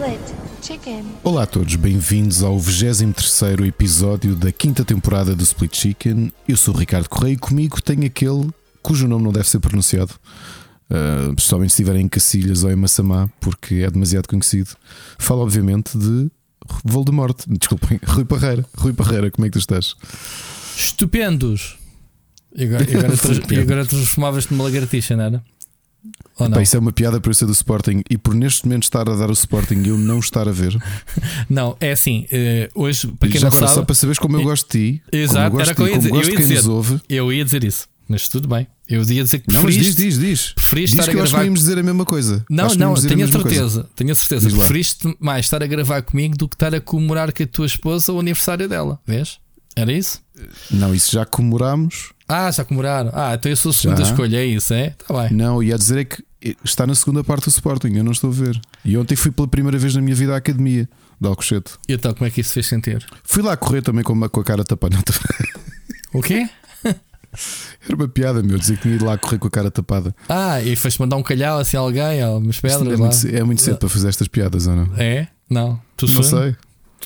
Split Chicken. Olá a todos, bem-vindos ao 23 episódio da quinta temporada do Split Chicken. Eu sou o Ricardo Correia e comigo tem aquele cujo nome não deve ser pronunciado, uh, especialmente se estiverem em Cacilhas ou em Massamá, porque é demasiado conhecido. Falo, obviamente, de Voldemort. Desculpem, Rui Parreira. Rui Parreira, como é que tu estás? Estupendos! E agora, e agora, e agora transformavas-te numa lagartixa, não era? Ou não? Pá, isso é uma piada para eu ser do Sporting e por neste momento estar a dar o Sporting e eu não estar a ver. Não, é assim, eh, hoje, para quem Já agora, sabe, só para saberes como eu gosto de ti, Exato, gosto era o que eu de ia dizer. Eu ia quem dizer, nos ouve. eu ia dizer isso, mas tudo bem. Eu ia dizer que Não, mas diz, preferiste, diz, diz. preferiste Diz estar que a acho que gravar. íamos dizer a mesma coisa. Não, Acho não, dizer a tenho a mesma coisa. certeza, tenho a certeza. Diz lá. Preferiste mais estar a gravar comigo do que estar a comemorar com a tua esposa o aniversário dela, vês? Era isso? Não, isso já comemorámos. Ah, já comemoraram. Ah, então eu sou a segunda Já. escolha, é isso, é? Está bem. Não, ia dizer é que está na segunda parte do Sporting, eu não estou a ver. E ontem fui pela primeira vez na minha vida à academia de Alcochete. E então, como é que isso fez sentir? Fui lá correr também com, uma, com a cara tapada. O quê? Era uma piada, meu, dizer que tinha ido lá correr com a cara tapada. Ah, e foste mandar um calhau assim a alguém, ou umas pedras é, lá. muito, é muito cedo para fazer estas piadas, ou não? É? Não. Tu Não sei.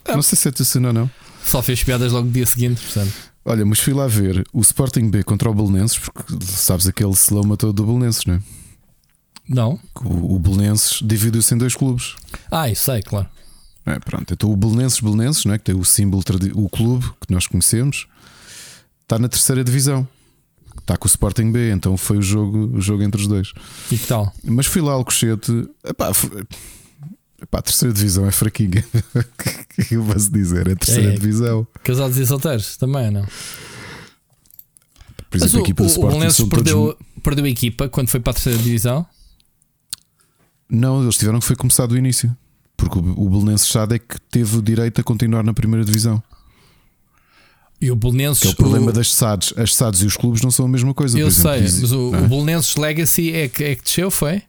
Não sei se é tu ou não. Só fez piadas logo no dia seguinte, portanto. Olha, mas fui lá ver o Sporting B contra o Belenenses, porque sabes aquele slow todo do Belenenses, não é? Não? O, o Belenenses dividiu-se em dois clubes. Ah, isso sei, claro. É, pronto, então o Belenenses Belenenses, não é? que tem o símbolo, o clube que nós conhecemos, está na terceira divisão. Está com o Sporting B, então foi o jogo, o jogo entre os dois. E que tal? Mas fui lá ao Cochete, epá, foi- epá, a terceira divisão é fraquinha. O que eu posso dizer? É a terceira É, é. divisão. Casados e solteiros também, não? Por Mas exemplo, o, a equipa do o, o Sporting Belenenses são todos- perdeu, perdeu a equipa quando foi para a terceira divisão. Não, eles tiveram que foi começar do início. Porque o, o Belenenses Chade é que teve o direito a continuar na primeira divisão. E o Belenenses. Que é o problema o- das SADs. As SADs e os clubes não são a mesma coisa. Eu exemplo, sei, mas o, é? o Belenenses Legacy é que, é que desceu, foi?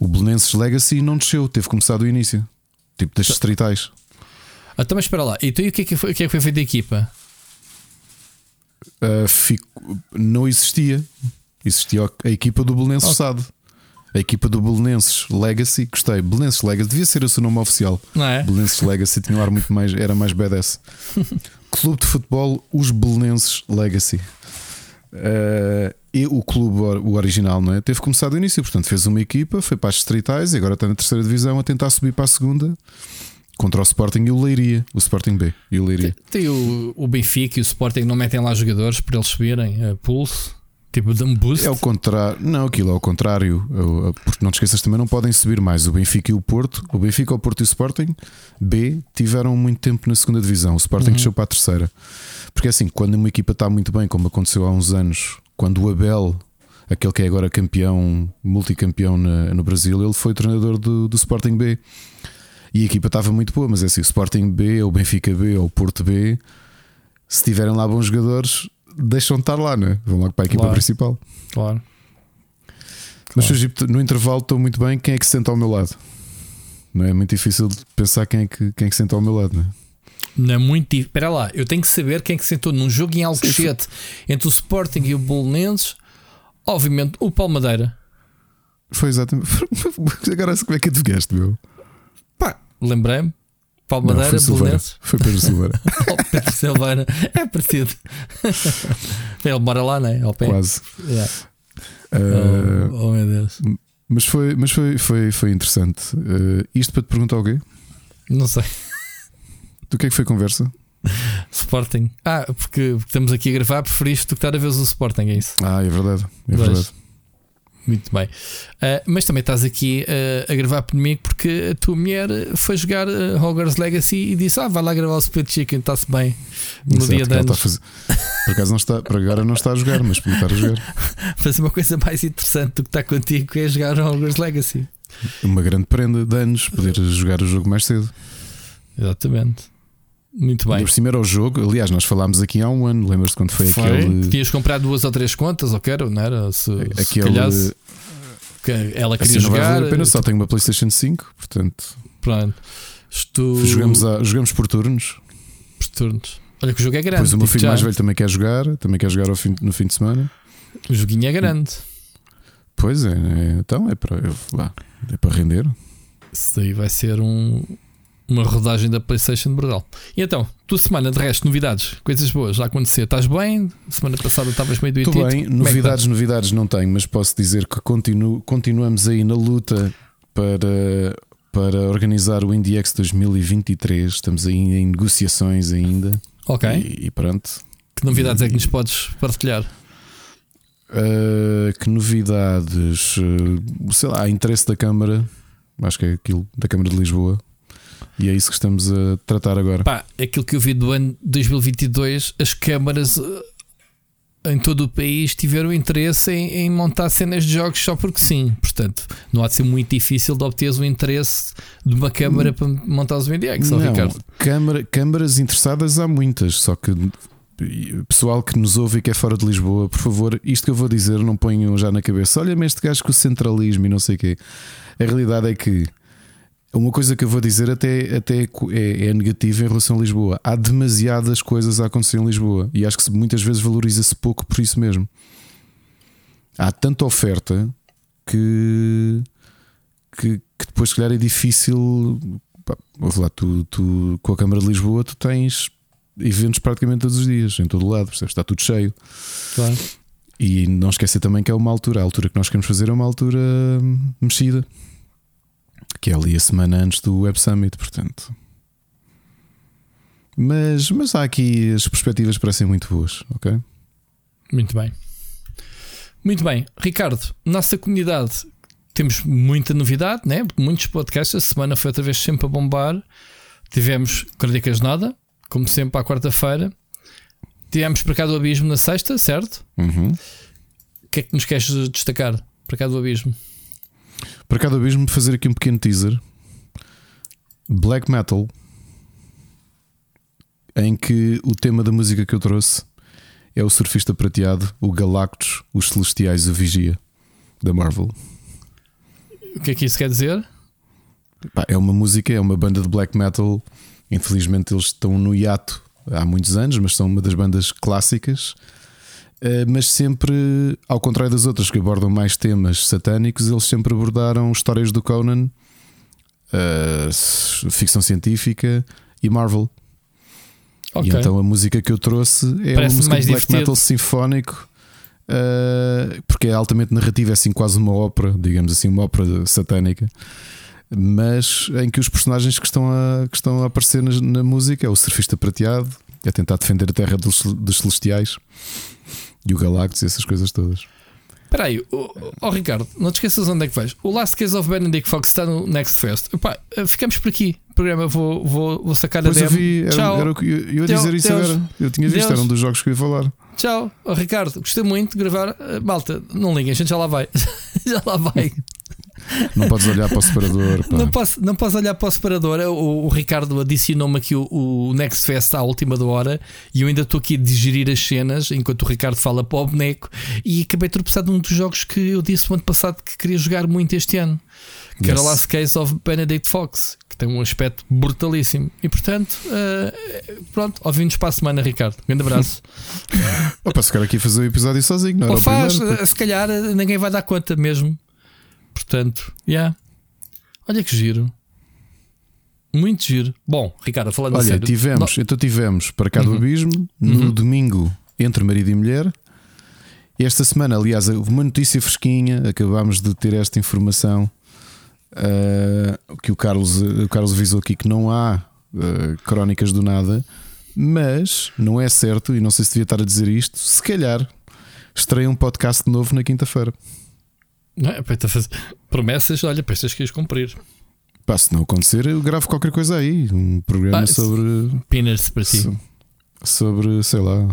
O Belenenses Legacy não desceu, teve que começar do início. Tipo das distritais. Então, mas espera lá. Então, e o que é que foi, o que é que foi feito da equipa? Ah, fico- não existia. Existia a equipa do Belenenses Ok. SAD. A equipa do Belenenses Legacy, gostei. Belenenses Legacy, devia ser o seu nome oficial. Não é? Belenenses Legacy tinha um ar muito mais, era mais badass. Clube de futebol, os Belenenses Legacy. Ah, e o clube, o original, não é? Teve começado do início, portanto, fez uma equipa, foi para as distritais e agora está na terceira divisão a tentar subir para a segunda contra o Sporting e o Leiria, o Sporting B e o Leiria. Tem o, o Benfica e o Sporting não metem lá jogadores para eles subirem a pulso, tipo de um boost. É o contrário, não, aquilo é o contrário, É o- porque não te esqueças também não podem subir mais. O Benfica e o Porto, o Benfica, o Porto e o Sporting B tiveram muito tempo na segunda divisão. O Sporting Uhum. desceu para a terceira, porque assim, quando uma equipa está muito bem, como aconteceu há uns anos, quando o Abel, aquele que é agora campeão, multicampeão na- no Brasil, ele foi treinador do, do Sporting B e a equipa estava muito boa. Mas é assim, o Sporting B, ou o Benfica B, ou o Porto B, se tiverem lá bons jogadores, deixam de estar lá, não é? Vão logo para a equipa Claro. principal. Claro. Mas Claro. No intervalo estou muito bem. Quem é que se senta ao meu lado? Não é muito difícil de pensar quem é que, quem é que se senta ao meu lado, não é? Não é muito difícil. Espera lá, eu tenho que saber quem é que sentou num jogo em Alcochete entre o Sporting e o Belenenses. Obviamente, o Palmadeira. Foi exatamente. Agora como é que adivinhaste, meu? Pá, lembrei-me. Palmadeira. Belenenses. Foi Pedro Silveira. Oh, Pedro Silveira. É parecido. Ele mora lá, não é? Ao pé. Quase. Yeah. Uh, Oh, oh, meu Deus. mas foi, mas foi, foi, foi interessante. Uh, isto para te perguntar quê? Não sei. Do que é que foi a conversa? Sporting. Ah, porque, porque estamos aqui a gravar, preferiste do que estar a ver o Sporting, é isso? Ah, é verdade. É verdade. Muito bem. Ah, mas também estás aqui ah, a gravar comigo porque a tua mulher foi jogar ah, Hogwarts Legacy e disse: Ah, vai lá gravar o Split Chicken, está-se bem. No Exato, dia de a anos. fazer- Por acaso não está, por agora não está a jogar, mas podia estar a jogar. Fazer uma coisa mais interessante do que está contigo, é jogar Hogwarts Legacy. Uma grande prenda de anos, poder jogar o jogo mais cedo. Exatamente. Muito bem. Por cima era o jogo, aliás, nós falámos aqui há um ano, lembras-te quando foi, Foi. aquele. Tinhas comprado duas ou três contas, ou quero, não era? Se, se aquele calhasse, que ela queria assim, não jogar. valer a pena, só tenho uma PlayStation 5, portanto, Pronto. Estou. jogamos, a- jogamos por turnos. por turnos. Olha que o jogo é grande. Depois o meu filho já. mais velho também quer jogar, também quer jogar fim- no fim de semana. O joguinho é grande. Pois é, é, então é para, eu- vá, é para render. Isso daí vai ser um, uma rodagem da PlayStation brutal. E então, tua semana de resto, novidades, coisas boas já acontecer. Estás bem? Semana passada estavas meio doentito. Estou bem, novidades, novidades não tenho, mas posso dizer que continuo, continuamos aí na luta para, para organizar o IndieX 2023. Estamos aí em negociações ainda. Ok. E, e pronto. Que novidades é que nos podes partilhar? Uh, que novidades? Uh, sei lá, interesse da Câmara, acho que é aquilo da Câmara de Lisboa, e é isso que estamos a tratar agora. Pá, aquilo que eu vi do ano 2022, as câmaras em todo o país tiveram interesse em, em, montar cenas de jogos só porque sim. Portanto, não há de ser muito difícil de obter o interesse de uma câmara para montar os VDX, não, Ricardo. Câmara, câmaras interessadas há muitas, só que pessoal que nos ouve e que é fora de Lisboa, por favor, isto que eu vou dizer não ponham já na cabeça. Olha-me este gajo com o centralismo e não sei o quê. A realidade é que uma coisa que eu vou dizer até, até é, é negativa em relação a Lisboa. Há demasiadas coisas a acontecer em Lisboa e acho que muitas vezes valoriza-se pouco por isso mesmo. Há tanta oferta que, que, que depois, se calhar, é difícil. Pá, lá, tu, tu, com a Câmara de Lisboa, tu tens eventos praticamente todos os dias, em todo lado, percebes? está tudo cheio. Claro. E não esquecer também que é uma altura, a altura que nós queremos fazer é uma altura mexida, que é ali a semana antes do Web Summit, portanto. Mas, mas há aqui as perspectivas parecem muito boas, ok? Muito bem. Muito bem, Ricardo, nossa comunidade temos muita novidade, né? muitos podcasts. A semana foi outra vez sempre a bombar. Tivemos Crónicas Nada, como sempre, à quarta-feira. Tivemos para cá do Abismo na sexta, certo? Uhum. O que é que nos queres destacar para cá do Abismo? Para cá do Abismo, fazer aqui um pequeno teaser. Black Metal, em que o tema da música que eu trouxe é o surfista prateado, o Galactus, os Celestiais, o Vigia, da Marvel. O que é que isso quer dizer? é uma música, é uma banda de black metal Infelizmente eles estão no hiato há muitos anos, mas são uma das bandas clássicas. Eh, mas sempre, ao contrário das outras que abordam mais temas satânicos, eles sempre abordaram histórias do Conan, eh, ficção científica e Marvel. Okay. E então a música que eu trouxe é Parece uma música de black divertido. metal sinfónico. Uh, porque é altamente narrativa, é assim quase uma ópera, digamos assim, uma ópera satânica mas em que os personagens que estão a, que estão a aparecer na, na música é o surfista prateado, é tentar defender a terra dos, dos celestiais e o Galactus e essas coisas todas. Espera aí, oh, oh, Ricardo, não te esqueças onde é que vais. O Last Case of Benedict Fox está no Next Fest. Epá, ficamos por aqui. Programa vou, vou, vou sacar pois a demo. Eu vi, era, Tchau. Era, eu, eu ia dizer isso Deus. agora. Eu tinha visto, Deus. era um dos jogos que eu ia falar. Tchau, oh, Ricardo, gostei muito de gravar. Uh, malta, não liguem, a gente já lá vai. já lá vai. Não podes olhar para o separador. Não posso, não posso olhar para o separador. O, o Ricardo adicionou-me aqui o, o, Next Fest à última da hora e eu ainda estou aqui a digerir as cenas enquanto o Ricardo fala para o boneco. E acabei de tropeçar num dos jogos que eu disse no ano passado que queria jogar muito este ano, que yes. era Last Case of Benedict Fox, que tem um aspecto brutalíssimo. E portanto, uh, pronto, ouvimos para a semana, Ricardo. Um grande abraço. Opa, se calhar aqui fazer o episódio sozinho, não Ou faz, primeiro, se calhar ninguém vai dar conta mesmo. Portanto, yeah. olha que giro. Muito giro. Bom, Ricardo, falando Olha, sério, tivemos, então tivemos para cá do uhum. abismo no uhum. domingo entre marido e mulher. Esta semana, aliás, uma notícia fresquinha, acabámos de ter esta informação uh, que o Carlos, o Carlos avisou aqui que não há uh, crónicas do nada, mas não é certo, e não sei se devia estar a dizer isto, se calhar estreia um podcast novo na quinta-feira. Não é, para fazer promessas, olha, para estas queres cumprir. Pá, se não acontecer, eu gravo qualquer coisa aí. Um programa ah, sobre. Peanuts para ti. Sobre, sei lá.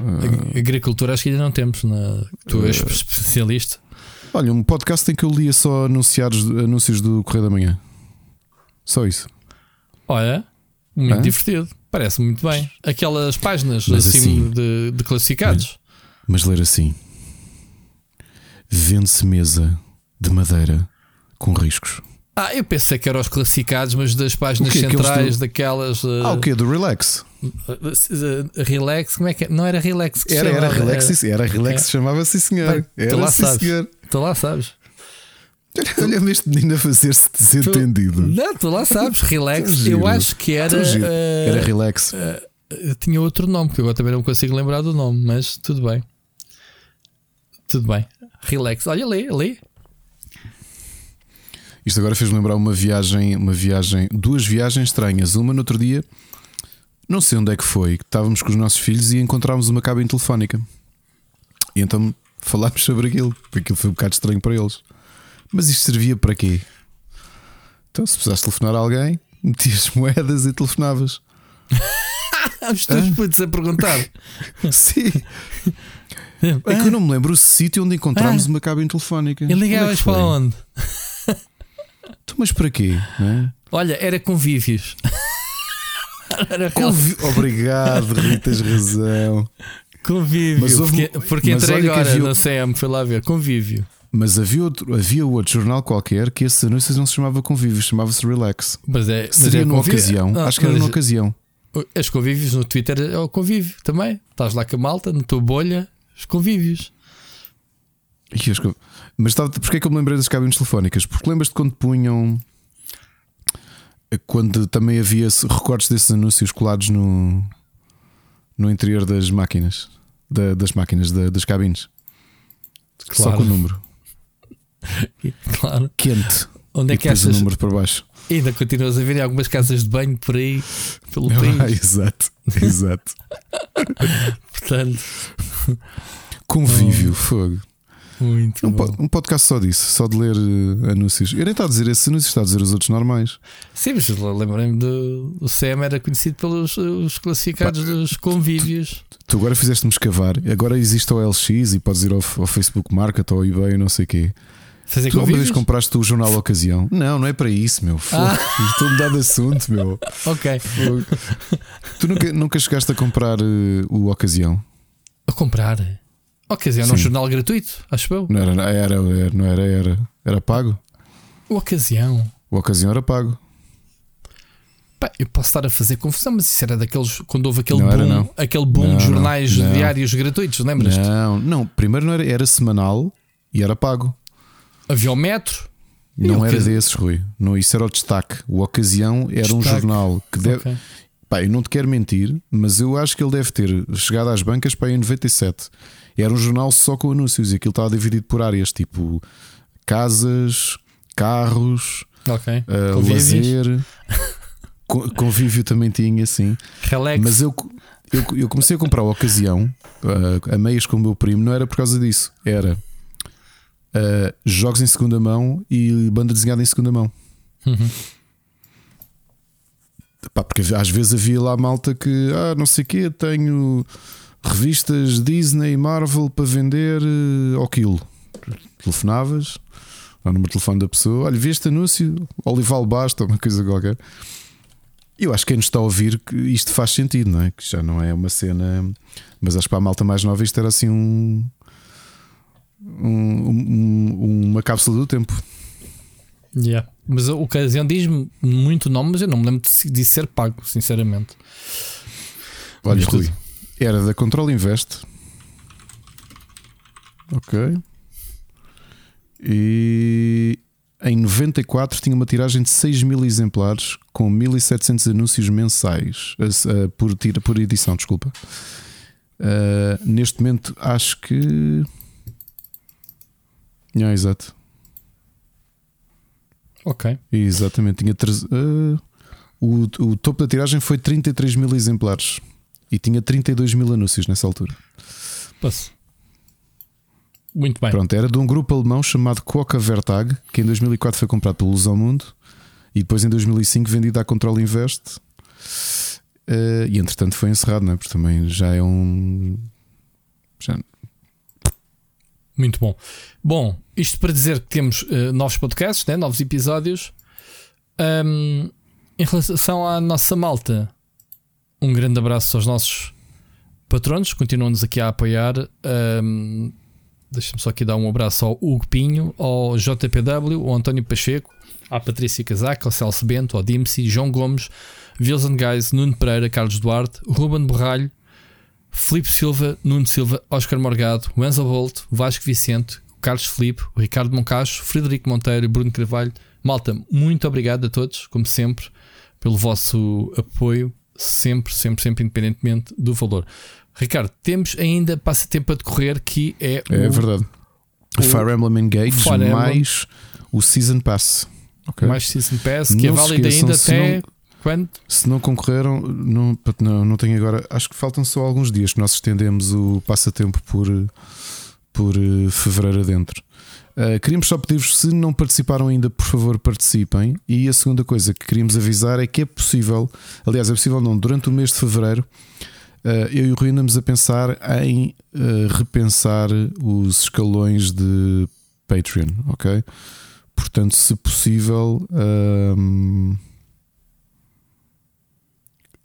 Uh, Agricultura acho que ainda não temos. Na... Tu és uh, especialista. Olha, um podcast em que eu lia só anunciados, anúncios do Correio da Manhã. Só isso. Olha, muito divertido. Parece muito bem. Aquelas páginas assim, assim de, de classificados. Mas, mas ler assim vende-se mesa de madeira com riscos. Ah, eu pensei que eram os classificados, mas das páginas centrais, do... daquelas. Uh... Ah, o quê? Do Relax? Relax, como é que é? Não era Relax que era, era Relax, era, era Relax, é. chamava-se senhor. Era tu lá sabes. senhor. Tu lá sabes. Olha-me este menino a fazer-se desentendido. Não, tu lá sabes, relax. Eu acho que era. Era relax. Tinha outro nome, que agora também não consigo lembrar do nome, mas tudo bem. Tudo bem. Relax. Olha, lê, lê. Isto agora fez-me lembrar uma viagem, uma viagem, duas viagens estranhas. Uma no outro dia, não sei onde é que foi, que estávamos com os nossos filhos e encontrámos uma cabine telefónica. E então falámos sobre aquilo, porque aquilo foi um bocado estranho para eles. Mas isto servia para quê? Então, se precisasse telefonar a alguém, metias moedas e telefonavas. Os teus putos a perguntar. Sim. É que eu não me lembro o sítio onde encontramos ah. uma cabine telefónica. E ligavas é para onde? Tu, mas para quê? É? Olha, era convívios. era Convi... Obrigado, Rita, tens razão. Convívio, mas houve... porque, porque mas entrei agora havia... no CM, foi lá ver. Convívio. Mas havia outro, havia outro jornal qualquer que esse anúncio não se chamava Convívio, chamava-se Relax. Mas é, Seria mas é numa ocasião. Não, Acho que era numa ocasião. As convívios no Twitter é o convívio também. Estás lá com a malta, na tua bolha, os convívios. Mas estava, porquê é que eu me lembrei das cabines telefónicas? Porque lembras-te quando punham. Quando também havia recortes desses anúncios colados no, no interior das máquinas, da, das máquinas, da, das cabines, claro. só com o número. claro. Quente. Onde é que achas? o número para baixo. E ainda continuas a ver em algumas casas de banho por aí, pelo ah, país. exato, exato. Portanto, convívio, oh. fogo. Muito um, bom. um podcast só disso, só de ler uh, anúncios. Eu nem estou a dizer esses anúncios, está a dizer os outros normais. Sim, mas lembrei-me do. O CM era conhecido pelos os classificados Pá, dos convívios. Tu, tu agora fizeste-me escavar. Agora existe o LX e podes ir ao, ao Facebook Market ou ao eBay, não sei o quê. Fazer tu alguma vez compraste o jornal Ocasião? Não, não é para isso, meu. Ah. Estou a mudar de assunto, meu. ok. Tu nunca, nunca chegaste a comprar uh, o Ocasião? A comprar? Ocasião Sim. um jornal gratuito, acho eu. Não era, era, era, não era, era, era pago. O Ocasião. O Ocasião era pago. Pá, eu posso estar a fazer confusão, mas isso era daqueles. Quando houve aquele não boom, era, aquele boom não, de jornais não, diários gratuitos, lembras-te? Não, não. Primeiro não era, era semanal e era pago. Havia o metro. Não era desses, Rui. Não, isso era o destaque. O Ocasião era destaque. um jornal que deve. Okay. Pá, eu não te quero mentir, mas eu acho que ele deve ter chegado às bancas para em 97. Era um jornal só com anúncios e aquilo estava dividido por áreas, tipo casas, carros, okay. uh, lazer, convívio também tinha, sim. Relax. Mas eu, eu, eu, comecei a comprar a ocasião, uh, a meias com o meu primo, não era por causa disso, era uh, jogos em segunda mão e banda desenhada em segunda mão. Uhum. Pá, porque às vezes havia lá malta que, ah, não sei o quê, tenho revistas Disney, Marvel para vender uh, ao quilo. Telefonavas número de telefone da pessoa, olha, vi este anúncio, Olival basta, uma coisa qualquer. Eu acho que quem nos está a ouvir que isto faz sentido, não é? Que já não é uma cena, mas acho que para a malta mais nova isto era assim um, um, um uma cápsula do tempo. Yeah. Mas a ocasião diz-me muito nome, mas eu não me lembro de, de ser pago, sinceramente. Olha, Rui, era da Control Invest. Ok. E em 94 tinha uma tiragem de 6 mil exemplares com 1700 anúncios mensais uh, uh, por, tira, por edição, desculpa. Uh, neste momento acho que. Não, exato. Ok. Exatamente. Tinha tre... o, o topo da tiragem foi 33 mil exemplares. E tinha 32 mil anúncios nessa altura. Passo. Muito bem. Pronto, era de um grupo alemão chamado Coca Vertag, que em 2004 foi comprado pelo Luz ao Mundo e depois em 2005 vendido à Control Invest. Uh, e entretanto foi encerrado, não é? Porque também já é um. Já... Muito bom. Bom, isto para dizer que temos uh, novos podcasts, né? novos episódios. Um, em relação à nossa malta, um grande abraço aos nossos patronos, continuam-nos aqui a apoiar. Um, Deixa-me só aqui dar um abraço ao Hugo Pinho, ao JPW, ao António Pacheco, à Patrícia Casaca, ao Celso Bento, ao Dimsy, João Gomes, Wilson Guys, Nuno Pereira, Carlos Duarte, Ruben Borralho, Filipe Silva, Nuno Silva, Oscar Morgado, Wenzel Bolt, Vasco Vicente, Carlos Felipe, o Ricardo Moncacho, Frederico Monteiro e Bruno Carvalho. Malta, muito obrigado a todos, como sempre, pelo vosso apoio, sempre, sempre, sempre, independentemente do valor. Ricardo, temos ainda passatempo a decorrer que é. É o, verdade. O Fire Emblem Engage Fire mais Emblem. o Season Pass. Okay. Mais Season Pass, que é não é válido ainda até. Não, quando? Se não concorreram, não, não, não tenho agora. Acho que faltam só alguns dias que nós estendemos o passatempo por, por uh, fevereiro adentro. Uh, queríamos só pedir-vos, se não participaram ainda, por favor, participem. E a segunda coisa que queríamos avisar é que é possível, aliás, é possível não, durante o mês de fevereiro, uh, eu e o Rui andamos a pensar em uh, repensar os escalões de Patreon, ok? Portanto, se possível. Ehm,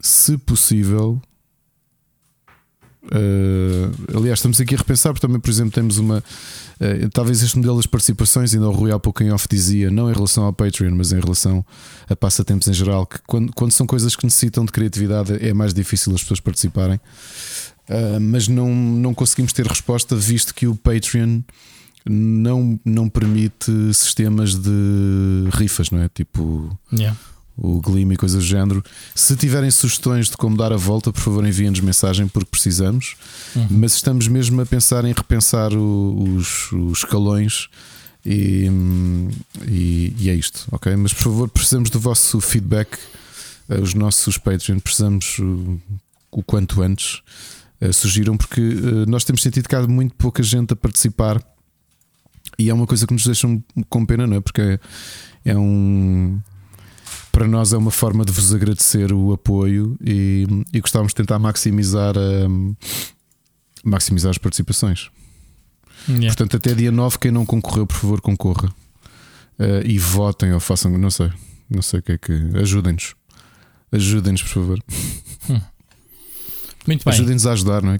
se possível, Uh, aliás, estamos aqui a repensar, porque também, por exemplo, temos uma. Uh, talvez este modelo das participações, ainda o Rui há pouco em off dizia, não em relação ao Patreon, mas em relação a passatempos em geral, que quando, quando são coisas que necessitam de criatividade é mais difícil as pessoas participarem. Uh, mas não, não conseguimos ter resposta, visto que o Patreon não, não permite sistemas de rifas, não é? Tipo. Yeah o Gleam e coisas do género. Se tiverem sugestões de como dar a volta, por favor enviem-nos mensagem porque precisamos. Uhum. Mas estamos mesmo a pensar em repensar o, os, os escalões e, e, e, é isto, ok? Mas por favor, precisamos do vosso feedback. Eh, os nossos Patreon precisamos o, o quanto antes. Uh, surgiram porque uh, nós temos sentido que há muito pouca gente a participar e é uma coisa que nos deixa com pena, não é? Porque é, é um para nós é uma forma de vos agradecer o apoio e, e gostávamos de tentar maximizar, um, maximizar as participações. Yeah. Portanto, até dia 9, quem não concorreu, por favor, concorra uh, e votem ou façam, não sei, não sei o que é que. Ajudem-nos, ajudem-nos, por favor. Hum. Muito bem. Ajudem-nos a ajudar, não é?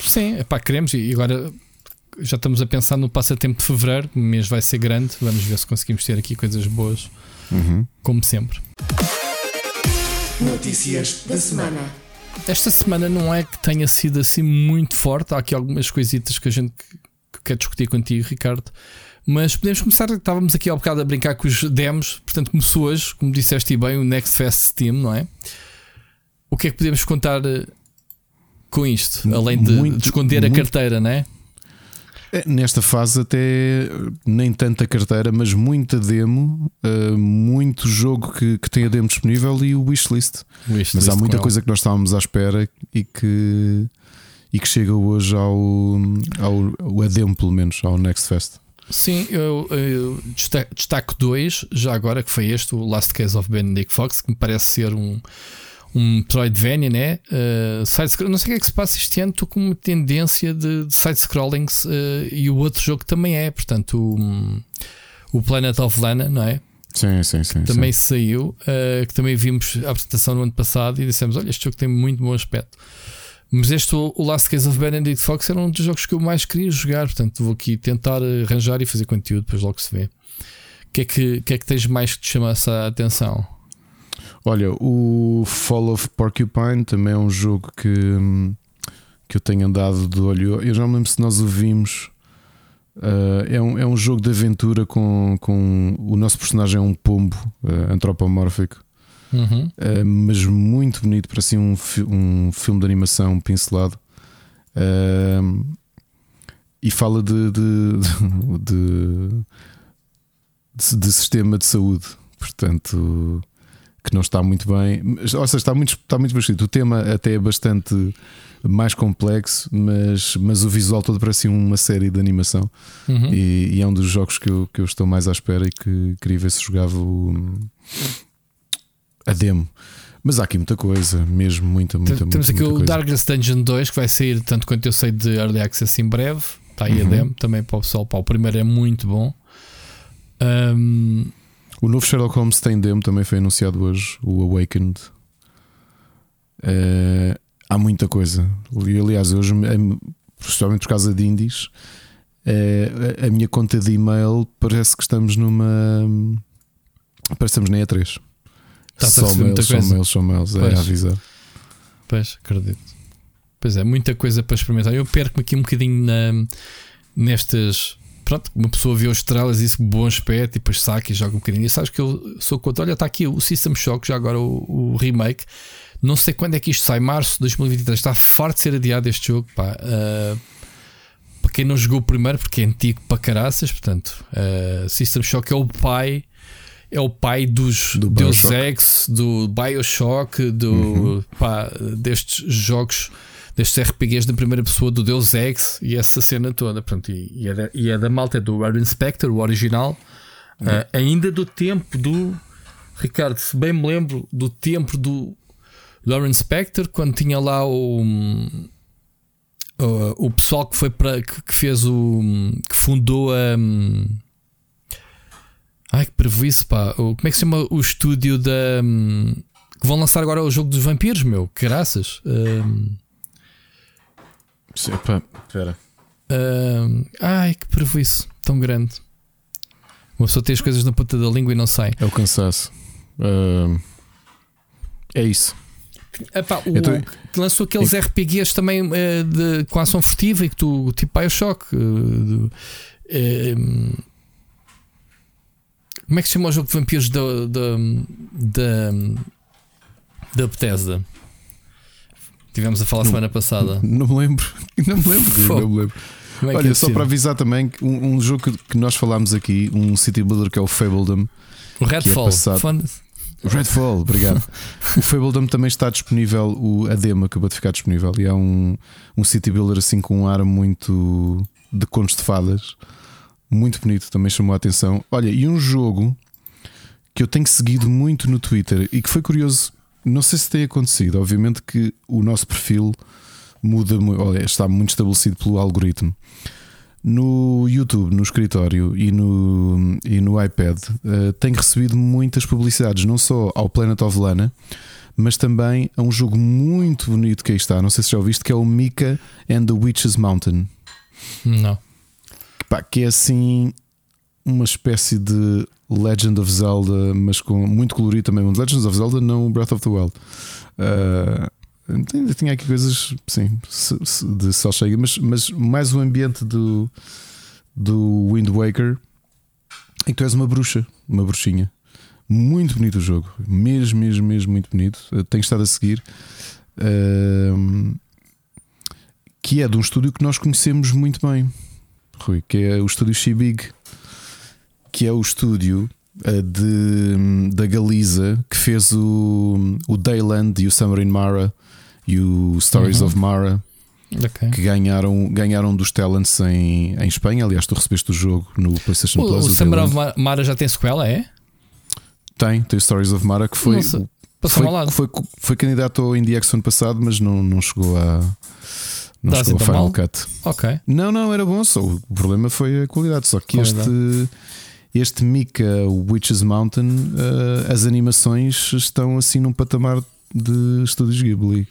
Sim, pá, queremos e agora já estamos a pensar no passatempo de fevereiro, o mês vai ser grande, vamos ver se conseguimos ter aqui coisas boas uhum. como sempre. Notícias da semana. Esta semana não é que tenha sido assim muito forte. Há aqui algumas coisitas que a gente quer discutir contigo, Ricardo. Mas podemos começar. Estávamos aqui ao bocado a brincar com os demos. Portanto, começou hoje, como disseste bem, o Next Fest Steam, não é? O que é que podemos contar eh, com isto? Além de, muito, de esconder muito, a carteira, não é? É, nesta fase, até nem tanta carteira, mas muita demo, uh, muito jogo que, que tem a demo disponível e o wishlist. Wish mas há muita coisa que nós estávamos à espera e que, e que chega hoje ao, ao, ao demo, pelo menos, ao Next Fest. Sim, eu, eu destaco dois, já agora, que foi este, o Last Case of Benedict Fox, que me parece ser um um Metroidvania, né? Uh, side não sei o que é que se passa este ano, estou com uma tendência de, de side-scrollings uh, e o outro jogo também é, portanto, o, o Planet of Lana, não é? Sim, sim, sim. Também sim. saiu, uh, que também vimos a apresentação no ano passado e dissemos: Olha, este jogo tem muito bom aspecto. Mas este, o Last Case of Benedict Fox, era um dos jogos que eu mais queria jogar, portanto, vou aqui tentar arranjar e fazer conteúdo, depois logo se vê. O que é que, que, é que tens mais que te chama essa atenção? Olha, o Fall of Porcupine também é um jogo que, que eu tenho andado de olho. Eu já me lembro se nós o vimos. Uh, é, um, é um jogo de aventura com, com o nosso personagem é um pombo uh, antropomórfico, uhum. uh, mas muito bonito para assim um, um filme de animação pincelado. e fala de de, de, de, de sistema de saúde, portanto que não está muito bem. Ou seja, está muito, está muito bastante. O tema até é bastante mais complexo, mas, mas o visual todo parece uma série de animação. Uhum. E, e, é um dos jogos que eu, que eu estou mais à espera e que queria ver se jogava o, a demo. Mas há aqui muita coisa, mesmo muita, muita, Temos muita, aqui muita o coisa. Darkest Dungeon 2 que vai sair, tanto quanto eu sei, de Early Access em breve. Está aí uhum. a demo também para o pessoal. Pá, o primeiro é muito bom. Um, o novo Sherlock Holmes tem demo, também foi anunciado hoje, o Awakened. Uh, há muita coisa. Aliás, hoje, principalmente por causa de indies, uh, a minha conta de e-mail parece que estamos numa. Parecemos na E3. Está só mails, só mails, só mails, é a avisar. Pois, acredito. Pois é, muita coisa para experimentar. Eu perco-me aqui um bocadinho na, nestas pronto, uma pessoa vê os estrelas e diz bom aspecto e depois saca e joga um bocadinho. E sabes que eu sou contra. Olha, está aqui o System Shock, já agora o, o, remake. Não sei quando é que isto sai, março de 2023. Está farto de ser adiado este jogo. Pá. Uh, para quem não jogou primeiro, porque é antigo para caraças, portanto, uh, System Shock é o pai. É o pai dos do Deus Ex, do Bioshock, do, uhum. pá, destes jogos destes RPGs da primeira pessoa do Deus Ex e essa cena toda. Portanto, e, e, é, da, e é da malta é do Aaron Spector, o original, uh, ainda do tempo do Ricardo, se bem me lembro do tempo do, Aaron Spector, quando tinha lá o. Uh, o pessoal que foi para que, que, fez o que fundou a um, ai que previsto pá o, como é que se chama o estúdio da um, que vão lançar agora o jogo dos vampiros meu que graças um, Epa, espera. Uh, ai, que prejuízo tão grande. Uma pessoa tem as coisas na ponta da língua e não sai. É o cansaço. Uh, é isso. Epá, o, então, que lançou aqueles é... RPGs também uh, de, com ação furtiva e que tu, tipo Bioshock. Uh, uh, como é que se chama o jogo de vampiros da, da, da, da Bethesda? Tivemos a falar não, semana passada. Não me lembro. Não me lembro. não me lembro. É Olha, é só para avisar também um, um, jogo que nós falámos aqui, um City Builder que é o Fabledom. O Redfall. É Redfall, obrigado. o Fabledom também está disponível, o, a demo acabou de ficar disponível e é um, um City Builder assim com um ar muito de contos de fadas, muito bonito, também chamou a atenção. Olha, e um jogo que eu tenho seguido muito no Twitter e que foi curioso não sei se tem acontecido. Obviamente que o nosso perfil muda, está muito estabelecido pelo algoritmo. No YouTube, no escritório e no, e no iPad, uh, tenho recebido muitas publicidades, não só ao Planet of Lana, mas também a um jogo muito bonito que aí está. Não sei se já ouviste, que é o Mika and the Witch's Mountain. Não. Pá, que é assim uma espécie de Legend of Zelda, mas com muito colorido também. Um Legends of Zelda, não Breath of the Wild. Uh, ainda tinha aqui coisas, sim, de Cell Shading, mas, mas mais o ambiente do, do Wind Waker em que tu és uma bruxa, uma bruxinha. Muito bonito o jogo, mesmo, mesmo, mesmo muito bonito. tenho estado a seguir. Uh, que é de um estúdio que nós conhecemos muito bem, Rui, que é o estúdio Shibig que é o estúdio uh, de, da Galiza que fez o, o Dayland e o Summer in Mara e o Stories uhum. of Mara. Okay. Que ganharam, ganharam dos talents em, em Espanha. Aliás, tu recebeste o jogo no PlayStation o, Plus. O, o Summer of Mara já tem sequela, é? Tem, tem Stories of Mara que foi. Nossa, foi, foi, foi, candidato ao IndieX ano passado, mas não, não chegou a. Não Dá chegou a Final mal? Cut. Ok. Não, não, era bom. Só, o problema foi a qualidade. Só que qualidade. este este Mika Witches Mountain, uh, as animações estão assim num patamar de estúdios Ghibli.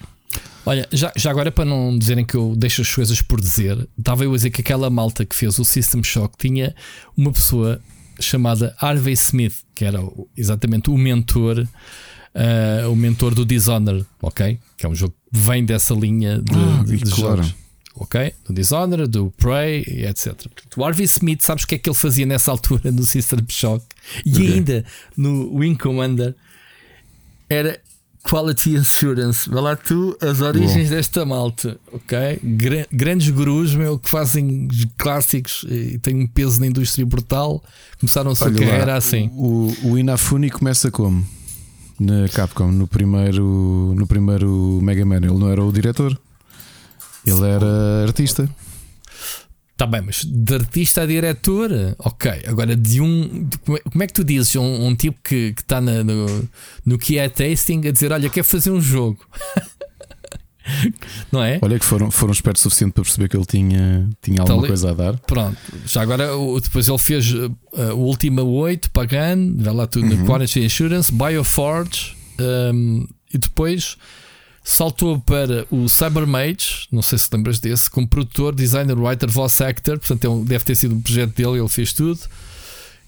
Olha, já, já agora para não dizerem que eu deixo as coisas por dizer, estava eu a dizer que aquela malta que fez o System Shock tinha uma pessoa chamada Harvey Smith, que era exatamente o mentor, uh, o mentor do Dishonored, ok? Que é um jogo que vem dessa linha de, ah, de, de claro. jogos ok? Do Dishonored, do Prey, etc. O Harvey Smith, sabes o que é que ele fazia nessa altura no System Shock e okay. ainda no Wing Commander? Era Quality Assurance. Vê lá tu as origens Bom. desta malta, ok? Gra grandes gurus, meu, que fazem clássicos e têm um peso na indústria brutal. Começaram a sua Olha carreira lá, assim. O, o Inafune começa como? Na Capcom, no primeiro, no primeiro Mega Man, ele não era o diretor? Ele era artista. Está bem, mas de artista a diretor, ok. Agora, de um. De, como é que tu dizes um, um tipo que está no, no que é tasting a dizer: Olha, quer fazer um jogo? Não é? Olha, que foram, foram espertos o suficiente para perceber que ele tinha, tinha alguma então, coisa a dar. Pronto, já agora depois ele fez uh, o Ultima 8, Pagan, vai lá tudo uhum. no Quality Insurance, Bioforge um, e depois saltou para o Cybermage, não sei se lembras desse, como produtor, designer, writer, voice actor, portanto ele, deve ter sido um projeto dele, ele fez tudo.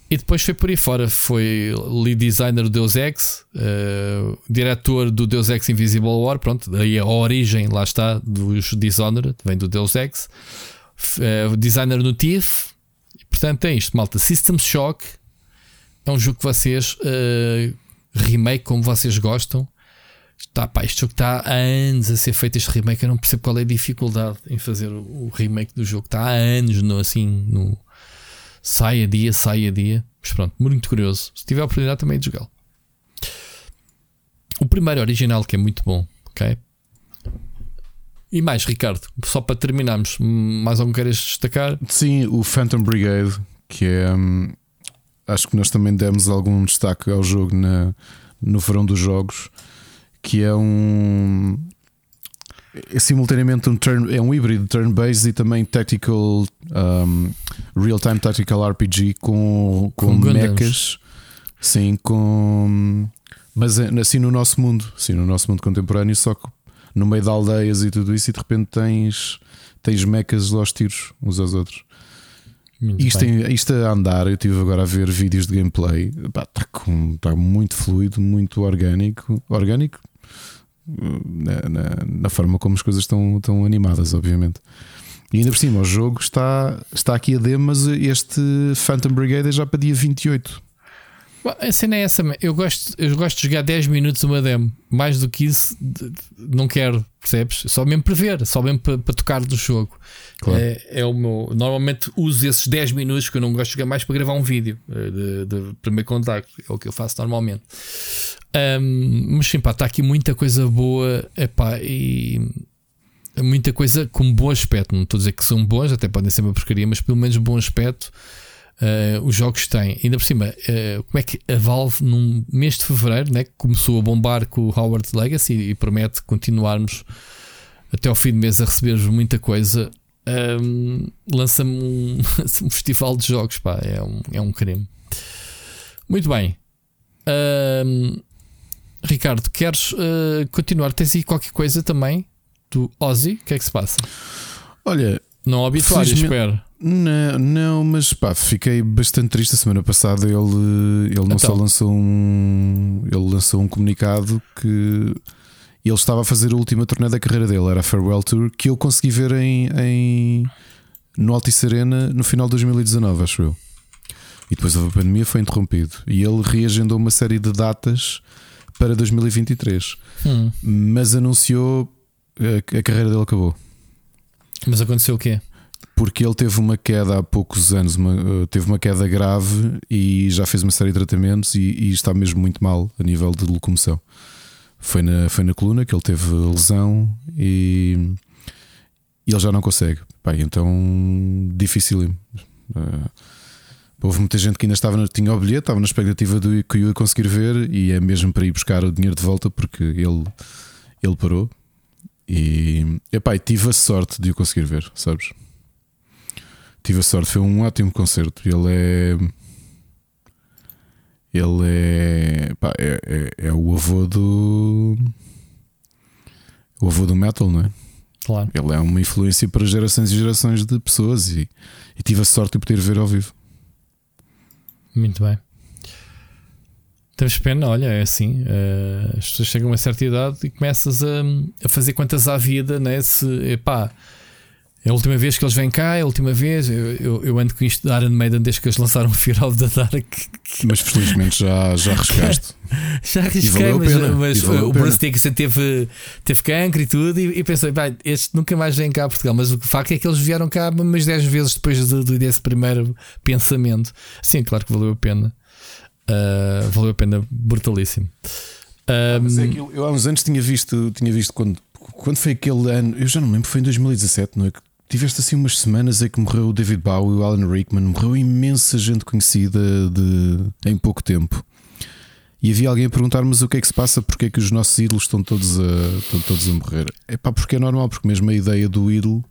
E depois foi por aí fora, foi lead designer do Deus Ex, uh, diretor do Deus Ex Invisible War, pronto, daí a origem, lá está, dos Dishonored, vem do Deus Ex, uh, designer no TIFF, Portanto, é isto, malta. System Shock é um jogo que vocês uh, remake como vocês gostam. Está, pá, este jogo está há anos a ser feito. Este remake, eu não percebo qual é a dificuldade em fazer o, remake do jogo. Está há anos no, assim, no sai a dia, sai a dia. Mas pronto, muito curioso. Se tiver a oportunidade também de jogá-lo. O primeiro original, que é muito bom, ok? E mais, Ricardo, só para terminarmos, mais algum queres destacar? Sim, o Phantom Brigade, que é. Hum, acho que nós também demos algum destaque ao jogo na, no verão dos jogos, que é um. É simultaneamente um turn, é um híbrido turn-based e também tactical um, real-time tactical RPG com, com, com mechas. Sim, com mas é, assim no nosso mundo, sim, no nosso mundo contemporâneo, só que no meio de aldeias e tudo isso, e de repente tens, tens mecas aos tiros uns aos outros. isto, em, isto a andar, eu estive agora a ver vídeos de gameplay, está tá muito fluido, muito orgânico. Orgânico na, na, na, forma como as coisas estão, estão animadas, obviamente. E ainda por cima, o jogo está, está aqui a demo, mas este Phantom Brigade é já para dia 28. A cena é essa, eu gosto, eu gosto de jogar 10 minutos uma demo. Mais do que isso, não quero, percebes? Só mesmo para ver, só mesmo para, para tocar do jogo. Claro. É, é, o meu. Normalmente uso esses 10 minutos que eu não gosto de jogar mais para gravar um vídeo eh, de, de primeiro contacto. É o que eu faço normalmente. Um, mas sim, pá, está aqui muita coisa boa epá, e muita coisa com bom aspecto. Não estou a dizer que são boas, até podem ser uma porcaria, mas pelo menos bom aspecto uh, os jogos têm. Ainda por cima, uh, como é que a Valve, num mês de fevereiro, né, começou a bombar com o Howard Legacy e, promete continuarmos até ao fim do mês a receber muita coisa. Um, lança-me um, um, festival de jogos, pá, é um, é um crime. Muito bem, um, Ricardo, queres uh, continuar? Tens aí qualquer coisa também do Ozzy? O que é que se passa? Olha, não habituário, espero. Não, não, mas pá, fiquei bastante triste. A semana passada ele, ele não então. só lançou um. Ele lançou um comunicado que ele estava a fazer a última turnê da carreira dele, era a Farewell Tour, que eu consegui ver em, em no Altice Arena no final de 2019, acho eu. E depois a pandemia foi interrompido. E ele reagendou uma série de datas para 2023. Hum. Mas anunciou a, a carreira dele acabou. Mas aconteceu o quê? porque ele teve uma queda há poucos anos, uma, eh, teve uma queda grave e já fez uma série de tratamentos e, e, está mesmo muito mal a nível de locomoção. Foi na, foi na coluna que ele teve lesão e, e ele já não consegue. Pai, então, dificílimo. Uh, houve muita gente que ainda estava tinha o bilhete, estava na expectativa de que eu ia conseguir ver e é mesmo para ir buscar o dinheiro de volta porque ele, ele parou. E epá, tive a sorte de o conseguir ver, sabes? tive a sorte, foi um ótimo concerto. Ele é. Ele é, pá, é, é, é, o avô do. O avô do metal, não é? Claro. Ele é uma influência para gerações e gerações de pessoas e, e tive a sorte de poder ver ao vivo. Muito bem. Temos pena, olha, é assim. Uh, as pessoas chegam a uma certa idade e começas a, a fazer quantas à vida, né? Se, epá, é a última vez que eles vêm cá, é a última vez. Eu, eu, eu ando com isto de Iron Maiden desde que eles lançaram o Fear of the Dark. Mas felizmente já, já arriscaste. já arrisquei, mas, mas o Bruce Dickinson teve, teve cancro e tudo. E, e pensei, vai, este nunca mais vem cá a Portugal. Mas o facto é que eles vieram cá umas 10 vezes depois de, de, desse primeiro pensamento. Sim, claro que valeu a pena. Uh, valeu a pena, brutalíssimo. Ah, mas é que eu, há uns anos tinha visto, tinha visto quando, quando foi aquele ano, eu já não me lembro, foi em 2017, não é? Tiveste assim umas semanas em que morreu o David Bowie, o Alan Rickman, morreu imensa gente conhecida de, em pouco tempo. E havia alguém a perguntar: Mas o que é que se passa? Porque é que os nossos ídolos estão todos a, estão todos a morrer? É pá, porque é normal, porque mesmo a ideia do ídolo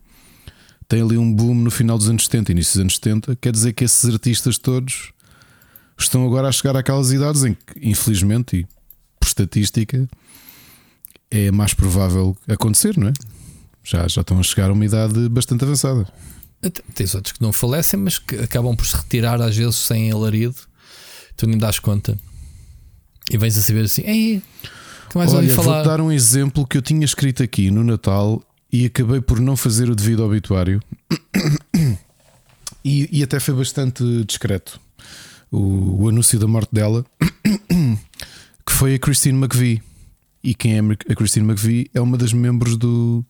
tem ali um boom no final dos anos 70, início dos anos 70. Quer dizer que esses artistas todos estão agora a chegar àquelas idades em que, infelizmente, e por estatística, é mais provável acontecer, não é? Já, já estão a chegar a uma idade bastante avançada. Tens outros que não falecem, mas que acabam por se retirar às vezes sem alarido, tu nem dás conta. E vens a saber assim, ei, que mais Olha, falar? Vou dar um exemplo que eu tinha escrito aqui no Natal e acabei por não fazer o devido obituário. E, e, até foi bastante discreto o, o, anúncio da morte dela, que foi a Christine McVie. E quem é a Christine McVie é uma das membros do,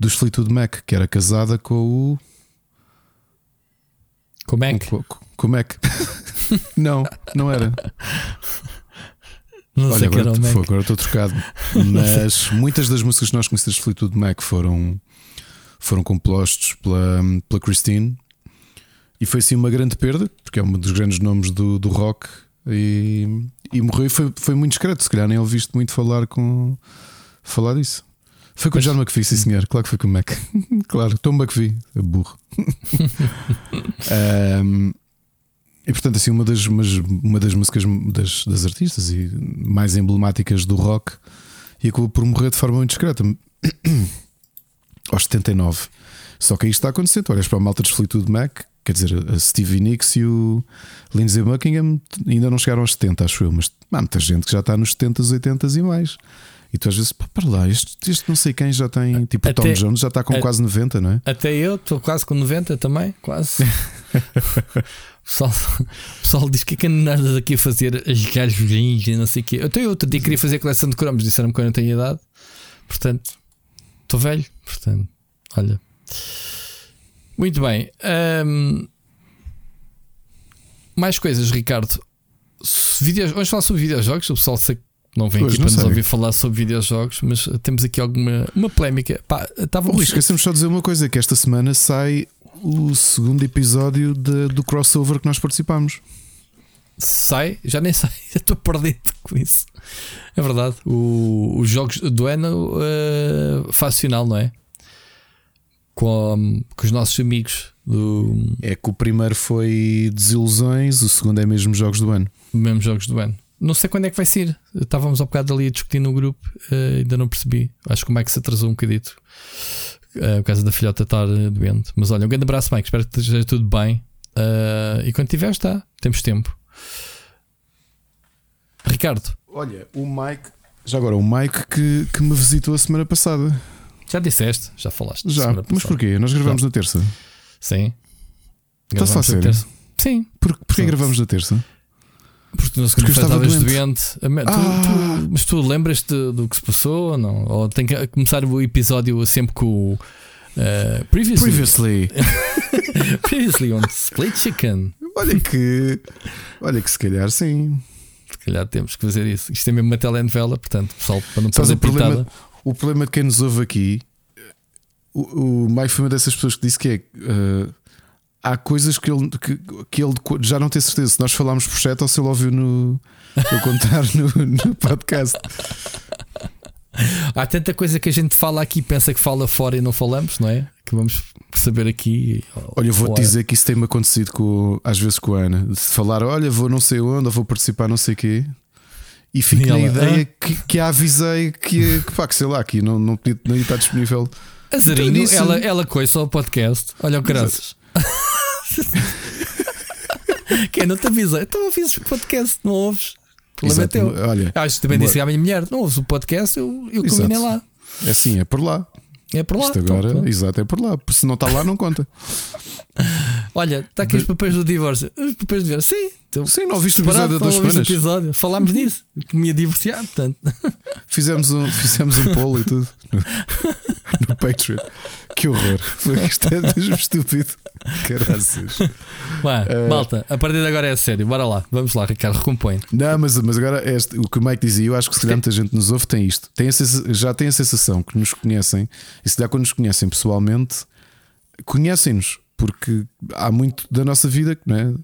dos Fleetwood Mac, que era casada com o. Com o Mac? Com, com o Mac. não, não era. Não Olha, agora, foi, agora estou trocado. Mas muitas das músicas que nós conhecemos de Fleetwood Mac foram, foram compostos pela, pela Christine. E foi sim uma grande perda, porque é um dos grandes nomes do, do rock. E, e morreu e foi, foi muito discreto. Se calhar nem ouviste muito falar com falar disso. Foi com o John McPhee, sim senhor. Claro que foi com o Mac. claro, Tom McPhee, é burro. um, E portanto, assim, uma das, uma das músicas das, das artistas e mais emblemáticas do rock e acabou por morrer de forma muito discreta aos 79. Só que aí está acontecendo. Olhas para a malta dos Fleetwood Mac, quer dizer, a Stevie Nicks e o Lindsey Buckingham ainda não chegaram aos 70, acho eu, mas há muita gente que já está nos 70, 80 e mais. E tu às vezes, pá, para lá, este, este não sei quem já tem, tipo o Tom Jones já está com a, quase 90, não é? Até eu estou quase com 90 também, quase. o, pessoal, o pessoal diz que é que andas aqui a fazer as galhos e não sei o quê. Até eu outro dia queria fazer coleção de cromos, disseram-me que eu não tenho idade, portanto, estou velho, portanto, olha. Muito bem. Um, mais coisas, Ricardo. Videos, vamos falar sobre videojogos. O pessoal sei não vem pois aqui para nos ouvir falar sobre videojogos, mas temos aqui alguma uma polémica. Pá, estávamos... Luís, esquecemos só de dizer uma coisa: que esta semana sai o segundo episódio de, do crossover que nós participamos. Sai? Já nem sai, estou perdido com isso. É verdade. O, os jogos do ano uh, faz final, não é? Com, com os nossos amigos. Do... É que o primeiro foi Desilusões, o segundo é mesmo Jogos do Ano. Mesmo Jogos do Ano. Não sei quando é que vai ser. Estávamos há bocado ali a discutir no grupo, uh, ainda não percebi. Acho que o Mike se atrasou um bocadito uh, por causa da filhota estar uh, doente. Mas olha, um grande abraço, Mike. Espero que esteja tudo bem. Uh, e quando tiver, está. Temos tempo. Ricardo. Olha, o Mike. Já agora, o Mike que, que me visitou a semana passada. Já disseste, já falaste. Já, mas porquê? Nós gravamos já. na terça. Sim. Estás a fazer? Sim. Por, porquê gravamos na terça? Porque na segunda-feira estavas doente. doente. Ah. Tu, tu, mas tu lembras-te do que se passou ou não? Ou tem que começar o episódio sempre com o. Uh, previously. Previously. previously on Split Chicken. Olha que. Olha que se calhar sim. Se calhar temos que fazer isso. Isto é mesmo uma telenovela, portanto, pessoal, para não fazer o problema, o problema de quem nos ouve aqui. O, o Mike foi uma dessas pessoas que disse que é. Uh, há coisas que ele, que, que ele já não tem certeza se nós falámos por chat ou se ele ouviu no, eu contar no, no podcast. Há tanta coisa que a gente fala aqui pensa que fala fora e não falamos, não é? Que vamos saber aqui. Olha, eu vou-te dizer que isso tem-me acontecido com, às vezes com a Ana. De falar, olha, vou não sei onde, ou vou participar não sei quê. E fico na ideia que, que a avisei que, que pá, que sei lá, que não, não, podia, não ia estar disponível. Azarinho, então, ela, ela coisa o podcast. Olha o graças. Quem não te avisa? Então ouves o podcast, não ouves? Problema é teu. Olha, Acho que também uma... disse à minha mulher: não ouves o podcast, eu, eu combinei lá. É assim, é por lá. É por lá. Isto agora, então, exato, é por lá. Se não está lá, não conta. Olha, está aqui os papéis do divórcio. Os papéis do divórcio, sim. Então, sim, não ouviste o episódio das semanas. Episódio. Falámos disso, que me ia divorciar, portanto. Fizemos um, fizemos um polo e tudo no, no Patreon. Que horror. Foi isto é mesmo estúpido. Caraças. uh, malta, a partir de agora é sério. Bora lá, vamos lá, Ricardo, recompõe. Não, mas, mas agora este, o que o Mike dizia, eu acho que se calhar muita gente nos ouve tem isto. Tem a, já tem a sensação que nos conhecem, e se calhar quando nos conhecem pessoalmente, conhecem-nos, porque há muito da nossa vida, não é?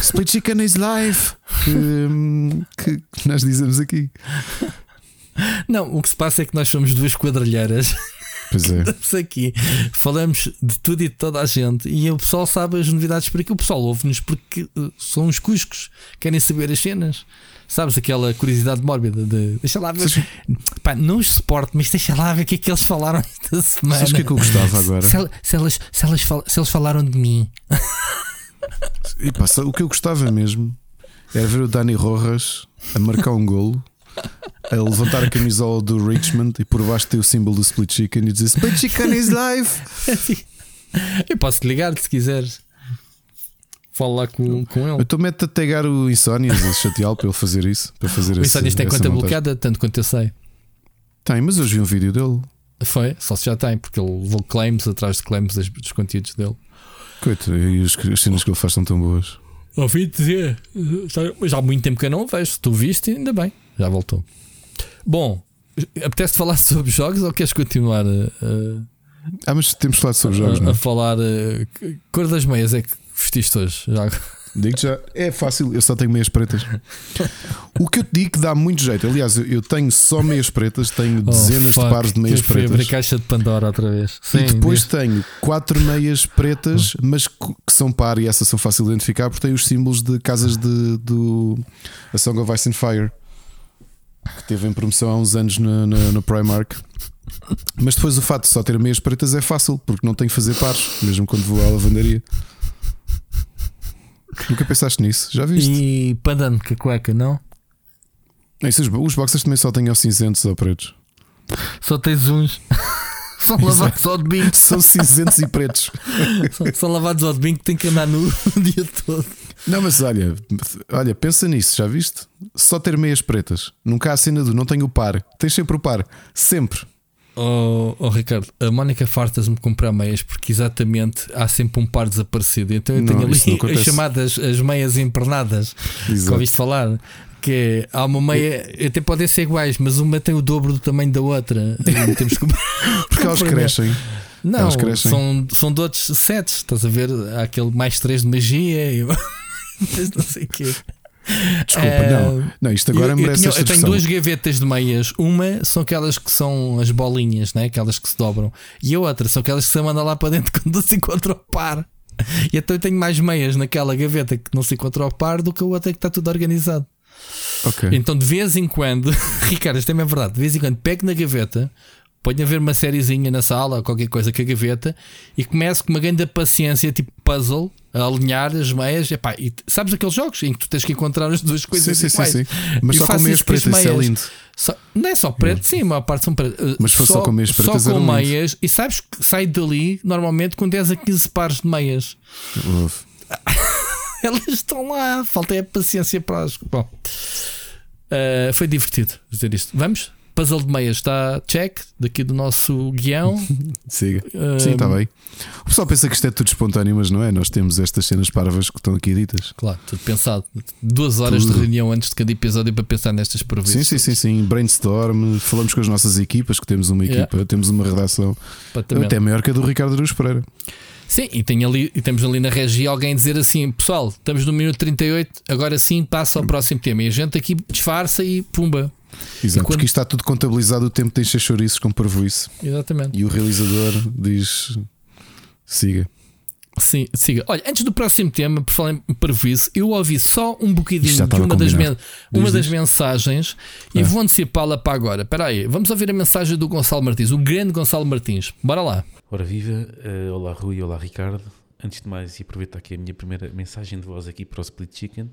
Split Chicken is life que, que nós dizemos aqui. Não, o que se passa é que nós somos duas quadrilheiras. Pois é. Estamos aqui, falamos de tudo e de toda a gente e o pessoal sabe as novidades por aqui. O pessoal ouve-nos porque uh, são uns cuscos, querem saber as cenas. Sabes aquela curiosidade mórbida de deixa lá ver. Pá, não os suporto, mas deixa lá ver o que é que eles falaram esta semana. Sabes o que é que eu gostava agora? Se, se, elas, se, elas, se eles falaram de mim. E passa, o que eu gostava mesmo era ver o Dani Rojas a marcar um golo, a levantar a camisola do Richmond e por baixo ter o símbolo do Split Chicken e dizer Split Chicken is live. Eu posso te ligar se quiseres. Fala lá com, com ele. Então mete a tagar o Insónias a chateá-lo para ele fazer isso. Para fazer o Insónias tem conta bloqueada, tanto quanto eu sei. Tem, mas eu vi um vídeo dele. Foi, só se já tem, porque ele levou claims atrás de claims dos, dos conteúdos dele. Coito, e as, as cenas que ele faz são tão boas. Ouvi dizer, já há muito tempo que eu não o vejo. Tu viste, ainda bem, já voltou. Bom, apetece falar sobre jogos ou queres continuar a. a ah, mas temos falado sobre jogos. A, a é? falar. A, cor das meias é que vestiste hoje? Já. Digo já, é fácil, eu só tenho meias pretas. o que eu te digo que dá muito jeito. Aliás, eu tenho só meias pretas, tenho oh, dezenas fuck, de pares de meias que pretas. Abrir caixa de Pandora outra vez. Sim, e depois tenho quatro meias pretas, mas que são par e essas são fáceis de identificar porque têm os símbolos de casas de, do A Song of Ice and Fire que teve em promoção há uns anos no, no, no Primark. Mas depois o fato de só ter meias pretas é fácil, porque não tenho que fazer pares, mesmo quando vou à lavandaria. Nunca pensaste nisso? Já viste? E pandando com a cueca, não? Isso, os boxers também só têm ou cinzentos ou pretos. Só tens uns. São lavados ao domingo. São cinzentos e pretos. São, são lavados ao domingo que tem que andar nu o dia todo. Não, mas olha, olha, pensa nisso, já viste? Só ter meias pretas. Nunca há cena do não tenho o par. Tens sempre o par. Sempre. Oh, oh, Ricardo, a Mónica fartas-me comprar meias porque exatamente há sempre um par desaparecido. Então eu não, tenho ali as chamadas as meias empernadas Exato. que ouviste falar. Que é, há uma meia, até podem ser iguais, mas uma tem o dobro do tamanho da outra. temos que... porque elas crescem. Não, elas crescem. São, são de outros sets. Estás a ver? Há aquele mais três de magia. E... não sei o quê. Desculpa, uh, não. Não, isto agora eu, merece eu, tenho, eu tenho duas gavetas de meias. Uma são aquelas que são as bolinhas, né? aquelas que se dobram. E a outra são aquelas que se mandam lá para dentro quando se encontra o par. E então eu tenho mais meias naquela gaveta que não se encontra ao par do que a outra que está tudo organizado. Okay. Então de vez em quando, Ricardo, isto é mesmo verdade, de vez em quando pego na gaveta, ponho a ver uma sériezinha na sala, qualquer coisa com a gaveta, e começo com uma grande paciência, tipo puzzle, a alinhar as meias. Epá, e sabes aqueles jogos em que tu tens que encontrar as duas coisas sim, iguais? Sim, sim, sim. Mas só com meias pretas, isso é lindo. Só, não é só preto, sim, a maior parte são pretas. Mas só, só com meias pretas. Só com meias, lindo. e sabes que sai dali normalmente com 10 a 15 pares de meias. Uf. Elas estão lá, falta é paciência para as. Bom, uh, foi divertido dizer isto. Vamos? Puzzle de meias está check daqui do nosso guião. Siga. Um, Sim, está bem. O pessoal pensa que isto é tudo espontâneo, mas não é. Nós temos estas cenas parvas que estão aqui ditas. Claro, tudo pensado. Duas horas tudo. de reunião antes de cada episódio para pensar nestas previsões. Sim, sim, sim, sim. Brainstorm. Falamos com as nossas equipas, que temos uma equipa, yeah. temos uma redação até maior que a do Ricardo Aruz Pereira. Sim, e, tem ali, e temos ali na regia alguém dizer assim: pessoal, estamos no minuto 38, agora sim passa ao próximo tema. E a gente aqui disfarça e pumba, Exato, quando... porque isto está tudo contabilizado o tempo de encher chouriços com isso. Exatamente. E o realizador diz: siga. Sim, siga. Olha, antes do próximo tema, por falar em parvoíce, eu ouvi só um bocadinho de uma, das, men uma das mensagens é. e vou antecipá-la para agora. Espera aí, vamos ouvir a mensagem do Gonçalo Martins, o grande Gonçalo Martins. Bora lá. Ora viva, uh, olá Rui, olá Ricardo. Antes de mais, e aproveitar aqui a minha primeira mensagem de voz aqui para o Split Chicken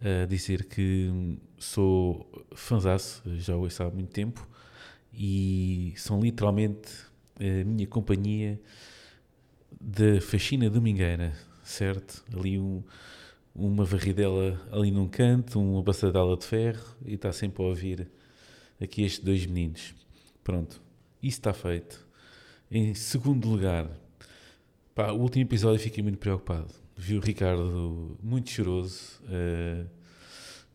a dizer que sou fanzaço, já ouço há muito tempo e são literalmente a minha companhia da faxina domingueira, certo? Ali um, uma varridela ali num canto, uma passadela de ferro e está sempre a ouvir aqui estes dois meninos. Pronto, isso está feito. Em segundo lugar, pá, o último episódio fiquei muito preocupado vi o Ricardo muito choroso, uh,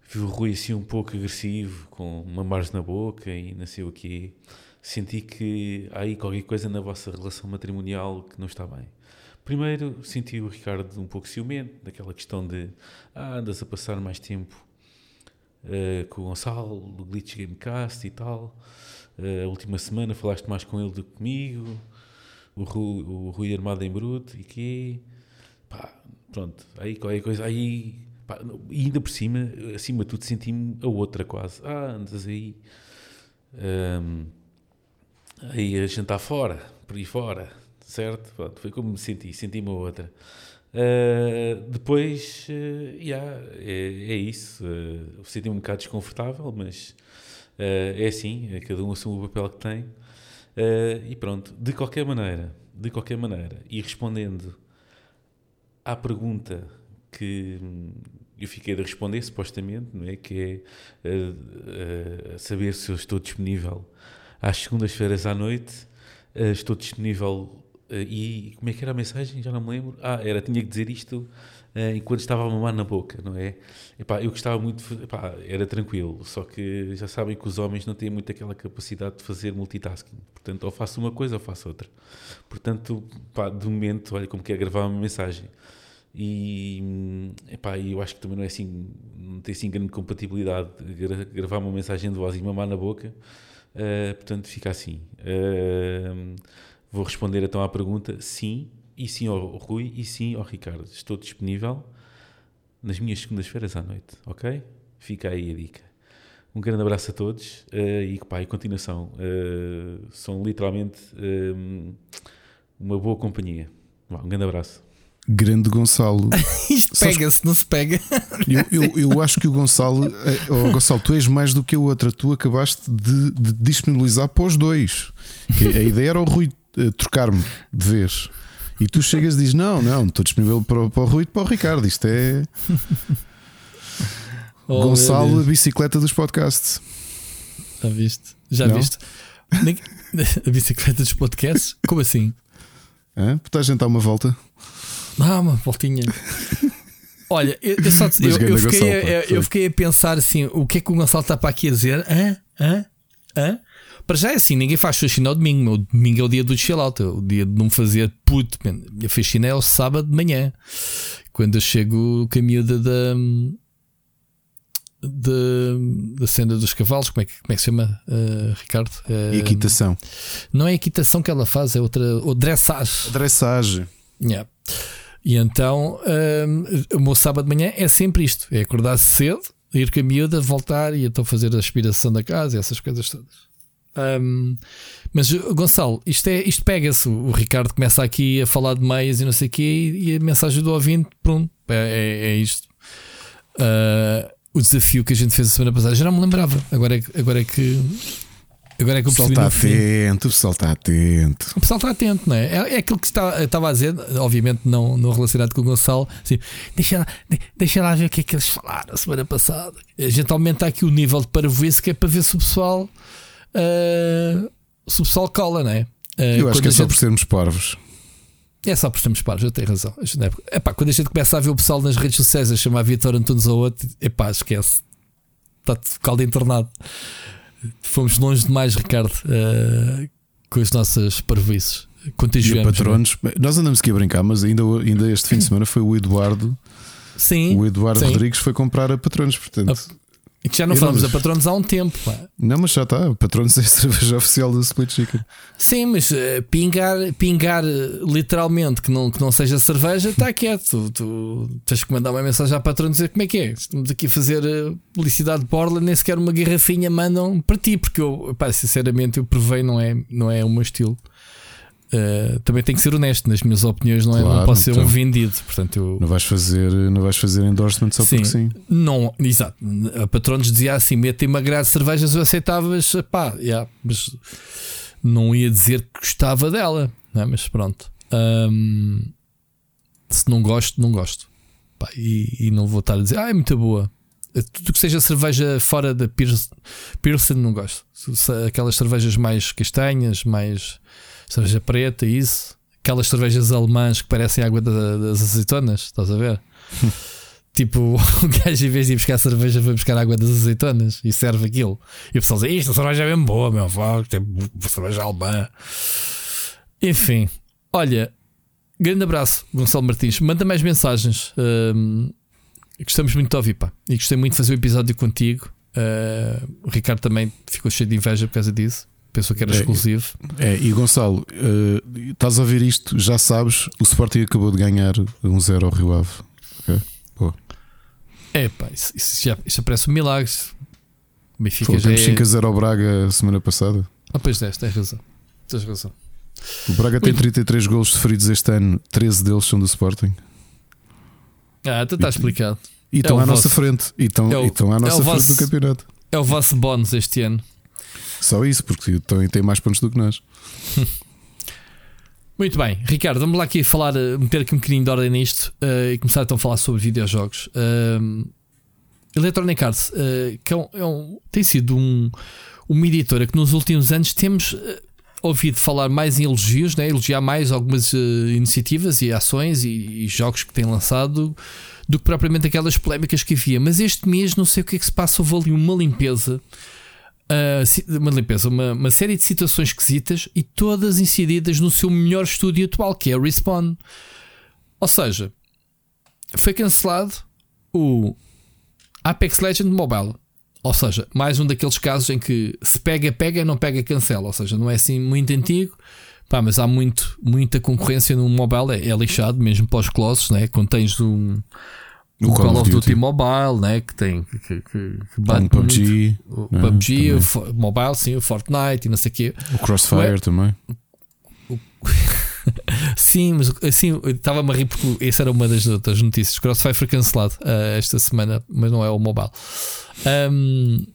vi o Rui assim um pouco agressivo, com uma margem na boca e não sei o quê. Senti que há aí qualquer coisa na vossa relação matrimonial que não está bem. Primeiro, senti o Ricardo um pouco ciumento, daquela questão de ah, andas a passar mais tempo uh, com o Gonçalo, do Glitch Gamecast e tal. Uh, a última semana falaste mais com ele do que comigo. O Rui, o Rui Armado em Bruto e que pá, pronto, aí qualquer coisa, aí, pá, e ainda por cima, acima de tudo, senti-me a outra quase. Ah, andas aí, um, aí a jantar fora, por aí fora, certo? Pronto, foi como me senti, senti-me a outra. Uh, depois, uh, yeah, é, é isso. Uh, senti-me um bocado desconfortável, mas uh, é assim, é cada um assume o papel que tem. e pronto, de qualquer maneira, de qualquer maneira, e respondendo à pergunta que hum, eu fiquei de responder, supostamente, não é? Que é uh, uh, saber se eu estou disponível às segundas-feiras à noite, uh, estou disponível. e como é que era a mensagem? Já não me lembro. Ah, era, tinha que dizer isto enquanto estava a mamar na boca, não é? Epá, eu gostava muito, epá, era tranquilo, só que já sabem que os homens não têm muito aquela capacidade de fazer multitasking. Portanto, ou faço uma coisa ou faço outra. Portanto, pá, de momento, olha como que é gravar uma mensagem e epá, eu acho que também não é assim, não tem assim grande compatibilidade gra gravar uma mensagem de voz e mamar na boca, uh, portanto fica assim. Uh, vou responder então à pergunta: sim, e sim ao Rui, e sim ao Ricardo. Estou disponível nas minhas segundas-feiras à noite, ok? Fica aí a dica. Um grande abraço a todos uh, e, pá, em continuação, são literalmente uma boa companhia. Um grande abraço. Grande Gonçalo. Isto pega-se, não se pega. Eu, eu, eu, acho que o Gonçalo, oh, Gonçalo, tu és mais do que a outra. Tu acabaste de, de disponibilizar para os dois. a ideia era o Rui uh, trocar-me de vez. E tu chegas e dizes: Não, não, estou disponível para, para o Rui e para o Ricardo. Isto é. Oh, Gonçalo, a bicicleta dos podcasts. Já viste? Já não? viste? A bicicleta dos podcasts? Como assim? Hã? A gente dar uma volta. Ah, uma voltinha. Olha, eu, eu só eu, eu, fiquei, a, eu, fiquei a pensar assim: o que é que o Gonçalo está para aqui a dizer? Hã? Hã? Hã? Para já é assim, ninguém faz faxina ao domingo. O domingo é o dia do chill out, é o dia de não fazer puto. A faxina é o sábado de manhã, quando eu chego com a miúda da, da, da cena dos cavalos. Como é que, como é que se chama, uh, Ricardo? Uh, equitação. Não é equitação que ela faz, é outra. Ou dressage. Dressage. Yeah. E então um, o meu sábado de manhã é sempre isto: é acordar cedo, ir com a miúda, voltar e então fazer a aspiração da casa e essas coisas todas. Um, mas Gonçalo, isto, é, isto pega-se. O Ricardo começa aqui a falar de meias e não sei o quê, e a mensagem do ouvinte, pronto, é, é, é isto. Uh, o desafio que a gente fez a semana passada já não me lembrava. Agora é, agora é que Agora é que o pessoal está atento, o pessoal está atento. O pessoal está atento, não é? É, é aquilo que está, estava a dizer, obviamente não, não relacionado com o Gonçalo. Assim, deixa, lá, deixa lá ver o que é que eles falaram a semana passada. A gente aumenta aqui o nível de parvoíce que é para ver se o pessoal, uh, se o pessoal cola, não é? Uh, Eu acho que é só por sermos parvos. É só por sermos parvos, eu tenho razão. Epá, quando a gente começa a ver o pessoal nas redes sociais a chamar Vitor Antunes ao outro, epá, esquece. Está de caldo internado. Fomos longe demais, Ricardo, uh, com as nossas parvoices. Contagiamos. É? patronos, nós andamos aqui a brincar, mas ainda, ainda este fim de semana foi o Eduardo. Sim. O Eduardo sim. Rodrigues foi comprar a patronos, portanto. Que já não falamos a Patronos há um tempo. Pá. Não, mas já está. Patronos é a cerveja oficial do Split Chicken. Sim, mas uh, pingar, pingar literalmente que não, que não seja cerveja, está quieto. Tu, tu, tens que mandar uma mensagem à Patronos dizer como é que é. Estamos aqui a fazer uh, publicidade de borla, nem sequer uma garrafinha mandam para ti, porque eu, pá, sinceramente, eu provei, não é, não é o meu estilo. Uh, também tenho que ser honesto nas minhas opiniões, não, é, claro, não posso ser então, um vendido. Portanto, eu... não vais fazer, não vais fazer endorsement só sim, porque sim. Não, exato. A Patronos dizia assim: metem uma grade de cervejas, eu aceitavas, pá, yeah, mas não ia dizer que gostava dela, é? mas pronto. Um, se não gosto, não gosto. Pá, e, e, não vou estar a dizer, ah, é muito boa. Tudo que seja cerveja fora da Pearson, não gosto. Aquelas cervejas mais castanhas, mais cerveja preta, isso. Aquelas cervejas alemãs que parecem água da, das azeitonas, estás a ver? tipo, o gajo em vez de ir buscar cerveja, vai buscar água das azeitonas e serve aquilo. E o pessoal diz: Isto a cerveja é bem boa, meu, tem cerveja alemã. Enfim, olha, grande abraço, Gonçalo Martins. Manda mais mensagens. Um, gostamos muito de ouvir, pá. E gostei muito de fazer o episódio contigo. Uh, o Ricardo também ficou cheio de inveja por causa disso. Pensou que era é, exclusivo. É, e Gonçalo, uh, estás a ouvir isto? Já sabes, o Sporting acabou de ganhar 1-0 ao Rio Ave. Okay? Pô. É pá, isso, isso, já, isso parece um milagre. Benfica Pô, já temos é... 5-0 ao Braga semana passada. Ah, pois é, tens razão. Tens razão. O Braga tem 33 golos sofridos este ano, 13 deles são do Sporting. Ah, tu está explicado. E estão é à vosso... nossa frente. E estão, é o... estão à nossa é frente vosso... do campeonato. É o vosso bónus este ano. Só isso, porque também tem mais pontos do que nós. Muito bem, Ricardo, vamos lá aqui falar, eh, meter aqui um bocadinho de ordem nisto uh, e começar então a falar sobre videojogos. Uh, Electronic Arts, uh, que é um, é um, tem sido um, uma editora que nos últimos anos temos ouvido falar mais em elogios, né? elogiar mais algumas iniciativas e ações e, e, jogos que têm lançado do que propriamente aquelas polémicas que havia. Mas este mês, não sei o que é que se passa, houve ali uma limpeza uh, uma limpeza, uma, uma, série de situações esquisitas e todas incididas no seu melhor estúdio atual, que é Respawn. Ou seja, foi cancelado o Apex Legend Mobile. Ou seja, mais um daqueles casos em que se pega, pega, não pega, cancela. Ou seja, não é assim muito antigo. Pá, mas há muito, muita concorrência no mobile, é, é lixado, mesmo para os colossos, né? quando tens um, o Call, Call of Duty. Duty Mobile, né? que tem que, que, que bate PUBG, o né? PUBG, o Mobile, sim, o Fortnite e não sei o quê. O Crossfire também. O, sim, mas assim, estava-me a rir porque essa era uma das outras notícias. O Crossfire foi cancelado uh, esta semana, mas não é o Mobile. Um,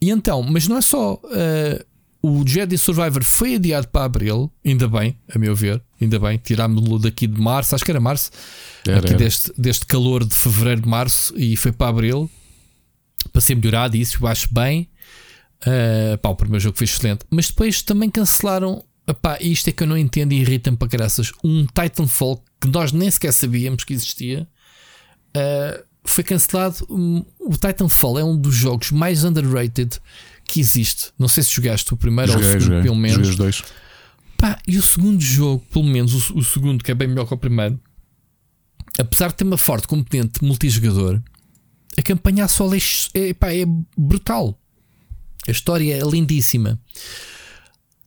e então, mas não é só. Uh, o Jedi Survivor foi adiado para abril, ainda bem, a meu ver, ainda bem. Tirámos-lo daqui de março, acho que era março, era, aqui era. Deste, deste calor de fevereiro, março, e foi para abril para ser melhorado. E isso eu acho bem. Uh, pá, o primeiro jogo foi excelente, mas depois também cancelaram. Epá, isto é que eu não entendo e irrita-me para graças. Um Titanfall que nós nem sequer sabíamos que existia. Uh, foi cancelado. O Titanfall é um dos jogos mais underrated que existe. Não sei se jogaste o primeiro joguei, ou o segundo, joguei. pelo menos. os dois. Pá, e o segundo jogo, pelo menos o, o, segundo, que é bem melhor que o primeiro, apesar de ter uma forte componente multijogador, a campanha só é, é, pá, é brutal. A história é lindíssima.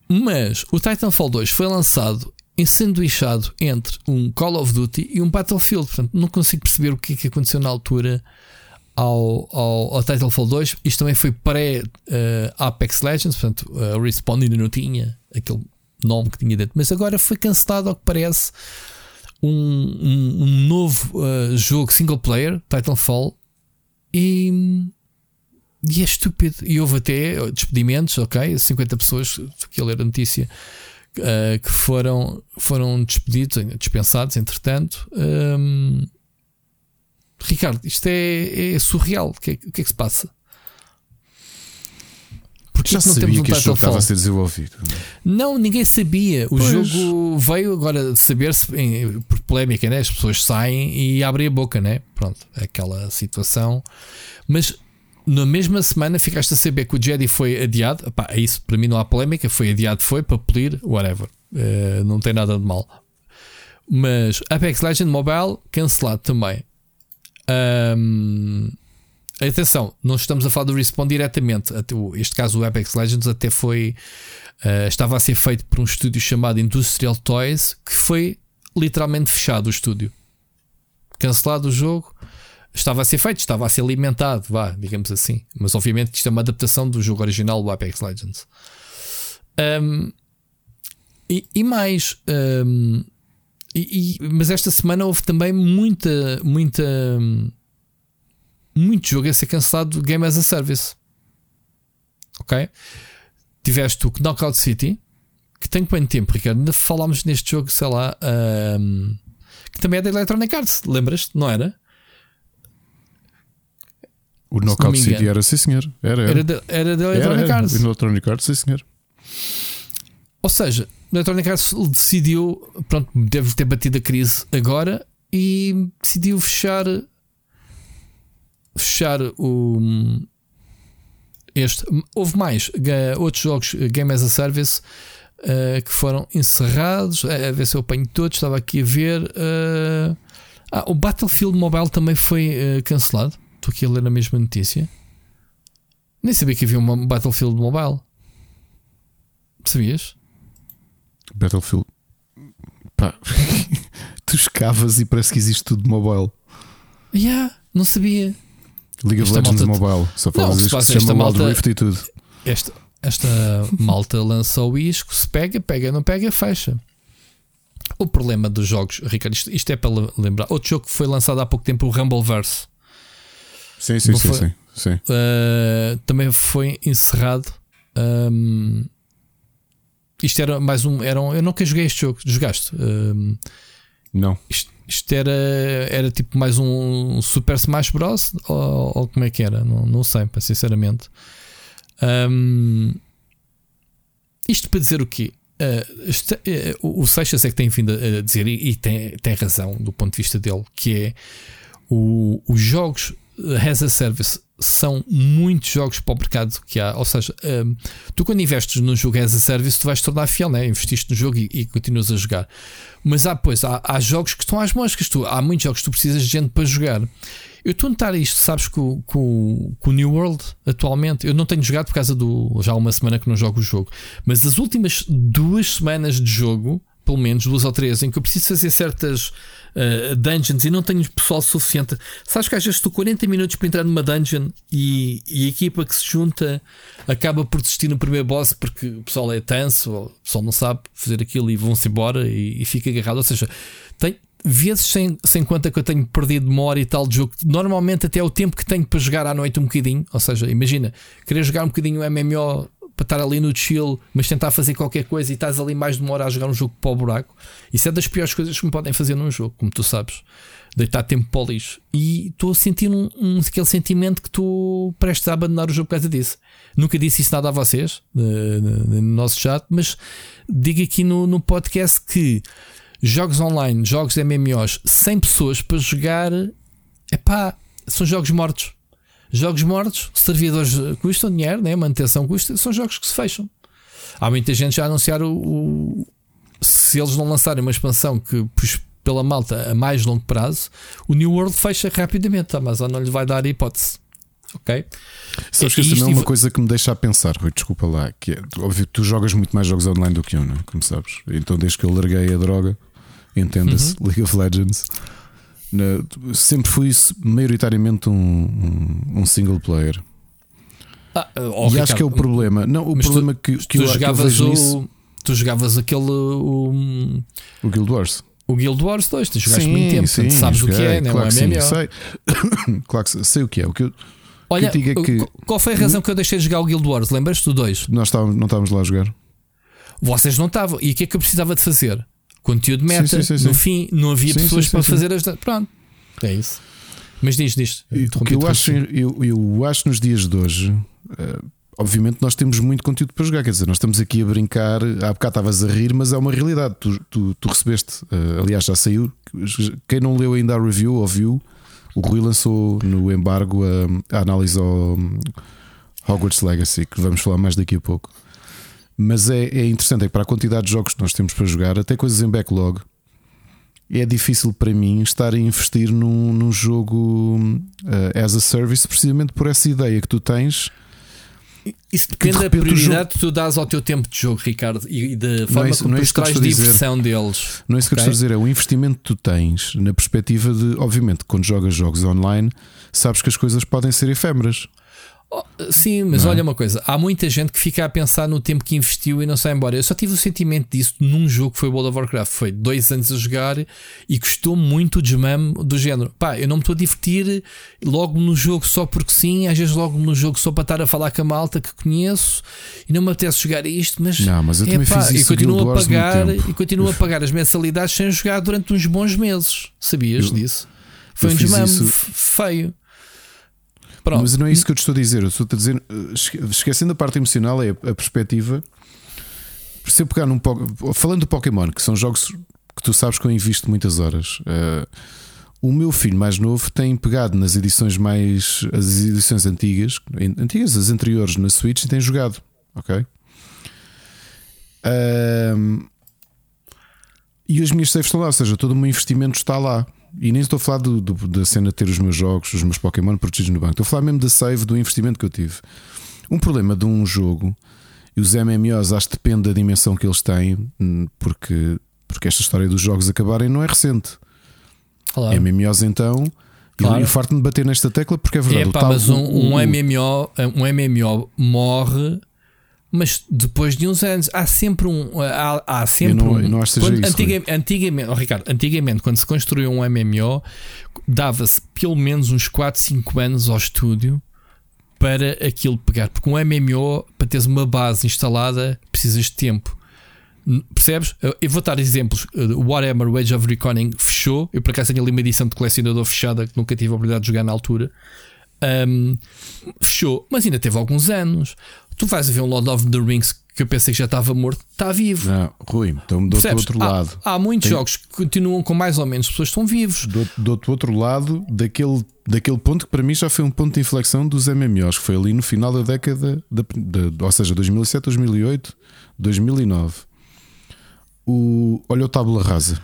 Mas o Titanfall 2 foi lançado ensanduichado entre um Call of Duty e um Battlefield. Portanto, não consigo perceber o que é que aconteceu na altura ao, ao, ao Titanfall 2. Isto também foi pré-Apex uh, Legends, portanto, a uh, Respawn ainda não tinha aquele nome que tinha dentro. Mas agora foi cancelado, ao que parece, um, um, um novo uh, jogo single player, Titanfall, e, e é estúpido. E houve até despedimentos, ok? 50 pessoas, aquilo era notícia. Uh, que foram, foram despedidos, dispensados, entretanto. Um, Ricardo, isto é, é surreal. O que é, o que, é que se passa? Porque Já não sabia que este jogo estava a ser desenvolvido. Não, ninguém sabia. O pois. jogo veio agora saber-se por polémica, né? As pessoas saem e abrem a boca, né? Pronto, aquela situação. Mas na mesma semana ficaste a saber que o Jedi foi adiado. Epá, é isso para mim não há polémica. Foi adiado, foi para polir, whatever. Uh, não tem nada de mal. Mas Apex Legend Mobile cancelado também. Um, atenção, não estamos a falar do Respawn diretamente. Este caso, o Apex Legends, até foi. Uh, estava a ser feito por um estúdio chamado Industrial Toys, que foi literalmente fechado o estúdio. Cancelado o jogo. Estava a ser feito, estava a ser alimentado, vá, digamos assim. Mas obviamente isto é uma adaptação do jogo original do Apex Legends. Um, e, e, mais, um, e, e, mas esta semana houve também muita, muita, muito jogo a ser cancelado Game as a Service. Ok? Tiveste o Knockout City, que tem quanto tempo, Ricardo? Ainda falámos neste jogo, sei lá, um, que também é da Electronic Arts, lembras-te? Não era? O Knockout City era, sim senhor. Era, era. Era da Electronic era, Arts. O Electronic Arts, sim senhor. Ou seja, o Electronic Arts decidiu, pronto, deve ter batido a crise agora e decidiu fechar fechar o este. Houve mais outros jogos Game as a Service uh, que foram encerrados. A ver se eu apanho todos. Estava aqui a ver. Uh, ah, o Battlefield Mobile também foi uh, cancelado. Estou aqui a ler a mesma notícia. Nem sabia que havia uma Battlefield Mobile. Sabias? Battlefield. Pá. tu escavas e parece que existe tudo mobile. Yeah, não sabia. League of Legends malta... Mobile. Só falas isto que se chama malta... Wild Rift e tudo. Esta, esta malta lançou isco, se pega, pega, não pega, fecha. O problema dos jogos, Ricardo, isto, isto é para lembrar. Outro jogo que foi lançado há pouco tempo, o Rumbleverse. Sim, sim, sim, sim, sim. Uh, também foi encerrado. Um, isto era mais um. Era um eu nunca joguei este jogo. Jogaste? Um, não. Isto, isto, era, era tipo mais um Super Smash Bros. Ou, ou como é que era? Não, não sei, sinceramente. Um, isto para dizer o quê? Uh, este, uh, o Seixas é que tem vindo a dizer, e, e, tem, tem razão do ponto de vista dele, que é o, os jogos as a service são muitos jogos para o mercado que há. Ou seja, um, tu quando investes num jogo as a service, tu vais tornar fiel, né? investiste no jogo e, e continuas a jogar. Mas há, pois, há, há, jogos que estão às moscas. Tu, há muitos jogos que tu precisas de gente para jogar. Eu estou a notar isto, sabes, com, com, com o New World atualmente. Eu não tenho jogado por causa do. Já há uma semana que não jogo o jogo. Mas as últimas duas semanas de jogo, pelo menos duas ou três, em que eu preciso fazer certas uh, dungeons e não tenho pessoal suficiente. Sabes que às vezes estou 40 minutos para entrar numa dungeon e, e, a equipa que se junta acaba por desistir no primeiro boss porque o pessoal é tenso, o pessoal não sabe fazer aquilo e vão-se embora e, e fica agarrado. Ou seja, tem vezes sem, sem conta que eu tenho perdido uma hora e tal de jogo, normalmente até o tempo que tenho para jogar à noite um bocadinho. Ou seja, imagina, querer jogar um bocadinho MMO para estar ali no chill, mas tentar fazer qualquer coisa e estás ali mais de uma hora a jogar um jogo para o buraco. Isso é das piores coisas que me podem fazer num jogo, como tu sabes. Deitar tempo para o lixo. E estou a sentir um, um, aquele sentimento que estou prestes a abandonar o jogo por causa disso. Nunca disse isso nada a vocês no, no nosso chat, mas digo aqui no, no podcast que jogos online, jogos MMOs, 100 pessoas para jogar, é pá, são jogos mortos. Jogos mortos, servidores custam dinheiro, né? manutenção custa, são jogos que se fecham. Há muita gente já a anunciar o, o se eles não lançarem uma expansão que puxa pela malta a mais longo prazo, o New World fecha rapidamente. A Amazon não lhe vai dar hipótese. Ok? Sabes que isso também é uma coisa que me deixa a pensar, Rui, desculpa lá, que é óbvio que tu jogas muito mais jogos online do que eu, não é? Como sabes. Então, desde que eu larguei a droga, entenda-se, uhum. League of Legends sempre fui maioritariamente um, um, um single player. Ah, oh, e Ricardo, acho que é o problema. Não, o problema tu, que, que, tu eu, jogavas que eu o, nisso, Tu jogavas aquele. O, o Guild Wars. O Guild Wars 2, tu jogaste sim, muito tempo, sim, sabes joguei, o que é, não claro é MMO. Sei, claro que sei o que é. O que eu, Olha, que eu é que, qual foi a razão que eu deixei de jogar o Guild Wars? Lembras-te do 2? Nós estávamos, não estávamos lá a jogar. Vocês não estavam. E o que é que eu precisava de fazer? Conteúdo meta. Sim, no fim, não havia pessoas para fazer as. Pronto. É isso. Mas diz, diz. O que eu acho, eu, eu acho nos dias de hoje, uh, obviamente nós temos muito conteúdo para jogar. Quer dizer, nós estamos aqui a brincar. Há bocado estavas a rir, mas é uma realidade. Tu, tu, tu recebeste, uh, aliás, já saiu. Quem não leu ainda a review ou viu, o Rui lançou no embargo a, a análise ao Hogwarts Legacy, que vamos falar mais daqui a pouco. Mas é, é interessante, é para a quantidade de jogos que nós temos para jogar, até coisas em backlog é difícil para mim estar a investir num, num jogo uh, as a service precisamente por essa ideia que tu tens. Isso depende de da prioridade que tu dás ao teu tempo de jogo, Ricardo, e da forma é isso, como é tu traz diversão deles. Não é isso que okay? eu estou a dizer, é o investimento que tu tens na perspectiva de, obviamente, quando jogas jogos online, sabes que as coisas podem ser efêmeras. Oh, sim, mas é? olha uma coisa: há muita gente que fica a pensar no tempo que investiu e não sai embora. Eu só tive o sentimento disso num jogo que foi World of Warcraft. Foi dois anos a jogar e custou muito o desmame do género. Pá, eu não me estou a divertir logo no jogo só porque sim, às vezes logo no jogo só para estar a falar com a malta que conheço e não me apetece jogar isto, mas, não, mas eu é, também pá, fiz isso e continuo a pagar e continuo a pagar as mensalidades sem jogar durante uns bons meses. Sabias eu, disso? Foi um desmame isso... feio. Pronto. Mas não é isso que eu te estou a dizer. Eu estou a dizer, eh, esquecendo a parte emocional, é a perspectiva. Se eu pegar num falando do Pokémon, que são jogos que tu sabes que eu invisto muitas horas. Uh, o meu filho mais novo tem pegado nas edições mais. as edições antigas, antigas, as anteriores na Switch e tem jogado. Ok? Uh, e as minhas saves estão lá, ou seja, todo o meu investimento está lá. E nem estou a falar do, do, da cena de ter os meus jogos, os meus Pokémon protegidos no banco. Estou a falar mesmo da save, do investimento que eu tive. Um problema de um jogo, e os MMOs acho que depende da dimensão que eles têm, hum, porque, porque esta história dos jogos acabarem não é recente. Claro. MMOs então. Claro. E eu farto-me bater nesta tecla porque é verdade. Epá, mas um, um, um, MMO, um MMO morre mas depois de uns anos há sempre um. Há, há sempre não, um. Não acho quando, isso, antigamente, antigamente, oh, Ricardo, antigamente, quando se construiu um MMO, dava-se pelo menos uns 4, 5 anos ao estúdio para aquilo pegar. Porque um MMO, para teres uma base instalada, precisas de tempo. Percebes? Eu vou dar exemplos. O Warhammer Wage of Reckoning fechou. Eu por acaso tenho ali uma edição de colecionador fechada que nunca tive a oportunidade de jogar na altura. Um, fechou, mas ainda teve alguns anos. Tu vais ver um Lord of the Rings que eu pensei que já estava morto, está vivo. Não, Rui, então do outro há, lado. Há muitos Tem... jogos que continuam com mais ou menos pessoas que estão vivos. Do, do outro lado, daquele, daquele ponto que para mim já foi um ponto de inflexão dos MMOs, que foi ali no final da década, da, da, ou seja, 2007, 2008, 2009. O, olha o Tábula Rasa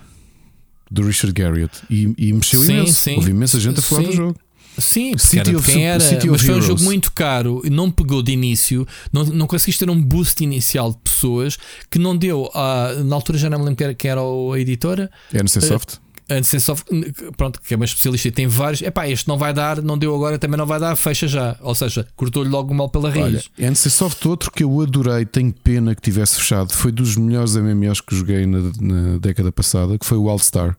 do Richard Garriott e, e mexeu sim, imenso. Sim, Houve imensa gente a falar sim. do jogo. Sim, era quem era, City mas foi um jogo muito caro e não pegou de início, não, não conseguiste ter um boost inicial de pessoas que não deu. A, na altura já não me lembro quem era a editora. Soft. A NC Soft, pronto, que é uma especialista e tem vários. Epá, este não vai dar, não deu agora, também não vai dar, fecha já. Ou seja, cortou-lhe logo mal pela raiz. Olha, NC Soft, outro que eu adorei, tenho pena que tivesse fechado, foi dos melhores MMOs que joguei na, na década passada, que foi o All Star.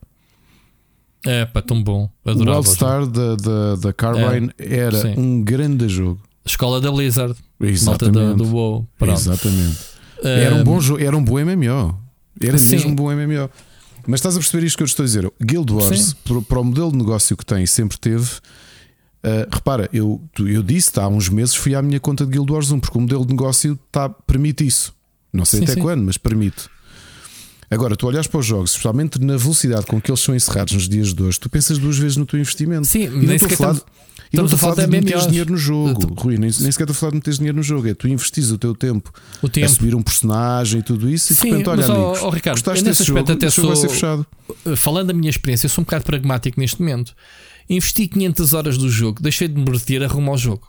É, pá, tão bom. Adorava o All-Star da, da, da Carbine é, era sim. um grande jogo. Escola da Blizzard. Exatamente. Malta do, do WoW. Exatamente. Um, era um bom jogo, era um bom MMO. Era sim. mesmo um bom MMO. Mas estás a perceber isto que eu estou a dizer? Guild Wars, para, para, o modelo de negócio que tem sempre teve, uh, repara, eu, eu disse há uns meses fui à minha conta de Guild Wars 1, porque o modelo de negócio tá, permite isso. Não sei sim, até quando, mas permite. Agora, tu olhas para os jogos, especialmente na velocidade com que eles são encerrados nos dias de hoje, tu pensas duas vezes no teu investimento. Sim, e estou a falar, e não estou a falar de meter dinheiro no jogo, Rui, nem, nem sequer estou a falar de meter dinheiro no jogo, é tu investis o teu tempo, o tempo. a subir um personagem e tudo isso, Sim, e de repente, olha, mas, amigos, oh, oh, Ricardo, gostaste desse jogo, até sou, vai ser fechado. Falando da minha experiência, eu sou um bocado pragmático neste momento. Investi 500 horas do jogo, deixei de me divertir a rumo ao jogo.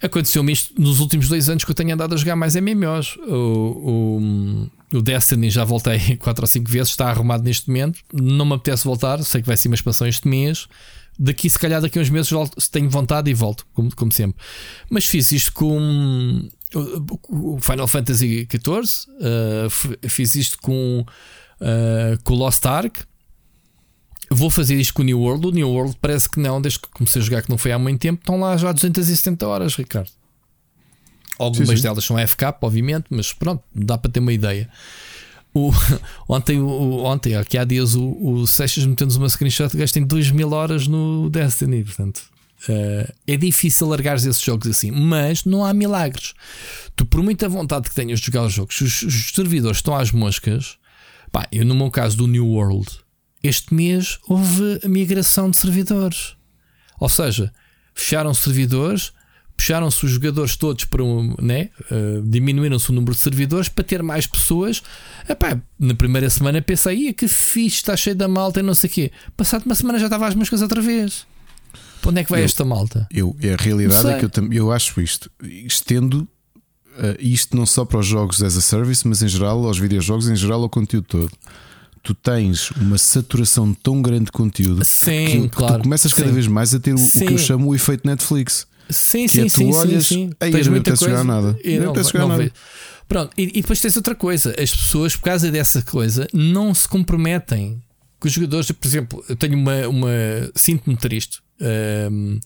Aconteceu-me isto nos últimos dois anos que eu tenho andado a jogar mais MMOs. O, o, o Destiny já voltei 4 ou 5 vezes, está arrumado neste momento. Não me apetece voltar, sei que vai ser uma expansão este mês. Daqui, se calhar, daqui a uns meses, volto, tenho vontade e volto, como, como sempre. Mas fiz isto com o Final Fantasy XIV, uh, fiz isto com, uh, com o Lost Ark Vou fazer isto com o New World. O New World parece que não, desde que comecei a jogar, que não foi há muito tempo, estão lá já 270 horas, Ricardo. Algumas sim, sim. delas são FK, obviamente, mas pronto, dá para ter uma ideia. O, ontem, o, ontem, aqui há dias, o, o Seixas meteu-nos uma screenshot que tem 2 mil horas no Destiny. Portanto, uh, é difícil largar esses jogos assim, mas não há milagres. Tu, por muita vontade que tenhas de jogar os jogos, os, os servidores estão às moscas. Pá, eu, no meu caso do New World, este mês houve a migração de servidores. Ou seja, fecharam servidores, puxaram-se os jogadores todos para um. Né? Uh, diminuíram-se o número de servidores para ter mais pessoas. Epá, na primeira semana pensei, que fixe, está cheio da malta e não sei o quê. Passado uma semana já estava as moscas outra vez. Para onde é que vai eu, esta malta? Eu, a realidade é que eu, eu acho isto. Estendo uh, isto não só para os jogos as a service, mas em geral aos videojogos, em geral ao conteúdo todo tu tens uma saturação tão grande de conteúdo sim, que, claro, tu começas cada sim. vez mais a ter o, o, que eu chamo o efeito Netflix. Sim, que sim, é, sim, olhas, sim, sim. Me apetece jogar nada. E não, não, jogar nada. Pronto, e, e, depois tens outra coisa: as pessoas, por causa dessa coisa, não se comprometem com os jogadores. Por exemplo, eu tenho uma. uma Sinto-me triste. Um,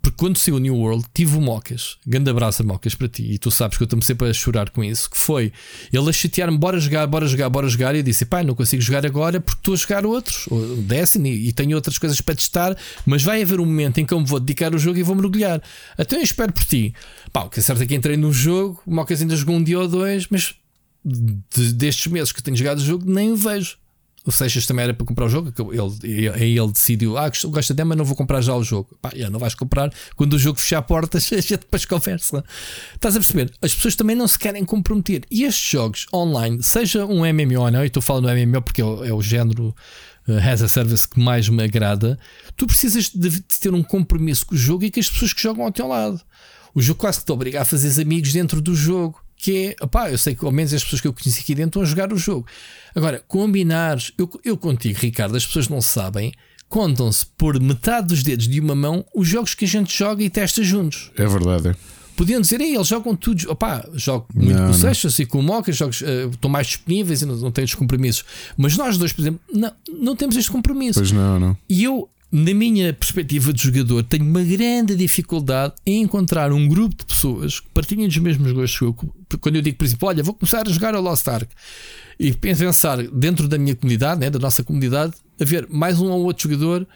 porque quando saiu o New World, tive o Mocas, grande abraço a Mocas para ti, e tu sabes que eu estou-me sempre a chorar com isso. Que foi ele a chatear-me, bora jogar, bora jogar, bora jogar, e eu disse: pai, não consigo jogar agora porque estou a jogar outros, o Destiny, e tenho outras coisas para testar, mas vai haver um momento em que eu me vou dedicar ao jogo e vou mergulhar. Até eu espero por ti. Pá, o que é certo é que entrei no jogo, o Mocas ainda jogou um dia ou dois, mas de, destes meses que tenho jogado o jogo, nem o vejo. O Seixas também era para comprar o jogo. Ele, aí ele decidiu: Ah, gosta de mas não vou comprar já o jogo. Pá, já não vais comprar quando o jogo fechar portas, a gente depois conversa. Estás a perceber? As pessoas também não se querem comprometer. E estes jogos online, seja um MMO ou não, e estou falando do MMO porque é o, é o género uh, as a service que mais me agrada, tu precisas de, de, ter um compromisso com o jogo e com as pessoas que jogam ao teu lado. O jogo quase que te obriga a fazer amigos dentro do jogo que é, opá, eu sei que ao menos as pessoas que eu conheci aqui dentro estão a jogar o jogo. Agora, combinares, eu, eu contigo, Ricardo, as pessoas não sabem, contam-se por metade dos dedos de uma mão os jogos que a gente joga e testa juntos. É verdade. É. Podiam dizer, Ei, eles jogam tudo, opá, jogo muito não, com o Seixas e com o Moca, jogos uh, estão mais disponíveis e não, não tenho os compromissos. Mas nós dois, por exemplo, não, não temos este compromisso. Pois não, não. E eu na minha perspectiva de jogador, tenho uma grande dificuldade em encontrar um grupo de pessoas que partilhem dos mesmos gostos que eu. Quando eu digo, por exemplo, olha, vou começar a jogar a Lost Ark e pensar dentro da minha comunidade, né, da nossa comunidade, a ver mais um ou outro jogador.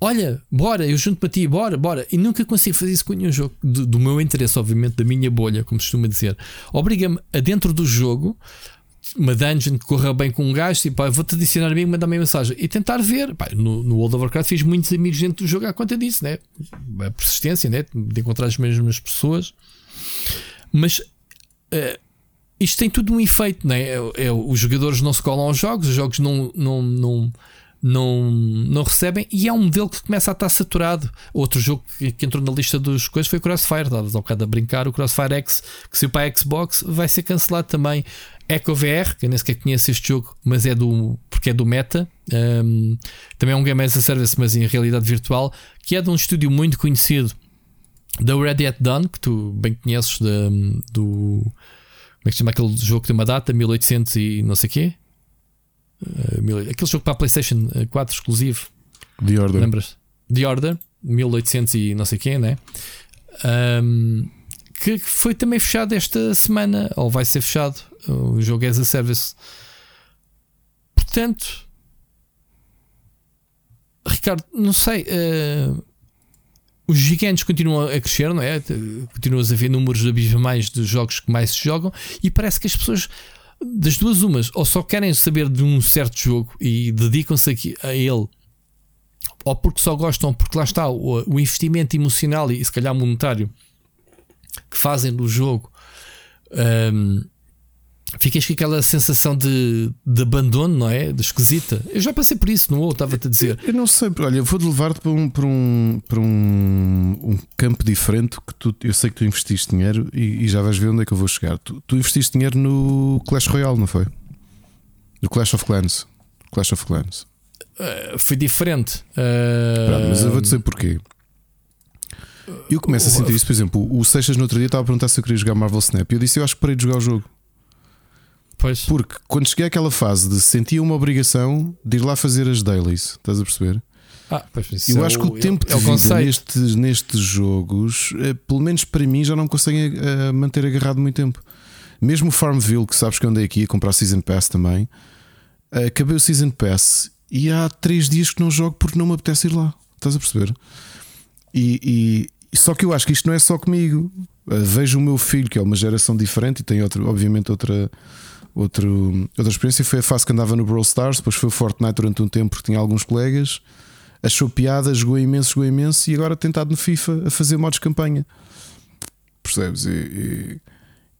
Olha, bora, eu junto para ti, bora, bora. E nunca consigo fazer isso com nenhum jogo. Do, do meu interesse, obviamente, da minha bolha, como se costuma dizer. Obriga-me a dentro do jogo uma dungeon que corra bem com um gajo, tipo, vou-te adicionar amigo, mandar-me mensagem e tentar ver. Pá, no, no, World of Warcraft fiz muitos amigos dentro do jogo à conta disso, né? A persistência, né? De encontrar as mesmas pessoas, mas uh, isto tem tudo um efeito, né? É, é, os jogadores não se colam aos jogos, os jogos não, não, não não, não recebem e é um modelo que começa a estar saturado. Outro jogo que, que entrou na lista dos coisas foi o Crossfire, dadas ao bocado a brincar. O Crossfire X, que saiu para a Xbox, vai ser cancelado também. Echo VR, que eu nem sequer conheço este jogo, mas é do porque é do Meta. Um, também é um game as a service, mas em realidade virtual, que é de um estúdio muito conhecido da Red Yet Done, que tu bem conheces de, do. Como é que se chama aquele jogo que tem uma data? 1800 e não sei o quê. Uh, aquele jogo para a PlayStation 4 exclusivo. The Order. Lembras? The Order, 1800 e não sei quem, né? Um, que foi também fechado esta semana, ou vai ser fechado. O jogo as a service. Portanto, Ricardo, não sei. Uh, os gigantes continuam a crescer, não é? Continuas a ver números abismais de jogos que mais se jogam e parece que as pessoas das duas umas, ou só querem saber de um certo jogo e dedicam-se a ele, ou porque só gostam, porque lá está o, o investimento emocional e se calhar monetário que fazem do jogo. Um, ficas com aquela sensação de, de abandono, não é? De esquisita. Eu já passei por isso, não estava-te a dizer. Eu não sei, olha, vou-te levar-te para, um, para, um, para um, um, campo diferente que tu, eu sei que tu investiste dinheiro e, e, já vais ver onde é que eu vou chegar. Tu, tu investiste dinheiro no Clash Royale, não foi? No Clash of Clans. Clash of Clans. Uh, foi diferente. Uh... Pronto, mas eu vou dizer porquê. Eu começo a sentir isso, por exemplo, o Seixas no outro dia estava a perguntar se eu queria jogar Marvel Snap e eu disse: Eu acho que parei de jogar o jogo. Pois. Porque quando cheguei àquela fase de sentir uma obrigação de ir lá fazer as dailies, estás a perceber? Ah, pois, eu é acho o, que o tempo é, de é vida nestes, nestes jogos, eh, pelo menos para mim, já não conseguem uh, manter agarrado muito tempo. Mesmo Farmville, que sabes que eu andei aqui a comprar Season Pass também, uh, acabei o Season Pass e há três dias que não jogo porque não me apetece ir lá. Estás a perceber? E, e só que eu acho que isto não é só comigo. Vejo o meu filho, que é uma geração diferente e tem outro, obviamente outra Outro, outra experiência foi a fase que andava no Brawl Stars, depois foi o Fortnite durante um tempo porque tinha alguns colegas, achou piada, jogou imenso, jogou imenso e agora tentado no FIFA a fazer modos de campanha. Percebes? E,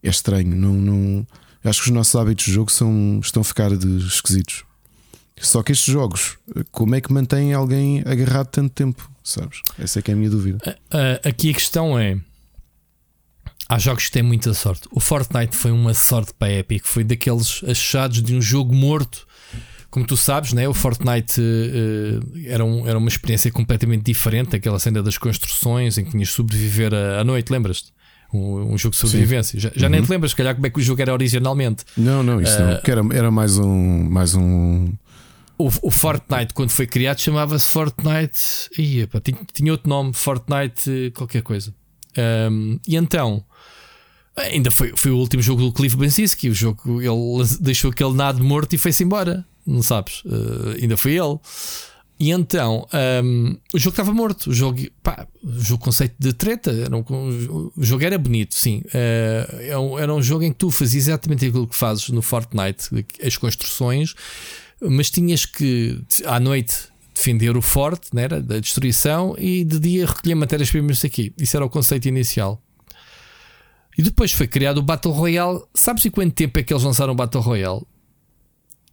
e é estranho. Não, não, acho que os nossos hábitos de jogo são, estão a ficar de esquisitos. Só que estes jogos, como é que mantêm alguém agarrado tanto tempo? Sabes? Essa é que é a minha dúvida. Aqui a questão é Há jogos que têm muita sorte. O Fortnite foi uma sorte para a Epic, foi daqueles achados de um jogo morto. Como tu sabes, né? o Fortnite uh, era, um, era uma experiência completamente diferente. Aquela cena das construções em que tinhas de sobreviver à noite, lembras-te? Um, um, jogo de sobrevivência. Sim. Já, já uhum. nem te lembras, se calhar, como é que o jogo era originalmente. Não, não, isso uh, não. Era, era mais um. Mais um... O, o Fortnite, quando foi criado, chamava-se Fortnite. Ia, pá, tinha, tinha outro nome, Fortnite, qualquer coisa. Um, e então Ainda foi, foi o último jogo do Cliff Bensinski. O jogo ele deixou aquele nado morto e foi-se embora. Não sabes? Uh, ainda foi ele. E então um, o jogo estava morto. O jogo, pá, o jogo conceito de treta. Era um, o jogo era bonito, sim. Uh, era um jogo em que tu fazias exatamente aquilo que fazes no Fortnite, as construções, mas tinhas que à noite defender o forte, né, da destruição, e de dia recolher matérias-primas aqui. Isso era o conceito inicial. E depois foi criado o Battle Royale. Sabes em quanto tempo é que eles lançaram o Battle Royale?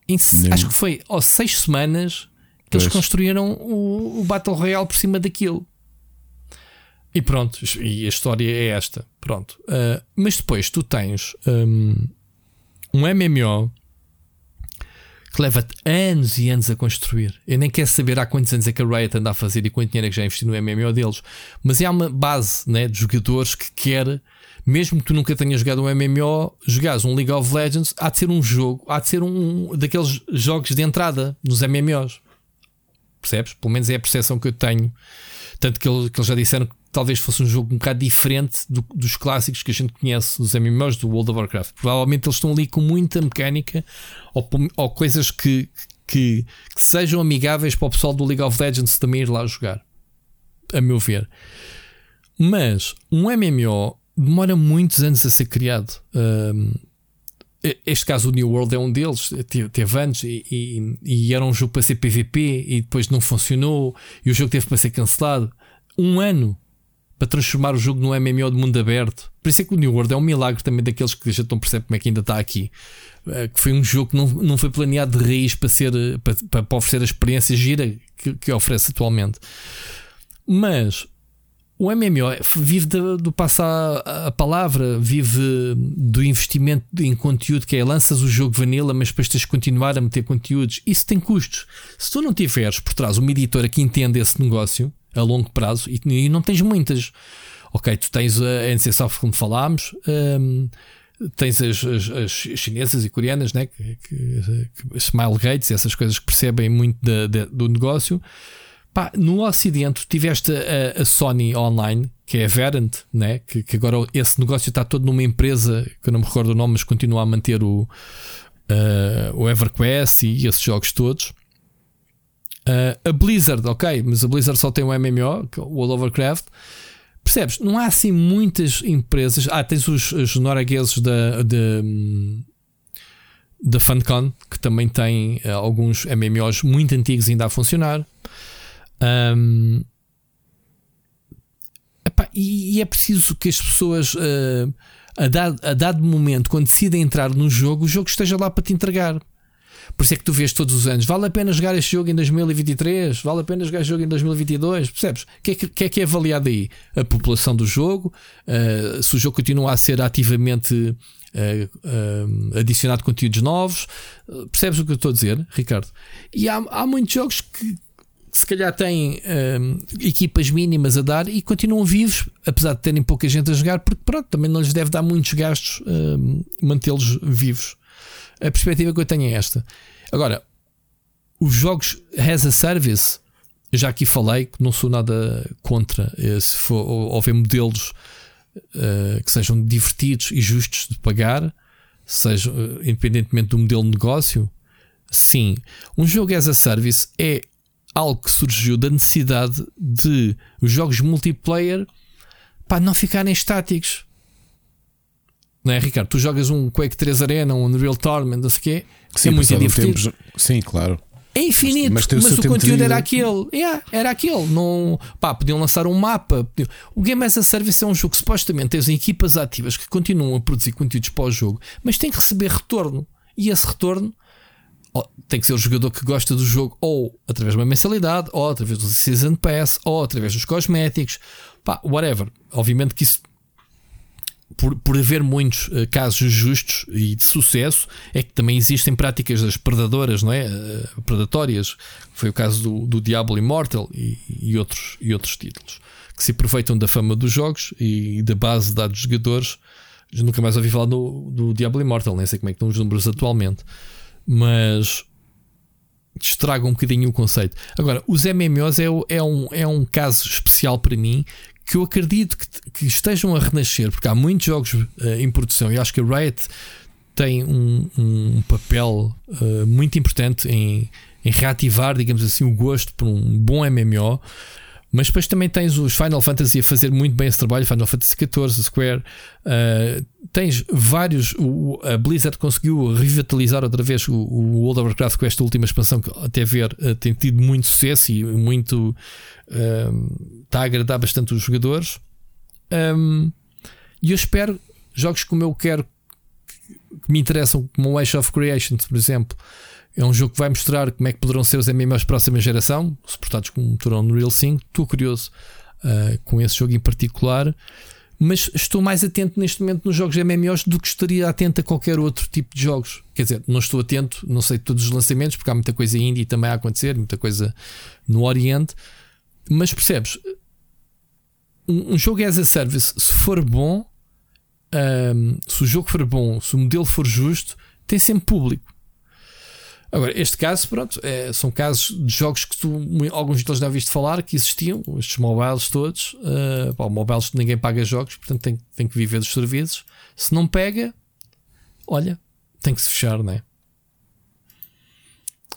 Em, acho que foi oh, seis semanas que pois. eles construíram o, o, Battle Royale por cima daquilo. E pronto, e a história é esta. Pronto. Uh, mas depois tu tens um, um MMO que leva-te anos e anos a construir. Eu nem quero saber há quantos anos é que a Riot anda a fazer e quanto dinheiro é que já investiu no MMO deles. Mas é uma base né, de jogadores que quer mesmo que tu nunca tenhas jogado um MMO, jogares um League of Legends, há de ser um jogo, há de ser um daqueles jogos de entrada nos MMOs. percebes? Pelo menos é a percepção que eu tenho. Tanto que, ele, que eles já disseram que talvez fosse um jogo um bocado diferente do, dos clássicos que a gente conhece, dos MMOs do World of Warcraft. Provavelmente eles estão ali com muita mecânica ou, ou coisas que, que, que, sejam amigáveis para o pessoal do League of Legends também ir lá jogar. A meu ver. Mas um MMO demora muitos anos a ser criado. Um, este caso, o New World é um deles, teve antes e, e, e, era um jogo para ser PVP e depois não funcionou e o jogo teve para ser cancelado. Um ano para transformar o jogo num MMO de mundo aberto. Por isso é que o New World é um milagre também daqueles que já não percebe como é que ainda está aqui. Eh, que foi um jogo que não, não foi planeado de raiz para, ser, para, para oferecer a experiência gira que, que oferece atualmente. Mas o MMO vive do, do passar a palavra, vive do investimento em conteúdo, que é lanças o jogo vanilla, mas depois tens de continuar a meter conteúdos. Isso tem custos. Se tu não tiveres por trás uma editora que entenda esse negócio, a longo prazo e, e não tens muitas. Ok, tu tens a NC Soft, como falámos, um, tens as, as, as, chinesas e coreanas, né? que, que, que Smile Gates, essas coisas que percebem muito do negócio. Pá, no Ocidente tiveste a, a, Sony Online, que é a Verant, né? que, que agora esse negócio está todo numa empresa que eu não me recordo o nome, mas continua a manter o, uh, o EverQuest e esses jogos todos. Uh, a Blizzard, ok, mas a Blizzard só tem um MMO, é o World of Warcraft. Percebes? Não há assim muitas empresas. Ah, tens os, os noruegueses da, da, da Funcon, que também têm uh, alguns MMOs muito antigos ainda a funcionar. Um, epá, e, e, é preciso que as pessoas, uh, a, dado, a dado momento, quando decidem entrar no jogo, o jogo esteja lá para te entregar. Por isso é que tu vês todos os anos, vale a pena jogar este jogo em 2023, vale a pena jogar este jogo em 2022, percebes? O que, é que, que, é que é avaliado aí? A população do jogo, uh, se o jogo continua a ser ativamente uh, uh, adicionado conteúdos novos, percebes o que eu estou a dizer, Ricardo? E há, há muitos jogos que, se calhar têm equipas mínimas a dar e continuam vivos, apesar de terem pouca gente a jogar, porque pronto, também não lhes deve dar muitos gastos mantê-los vivos. A perspectiva que eu tenho é esta. Agora, os jogos as a service, já aqui falei que não sou nada contra eh, se for houver modelos uh, que sejam divertidos e justos de pagar, seja uh, independentemente do modelo de negócio. Sim, um jogo as a service é algo que surgiu da necessidade de os jogos multiplayer para não ficarem estáticos. Não é, Ricardo? Tu jogas um Quake 3 Arena, um Unreal Tournament, não sei o quê. Sim, é muito divertido. Tempos, sim, claro. É infinito, mas, mas, o, conteúdo era aquele. Yeah, era aquele. Não, pá, podiam lançar um mapa. Podiam... O Game as a Service é um jogo que supostamente tem equipas ativas que continuam a produzir conteúdos para o jogo, mas tem que receber retorno. E esse retorno tem que ser o jogador que gosta do jogo, ou através de uma mensalidade, ou através do Season Pass, ou através dos cosméticos, pá, whatever. Obviamente que isso por, por haver muitos uh, casos justos e de sucesso, é que também existem práticas das predadoras, não é? Uh, predatórias. Foi o caso do, do Diablo Immortal e, e, outros, e outros títulos que se aproveitam da fama dos jogos e da base de dados dos jogadores. Eu nunca mais ouvi falar do, do Diablo Immortal, nem sei como é que estão os números atualmente, mas estragam um bocadinho o conceito. Agora, os MMOs é, é, um, é um caso especial para mim que eu acredito que, que estejam a renascer, porque há muitos jogos uh, em produção e acho que a Riot tem um, um papel uh, muito importante em, em, reativar, digamos assim, o gosto por um bom MMO. Mas depois também tens os Final Fantasy a fazer muito bem esse trabalho, Final Fantasy XIV, Square. Uh, tens vários. O, a Blizzard conseguiu revitalizar outra vez o, o, World of Warcraft com esta última expansão que até ver uh, tem tido muito sucesso e muito. Uh, está a agradar bastante os jogadores. Um, e eu espero jogos como eu quero que me interessam, como o Age of Creations, por exemplo é um jogo que vai mostrar como é que poderão ser os MMOs próxima geração, suportados com o motor Unreal 5. Estou curioso uh, com esse jogo em particular, mas estou mais atento neste momento nos jogos MMOs do que estaria atento a qualquer outro tipo de jogos. Quer dizer, não estou atento, não sei todos os lançamentos, porque há muita coisa indie também a acontecer, muita coisa no Oriente, mas percebes? Um, um jogo as a service, se for bom, um, se o jogo for bom, se o modelo for justo, tem sempre público. Agora, este caso, pronto, é, são casos de jogos que tu, alguns deles já viste falar, que existiam, estes mobiles todos. Uh, pá, mobiles ninguém paga jogos, portanto tem, tem que viver dos serviços. Se não pega, olha, tem que se fechar, não é?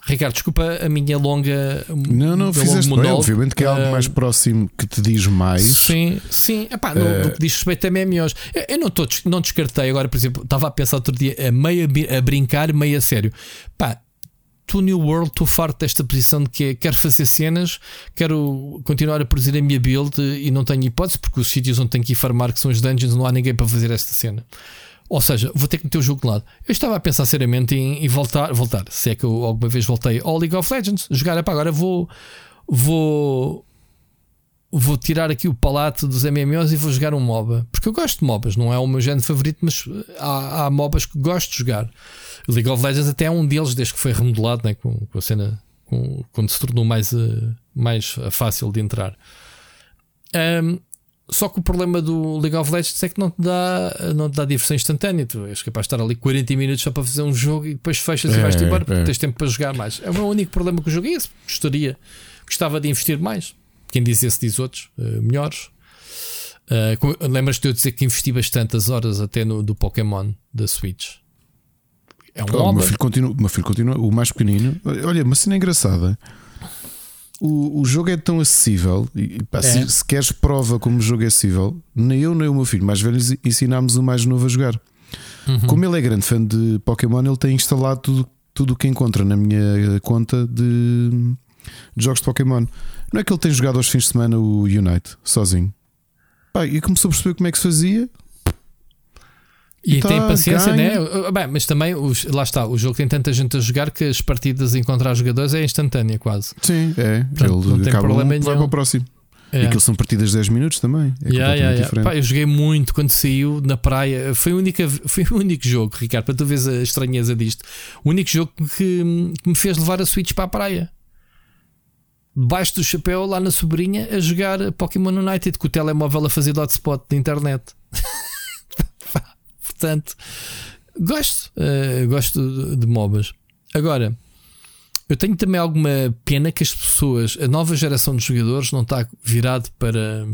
Ricardo, desculpa a minha longa. Não, não, fizeste bem. Obviamente que é algo mais próximo que te diz mais. Sim, sim. Epá, no, uh... no que diz respeito a MMOs. Eu, eu não, tô, não descartei agora, por exemplo, estava a pensar outro dia a meio a brincar, meio a sério. Pá, tu New World, estou farto desta posição de que é, quero fazer cenas, quero continuar a produzir a minha build e não tenho hipótese, porque os sítios onde tenho que ir farmar, que são os dungeons, não há ninguém para fazer esta cena. Ou seja, vou ter que meter o jogo de lado. Eu estava a pensar seriamente em, em voltar, voltar, se é que eu alguma vez voltei ao League of Legends, jogar, epá, agora vou, vou, vou tirar aqui o palato dos MMOs e vou jogar um MOBA. Porque eu gosto de MOBAs, não é o meu género favorito, mas há, há MOBAs que gosto de jogar. League of Legends até é um deles, desde que foi remodelado né, com, com a cena, com, quando se tornou mais, uh, mais fácil de entrar. Um, só que o problema do League of Legends é que não te dá, não te dá diversão instantânea. Tu és capaz de estar ali 40 minutos só para fazer um jogo e depois fechas é, e vais-te embora porque é. tens tempo para jogar mais. É o meu único problema com o jogo. E esse gostaria, gostava de investir mais. Quem diz esse diz outros, uh, melhores. Uh, Lembras-te de eu dizer que investi bastantes horas até no do Pokémon da Switch? É um oh, o meu filho continua, meu filho continua, o mais pequenino. Olha, uma cena engraçada o, o jogo é tão acessível e pá, é. se, se, queres prova como o jogo é acessível, nem eu nem o meu filho mais velho ensinámos o mais novo a jogar. Uhum. Como ele é grande fã de Pokémon, ele tem instalado tudo tudo o que encontra na minha conta de, de, jogos de Pokémon. Não é que ele tem jogado aos fins de semana o Unite sozinho. Pá, e começou a perceber como é que se fazia e tá, tem paciência, ganha. né? Bem, mas também, os, lá está, o jogo tem tanta gente a jogar que as partidas encontrar jogadores é instantânea quase. Sim, é. Portanto, ele não tem problema um, nenhum. Vai para o próximo. É. E aquilo são partidas de 10 minutos também. É yeah, yeah, yeah. Pá, eu joguei muito quando saiu na praia. Foi o, único, foi o único jogo, Ricardo, para tu veres a estranheza disto. O único jogo que, que me fez levar a Switch para a praia. Debaixo do chapéu, lá na sobrinha, a jogar Pokémon United com o telemóvel a fazer hotspot de internet. Portanto, gosto, uh, gosto de, de MOBAs. Agora, eu tenho também alguma pena que as pessoas, a nova geração de jogadores, não está virado para,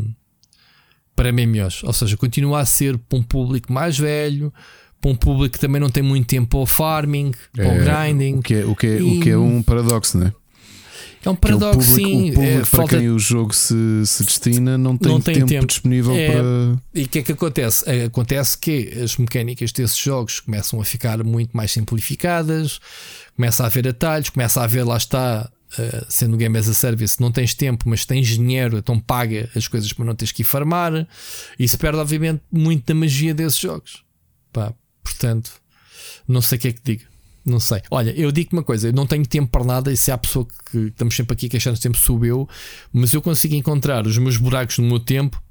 para MMOs. Ou seja, continua a ser para um público mais velho, para um público que também não tem muito tempo ao farming, é, ao grinding. O que é, o que é, e... o que é um paradoxo, não é? É um paradoxo, o público, sim. O público é, para falta... quem o jogo se, se destina não tem, não tem tempo, tempo, disponível é, para. E o que é que acontece? É, acontece que as mecânicas desses jogos começam a ficar muito mais simplificadas, começa a haver atalhos, começa a haver, lá está, uh, sendo Game as a Service, não tens tempo, mas tens dinheiro, então paga as coisas para não teres que ir farmar. E se perde, obviamente, muito da magia desses jogos. Pá, portanto, não sei o que é que digo. Não sei. Olha, eu digo uma coisa: eu não tenho tempo para nada. E se há pessoa que estamos sempre aqui queixando tempo, sou eu. Mas eu consigo encontrar os meus buracos no meu tempo,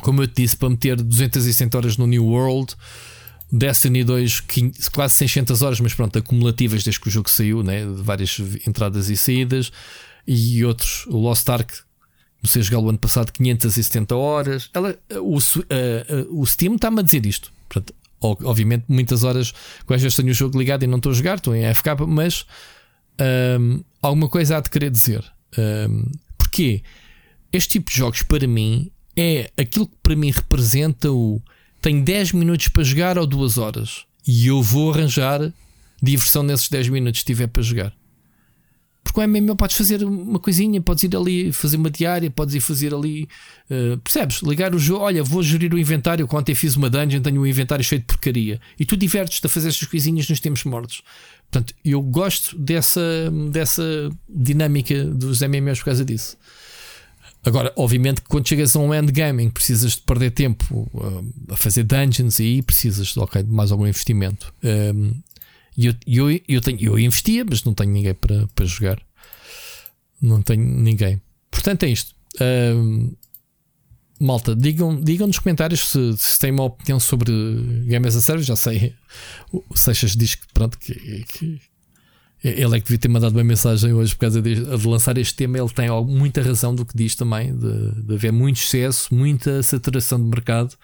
como eu te disse, para meter 260 horas no New World. Destiny 2, quase 600 horas, mas pronto, acumulativas desde que o jogo saiu, né? de várias entradas e saídas. E outros, o Lost Ark, comecei a jogar o ano passado 570 horas. Ela, o, uh, uh, o Steam está-me a dizer isto. Portanto, obviamente, muitas horas com vezes tenho o jogo ligado e não estou a jogar, estou em FK, mas um, alguma coisa há de querer dizer. Um, porque este tipo de jogos, para mim, é aquilo que para mim representa o. Tenho 10 minutos para jogar ou 2 horas e eu vou arranjar diversão nesses 10 minutos se tiver para jogar. Porque o MMO podes fazer uma coisinha, podes ir ali fazer uma diária, podes ir fazer ali, uh, percebes? Ligar o jogo, olha, vou gerir o inventário. Ontem fiz uma dungeon, tenho um inventário cheio de porcaria. E tu divertes-te a fazer estas coisinhas nos tempos mortos. Portanto, eu gosto dessa, dessa dinâmica dos MMOs por causa disso. Agora, obviamente, quando chegas a um endgame precisas de perder tempo uh, a fazer dungeons e aí precisas okay, de mais algum investimento. Um, ehm, e eu, eu, eu, tenho, eu investia, mas não tenho ninguém para, para jogar. Não tenho ninguém. Portanto, é isto. Uh, malta, digam, digam nos comentários se, se têm uma opinião sobre Game as a Service. Já sei, o Seixas diz que, pronto, que, que ele é que devia ter mandado uma mensagem hoje por causa de, de, lançar este tema. Ele tem muita razão do que diz também, de, de haver muito excesso, muita saturação de mercado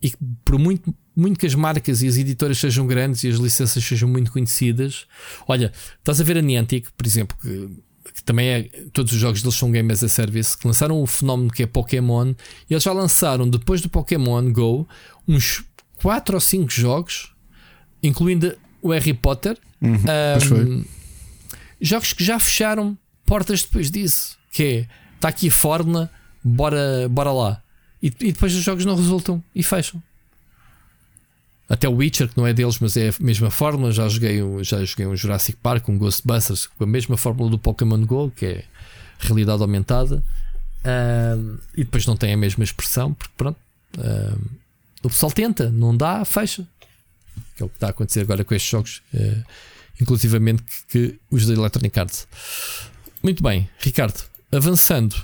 e que por muito muito que as marcas e as editoras sejam grandes e as licenças sejam muito conhecidas. Olha, estás a ver a Niantic, por exemplo, que, que também é. Todos os jogos deles são Game as a Service, que lançaram o fenómeno que é Pokémon, e eles já lançaram, depois do Pokémon Go, uns 4 ou 5 jogos, incluindo o Harry Potter. Uhum. Um, jogos que já fecharam portas depois disso. Que é, está aqui a fórmula, bora, bora lá. E, e depois os jogos não resultam e fecham. Até o Witcher, que não é deles, mas é a mesma fórmula. Já joguei, um, já joguei um Jurassic Park, um Ghostbusters, com a mesma fórmula do Pokémon Go, que é realidade aumentada. Um, e depois não tem a mesma expressão, porque pronto. O pessoal tenta, não dá, fecha. Que é o que está a acontecer agora com estes jogos, uh, inclusivamente que, que os da Electronic Arts. Muito bem, Ricardo, avançando.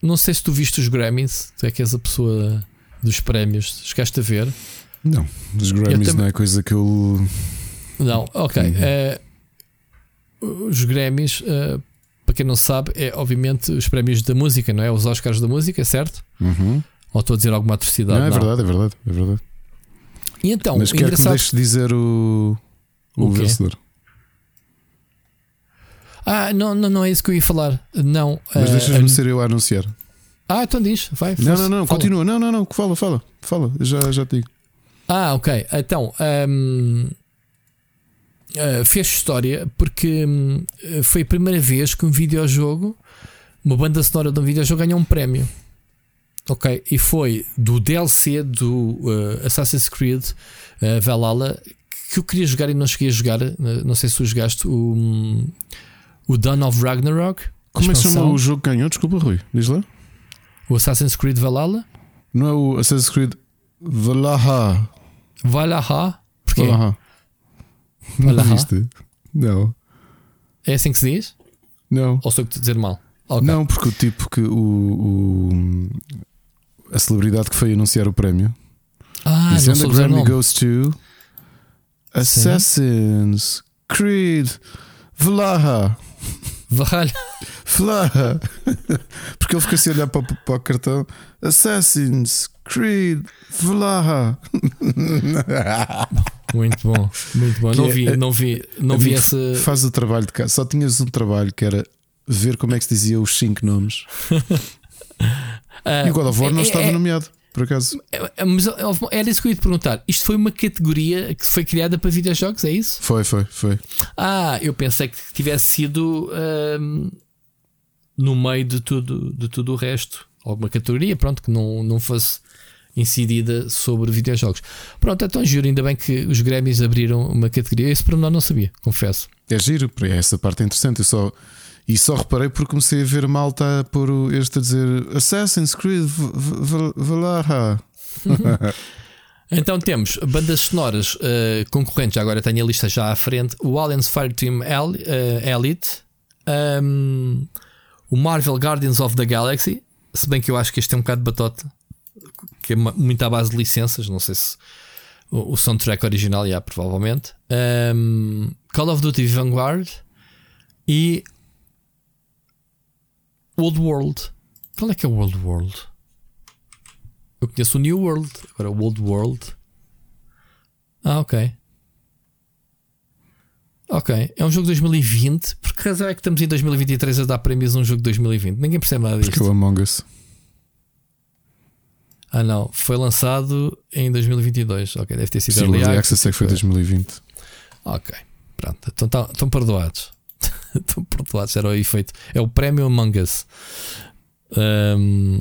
Não sei se tu viste os Grammys, tu é que és a pessoa dos prémios. Chegaste a ver? Não, os Grammys tam... não é coisa que eu. Não, ok. Uh, os Grammys, uh, para quem não sabe, é obviamente os prémios da música, não é? Os Oscars da música, certo? Uhum. Ou estou a dizer alguma atrocidade? Não, é não. verdade, é verdade, é verdade. E então, Mas quero engraçado... que me deixes dizer o, o, o vencedor. Ah, não, não, não é isso que eu ia falar. Não. Mas uh, deixas-me uh, ser eu a anunciar. Ah, então diz, vai. Não, não, não, fala. continua. Não, não, não, fala, fala, fala, já, já te digo. Ah, ok. Então, um, uh, fez história porque um, foi a primeira vez que um videojogo, uma banda sonora de um videojogo, ganhou um prémio. Ok, e foi do DLC do uh, Assassin's Creed uh, Valhalla que eu queria jogar e não cheguei a jogar. não sei se tu jogaste o, um, o Dawn of Ragnarok. Como é que chama o jogo que ganhou? Desculpa, Rui, diz lá. O Assassin's Creed Valhalla? Não é o Assassin's Creed Valhalla. Valhalla? Porquê? Valhalla. Não viste? Não. É assim que se diz? Não. Ou sou que te dizer mal? Okay. Não, porque o tipo que o, o, a celebridade que foi anunciar o prémio. Ah, não the Grammy goes to Assassin's. Creed Valhalla. Valhalla. Valhalla. Porque ele fica assim a olhar para, para o cartão Assassin's Creed Valhalla. Muito bom, muito bom. não, é, vi, não vi, não vi esse. Faz o trabalho de casa. Só tinhas um trabalho que era ver como é que se dizia os cinco nomes. e o God of War não é, estava é, nomeado por acaso. É, é, mas era isso que eu ia te perguntar. Isto foi uma categoria que foi criada para videojogos, é isso? Foi, foi, foi. Ah, eu pensei que tivesse sido um, no meio de tudo, de tudo o resto. Alguma categoria, pronto, que não, não fosse incidida sobre videojogos. Pronto, então juro, ainda bem que os Grammys abriram uma categoria. Esse para nós não sabia, confesso. É giro, essa parte é interessante. Eu só e só reparei porque comecei a ver malta a pôr este a dizer Assassin's Creed Valhalla. então temos bandas sonoras uh, concorrentes, agora tenho a lista já à frente: o Aliens Fireteam El, uh, Elite, um, o Marvel Guardians of the Galaxy. Se bem que eu acho que este é um bocado de batota, que é muito à base de licenças. Não sei se o, o soundtrack original, já, provavelmente. Um, Call of Duty Vanguard e Old World. Qual é que é o Old World? Eu conheço o New World, agora o Old World. Ah, ok. Ok, é um jogo de 2020. Por que razão é que estamos em 2023 a dar prémios a um jogo de 2020? Ninguém percebe nada disto. Porque é o Among Us. Ah, não. Foi lançado em 2022. Ok, deve ter sido Sim, Early Access é que foi 2020. Ok, pronto. Então tá, estão perdoados. Estão perdoados, era o efeito. É o prémio Among Us. Um,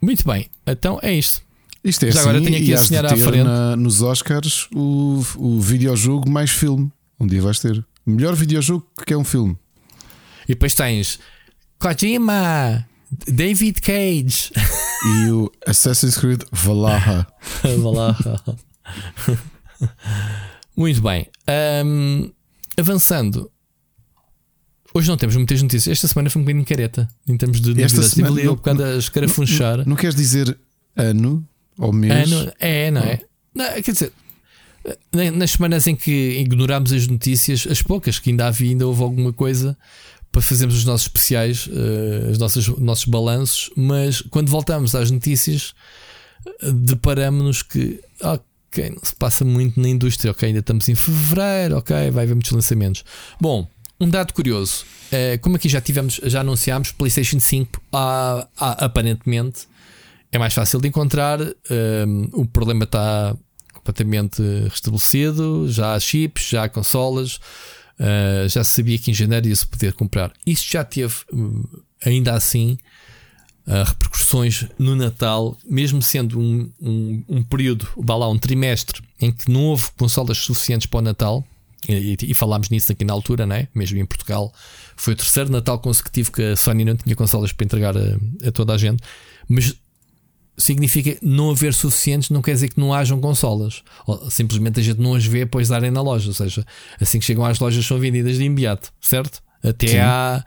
muito bem, então é isto. Isto é Já assim, agora tenho aqui a senhora à frente. Na, nos Oscars o, o videojogo mais filme. Um dia vais ter. Melhor videojogo que é um filme. E depois tens Kojima, David Cage e o Assassin's Creed Valhalla. Valhalla. Muito bem. Um, avançando, Hoje não temos muitas notícias. Esta semana foi um bocadinho careta em termos de Esta novidades. Semana, Estive ali um bocado a escarafunchar. Não, não, queres dizer ano ou mês? Ano, é, não é? Não, quer dizer, nas semanas em que ignorámos as notícias, as poucas que ainda havia, ainda houve alguma coisa para fazermos os nossos especiais, uh, os nossos, nossos balanços, mas quando voltamos às notícias, deparamos-nos que ok, não se passa muito na indústria, ok, ainda estamos em fevereiro, ok, vai haver muitos lançamentos. Bom, um dado curioso, é, como aqui já tivemos, já anunciámos, PlayStation 5 ah, ah, aparentemente é mais fácil de encontrar, um, o problema está completamente restabelecido, já há chips, já há consolas, uh, já sabia que em janeiro ia-se poder comprar. Isto já teve, hum, ainda assim, uh, repercussões no Natal, mesmo sendo um, um, um período, vá lá, um trimestre em que não houve consolas suficientes para o Natal. E, e, falámos nisso aqui na altura, né? mesmo em Portugal. Foi o terceiro Natal consecutivo que a Sony não tinha consolas para entregar a, a toda a gente. Mas significa não haver suficientes, não quer dizer que não hajam consolas. Ou, simplesmente a gente não as vê depois darem na loja. Ou seja, assim que chegam às lojas são vendidas de imediato, certo? Até há,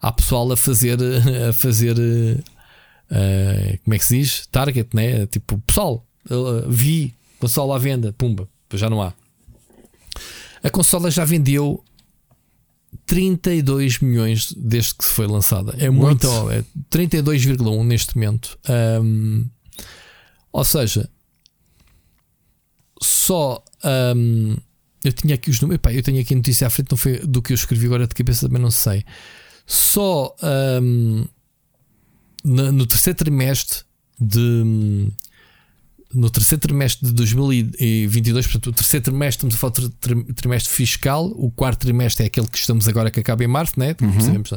há pessoal a fazer, a fazer uh, como é que se diz? Target, né? Tipo, pessoal, uh, vi consola à venda, pumba, já não há. A consola já vendeu 32 milhões desde que foi lançada. É muito, é 32,1 neste momento. Um, ou seja, só um, eu tinha aqui os números. eu tenho aqui a notícia à frente, não foi do que eu escrevi agora de cabeça, também não sei. Só um, no, no, terceiro trimestre de no terceiro trimestre de 2022, portanto, o terceiro trimestre, estamos a falar de trimestre fiscal, o quarto trimestre é aquele que estamos agora que acaba em março, né? Uhum. Sabemos,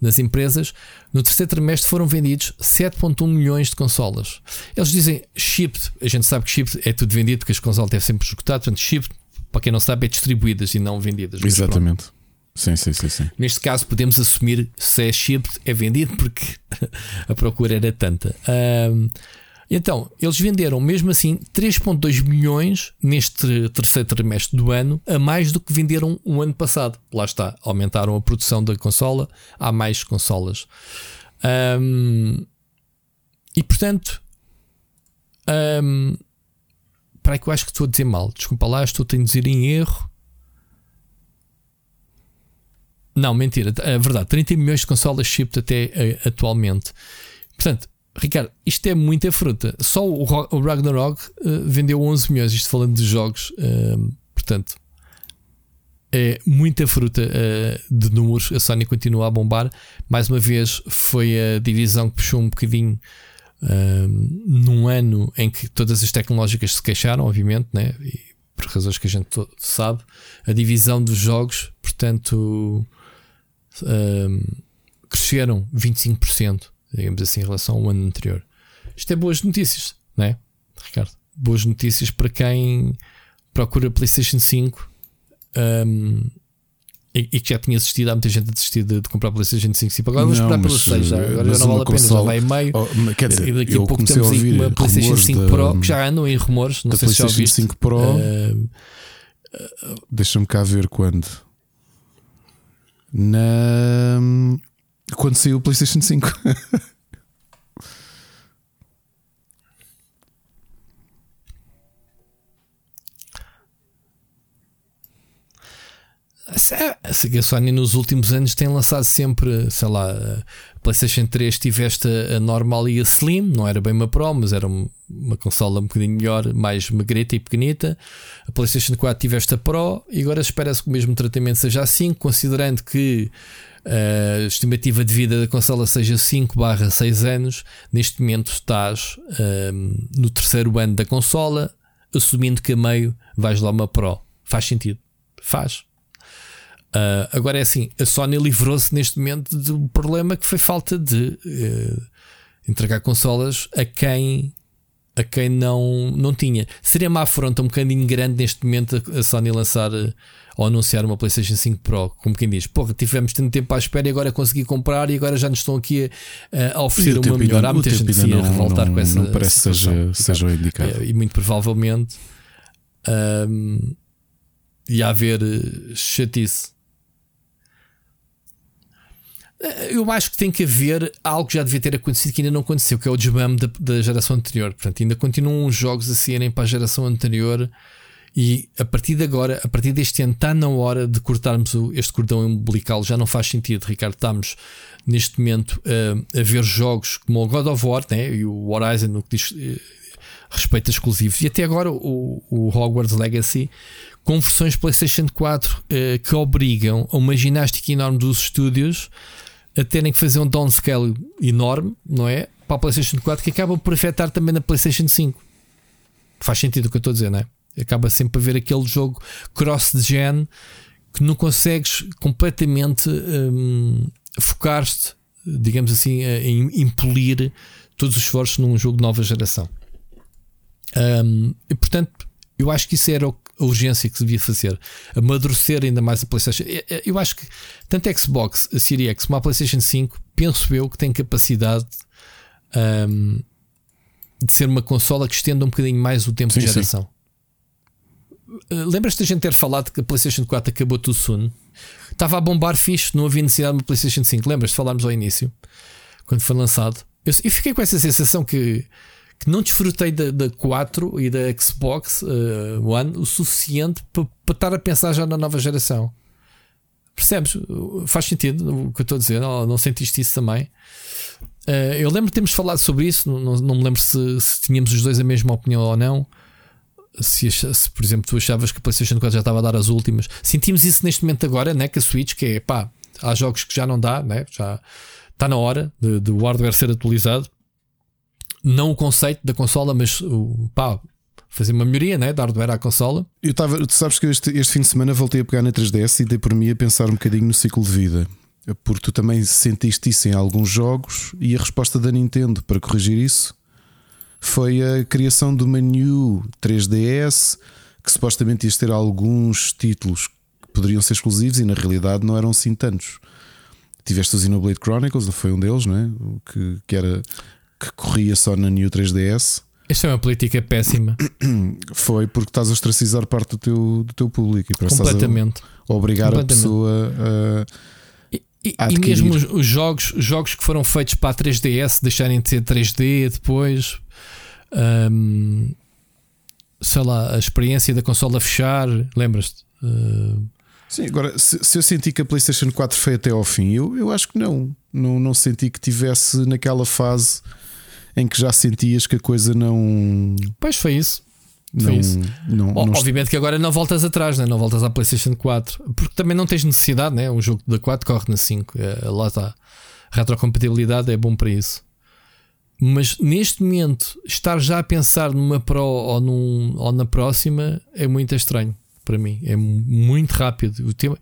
nas empresas. No terceiro trimestre foram vendidos 7,1 milhões de consolas. Eles dizem shipped, a gente sabe que shipped é tudo vendido porque as consolas devem sempre esgotado, portanto, shipped, para quem não sabe, é distribuídas e não vendidas. Exatamente. Sim, sim, sim, sim. Neste caso, podemos assumir se é shipped, é vendido porque a procura era tanta. Um, então, eles venderam mesmo assim 3,2 milhões neste terceiro trimestre do ano, a mais do que venderam o ano passado. Lá está, aumentaram a produção da consola, há mais consolas. Um, e portanto, um, para que eu acho que estou a dizer mal. Desculpa lá, estou a induzir em erro. Não, mentira, é verdade. 30 milhões de consolas shipped até uh, atualmente. Portanto, Ricardo, isto é muita fruta. Só o, Ragnarok uh, vendeu 11 milhões, isto falando de jogos, uh, portanto, é muita fruta uh, de números. A Sony continua a bombar. Mais uma vez, foi a divisão que puxou um bocadinho num ano em que todas as tecnológicas se queixaram, obviamente, né? e por razões que a gente sabe. A divisão dos jogos, portanto, cresceram 25% digamos assim, em relação ao ano anterior. Isto é boas notícias, não é, Ricardo? Boas notícias para quem procura PlayStation 5 um, e, e, que já tinha assistido. Há muita gente a desistir de, de comprar PlayStation 5. Sim, agora vou esperar pelo 6. Já. Agora já não vale a pena, já vai meio. Oh, quer dizer, e daqui a pouco temos aí uma PlayStation 5 da, Pro que já andam em rumores. Não sei se já ouviste. 5 Pro. Uh, Deixa-me cá ver quando. Na quando saiu o PlayStation 5. Sei que a Sony nos últimos anos tem lançado sempre, sei lá, a PlayStation 3 tiveste a normal e a Slim, não era bem uma Pro, mas era uma consola um bocadinho melhor, mais magreta e pequenita. A PlayStation 4 tiveste a Pro e agora espera-se que o mesmo tratamento seja assim, considerando que a estimativa de vida da consola seja 5 barra 6 anos, neste momento estás um, no terceiro ano da consola, assumindo que a meio vais lá uma Pro. Faz sentido? Faz. Uh, agora é assim, a Sony livrou-se neste momento do problema que foi falta de uh, entregar consolas a quem a quem não, não tinha. Seria uma afronta um bocadinho grande neste momento a Sony lançar ou anunciar uma PlayStation 5 Pro, como quem diz, porra, tivemos tanto tempo à espera e agora consegui comprar e agora já nos estão aqui a, a oferecer uma melhor. Há muita gente que se ia revoltar não, com essa. Não parece que seja, seja o indicado. E, e muito provavelmente um, ia haver eh, chatice. Eh, eu acho que tem que haver algo que já devia ter acontecido que ainda não aconteceu, que é o desmame da, da geração anterior. Portanto, ainda continuam os jogos a saírem para a geração anterior e a partir de agora, a partir deste ano, está na hora de cortarmos este cordão umbilical. Já não faz sentido, Ricardo. Estamos neste momento uh, a ver jogos como o God of War né? e o Horizon, no que diz, uh, respeito a exclusivos. E até agora o, o Hogwarts Legacy com versões PlayStation 4 eh, que obrigam a uma ginástica enorme dos estúdios a terem que fazer um downscale enorme, não é? Para a PlayStation 4 que acaba por afetar também na PlayStation 5. Faz sentido o que eu estou a dizer, não é? Acaba sempre a ver aquele jogo cross-gen que não consegues completamente hum, focar-te, digamos assim, em impelir todos os esforços num jogo de nova geração. Um, e portanto, eu acho que isso era a urgência que se devia fazer. Amadurecer ainda mais a PlayStation. Eu acho que tanto a Xbox, a Series X, como a PlayStation 5, penso eu que tem capacidade um, de ser uma consola que estenda um bocadinho mais o tempo sim, de geração. Uh, Lembras-te da gente ter falado que a PlayStation 4 acabou too soon? Estava a bombar fixe, não havia necessidade de uma PlayStation 5. Lembras-te de falarmos ao início, quando foi lançado? Eu, eu fiquei com essa sensação que, que não desfrutei da, da 4 e da Xbox uh, One o suficiente para, para estar a pensar já na nova geração. Percebes? Faz sentido o que eu estou a dizer? Não, não sentiste isso também? Uh, eu lembro de termos falado sobre isso, não, não me lembro se, se, tínhamos os dois a mesma opinião ou não. Se, se, por exemplo, tu achavas que a PlayStation 4 já estava a dar as últimas, sentimos isso neste momento agora, né? Que a Switch, que é pá, há jogos que já não dá, né? já está na hora de, de o hardware ser atualizado. Não o conceito da consola, mas o pá, fazer uma melhoria né, de hardware à consola. Eu estava, tu sabes que este, este fim de semana voltei a pegar na 3DS e dei por mim a pensar um bocadinho no ciclo de vida. Porque tu também sentiste isso em alguns jogos e a resposta da Nintendo para corrigir isso foi a criação de uma new 3DS que supostamente ia ter alguns títulos que poderiam ser exclusivos e na realidade não eram assim tantos. Tiveste o Xenoblade Chronicles, foi um deles, não é? Que, que era que corria só na New 3DS. Esta é uma política péssima. Foi porque estás a ostracizar parte do teu, do teu público e Completamente. A obrigar Completamente. a pessoa a. E, e, e mesmo os, os, jogos, jogos que foram feitos para a 3DS deixarem de ser 3D depois. Um, sei lá, a experiência da consola fechar, lembras-te? Uh, Sim, agora se, se, eu senti que a PlayStation 4 foi até ao fim, eu, eu acho que não. não. Não senti que tivesse naquela fase em que já sentias que a coisa não. Pois foi isso. Foi não, isso. Não, não Obviamente que agora não voltas atrás, né? não voltas à PlayStation 4, porque também não tens necessidade, né? um jogo da 4 corre na 5. É, lá está. Retrocompatibilidade é bom para isso. Mas neste momento, estar já a pensar numa Pro ou, num, ou na próxima é muito estranho para mim. É muito rápido. O tema.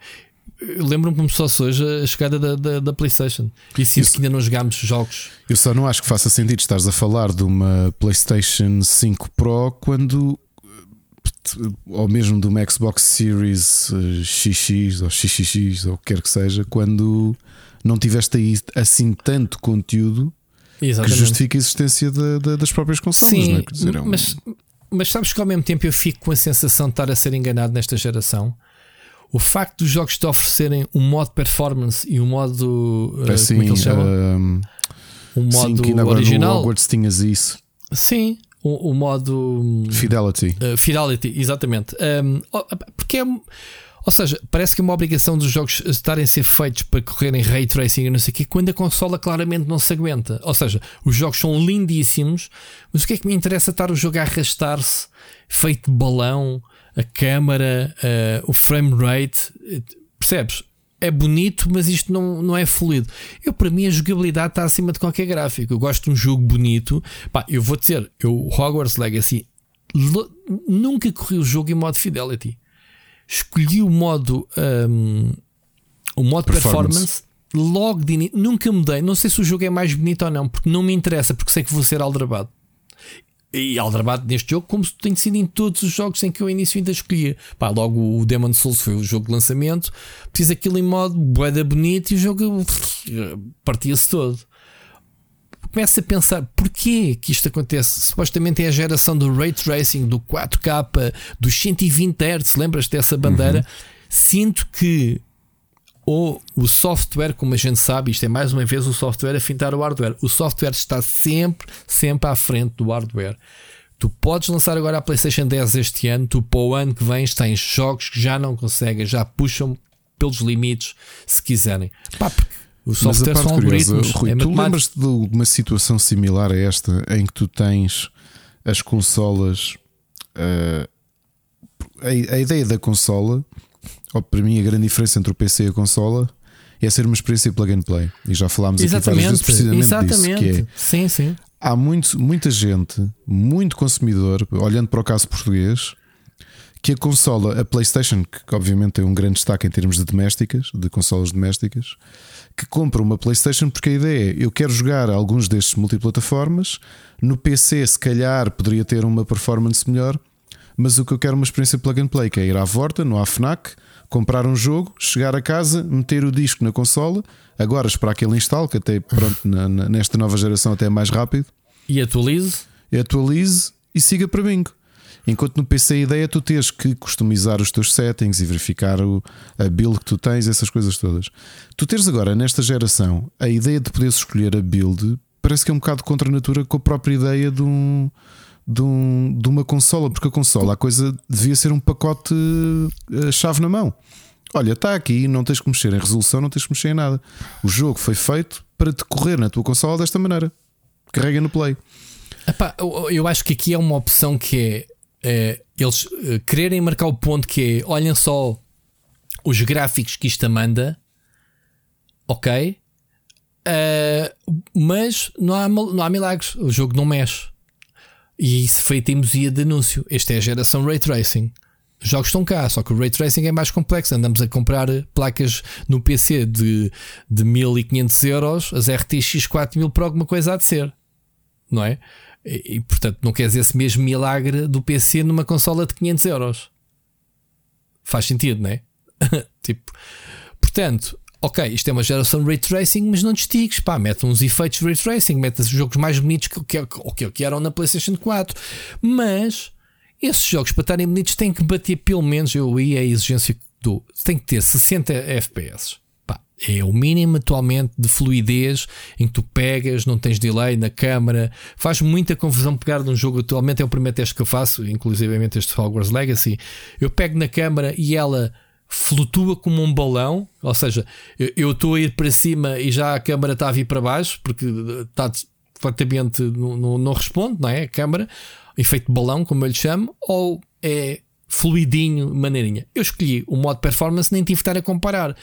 Lembro-me como só hoje a chegada da, da, da PlayStation. E sinto que ainda não jogámos jogos. Eu só não acho que faça sentido estares a falar de uma PlayStation 5 Pro quando. Ou mesmo de uma Xbox Series XX ou XXX ou o que quer que seja, quando não tiveste aí assim tanto conteúdo Exatamente. que justifica a existência de, de, das próprias consoles. Sim, é? dizer, é um... mas mas sabes que ao mesmo tempo eu fico com a sensação de estar a ser enganado nesta geração. O facto dos jogos te oferecerem um modo performance e um modo. Uh, assim, como é que ele chama? Um, um modo sim, original. No Hogwarts tinhas isso. Sim, o, o modo. Hum, Fidelity. Uh, fidelity, exatamente. Um, porque é. Ou seja, parece que é uma obrigação dos jogos estarem a ser feitos para correrem ray tracing e não sei o quê, quando a consola claramente não se aguenta. Ou seja, os jogos são lindíssimos, mas o que é que me interessa estar o jogo a arrastar-se, feito de balão, a câmara, uh, o frame rate, percebes? É bonito, mas isto não, não é fluido. Eu, para mim, a jogabilidade está acima de qualquer gráfico. Eu gosto de um jogo bonito. Pá, eu vou dizer, eu, Hogwarts Legacy, nunca corri o jogo em modo fidelity escolhi o modo, um, o modo performance. performance logo de início. Nunca mudei. Não sei se o jogo é mais bonito ou não, porque não me interessa, porque sei que vou ser aldrabado. E aldrabado neste jogo, como tem sido em todos os jogos em que eu início ainda escolhia. Pá, logo o Demon Souls foi o jogo de lançamento, fiz aquilo em modo boeda bonito e o jogo partia-se todo começa a pensar porquê que isto acontece. Supostamente é a geração do ray tracing, do 4K, dos 120 Hz. Lembras dessa bandeira? Uhum. Sinto que ou o software, como a gente sabe, isto é mais uma vez o software a fintar o hardware. O software está sempre, sempre à frente do hardware. Tu podes lançar agora a PlayStation 10 este ano, tu para o ano que vem tens jogos que já não conseguem, já puxam pelos limites se quiserem. Pá, porque o software Mas a parte curiosa, Rui, é tu lembras-te de uma situação similar a esta em que tu tens as consolas. Uh, a, a, ideia da consola, ou para mim, a grande diferença entre o PC e a consola é ser uma experiência plug and play. E já falámos exatamente, aqui várias vezes precisamente exatamente. disso. Que é, sim, sim. Há muito, muita gente, muito consumidor, olhando para o caso português, que a consola, a PlayStation, que obviamente tem um grande destaque em termos de domésticas, de consolas domésticas, que compra uma PlayStation porque a ideia é eu quero jogar alguns destes multiplataformas. No PC, se calhar, poderia ter uma performance melhor, mas o que eu quero é uma experiência plug and play, que é ir à Vorta, no AFNAC, comprar um jogo, chegar a casa, meter o disco na consola, agora esperar que ele instale, que até pronto, na, na, nesta nova geração até é mais rápido. E atualize. E atualize e siga para bingo. Enquanto no PC a ideia é tu teres que customizar os teus settings e verificar o, a build que tu tens, essas coisas todas. Tu teres agora, nesta geração, a ideia de poderes escolher a build parece que é um bocado contra a natura com a própria ideia de um. De, um, de uma consola, porque a consola a coisa devia ser um pacote a eh, chave na mão. Olha, está aqui, não tens que mexer em resolução, não tens que mexer em nada. O jogo foi feito para decorrer na tua consola desta maneira. Carrega no play. Epá, eu acho que aqui é uma opção que é é, eles uh, quererem marcar o ponto que é, olhem só os gráficos que isto manda, ok, uh, mas não há, não há milagres, o jogo não mexe. E isso foi teimosia de anúncio. Esta é a geração Ray Tracing. Os jogos estão cá, só que o Ray Tracing é mais complexo. Andamos a comprar placas no PC de, de 1500 euros, as RTX 4000 por alguma coisa há de ser, não é? E, e, portanto, não queres esse mesmo milagre do PC numa consola de 500 euros. Faz sentido, não é? tipo, portanto, ok, isto é uma geração de ray tracing, mas não te estiques, pá, mete uns efeitos de ray tracing, mete os jogos mais bonitos que, que, que, eram na PlayStation 4. Mas esses jogos, para estarem bonitos, têm que bater pelo menos, eu ia a exigência do tem que ter 60 FPS é o mínimo atualmente de fluidez em que tu pegas, não tens delay na câmara. Faz muita confusão pegar num jogo atualmente. É o primeiro teste que eu faço, inclusivamente este Hogwarts Legacy. Eu pego na câmara e ela flutua como um balão, ou seja, eu estou a ir para cima e já a câmara está a vir para baixo porque está completamente não, não, não responde, não é? A câmara, efeito balão, como eu lhe chamo, ou é fluidinho, maneirinha. Eu escolhi o modo performance, nem tive de estar a comparar.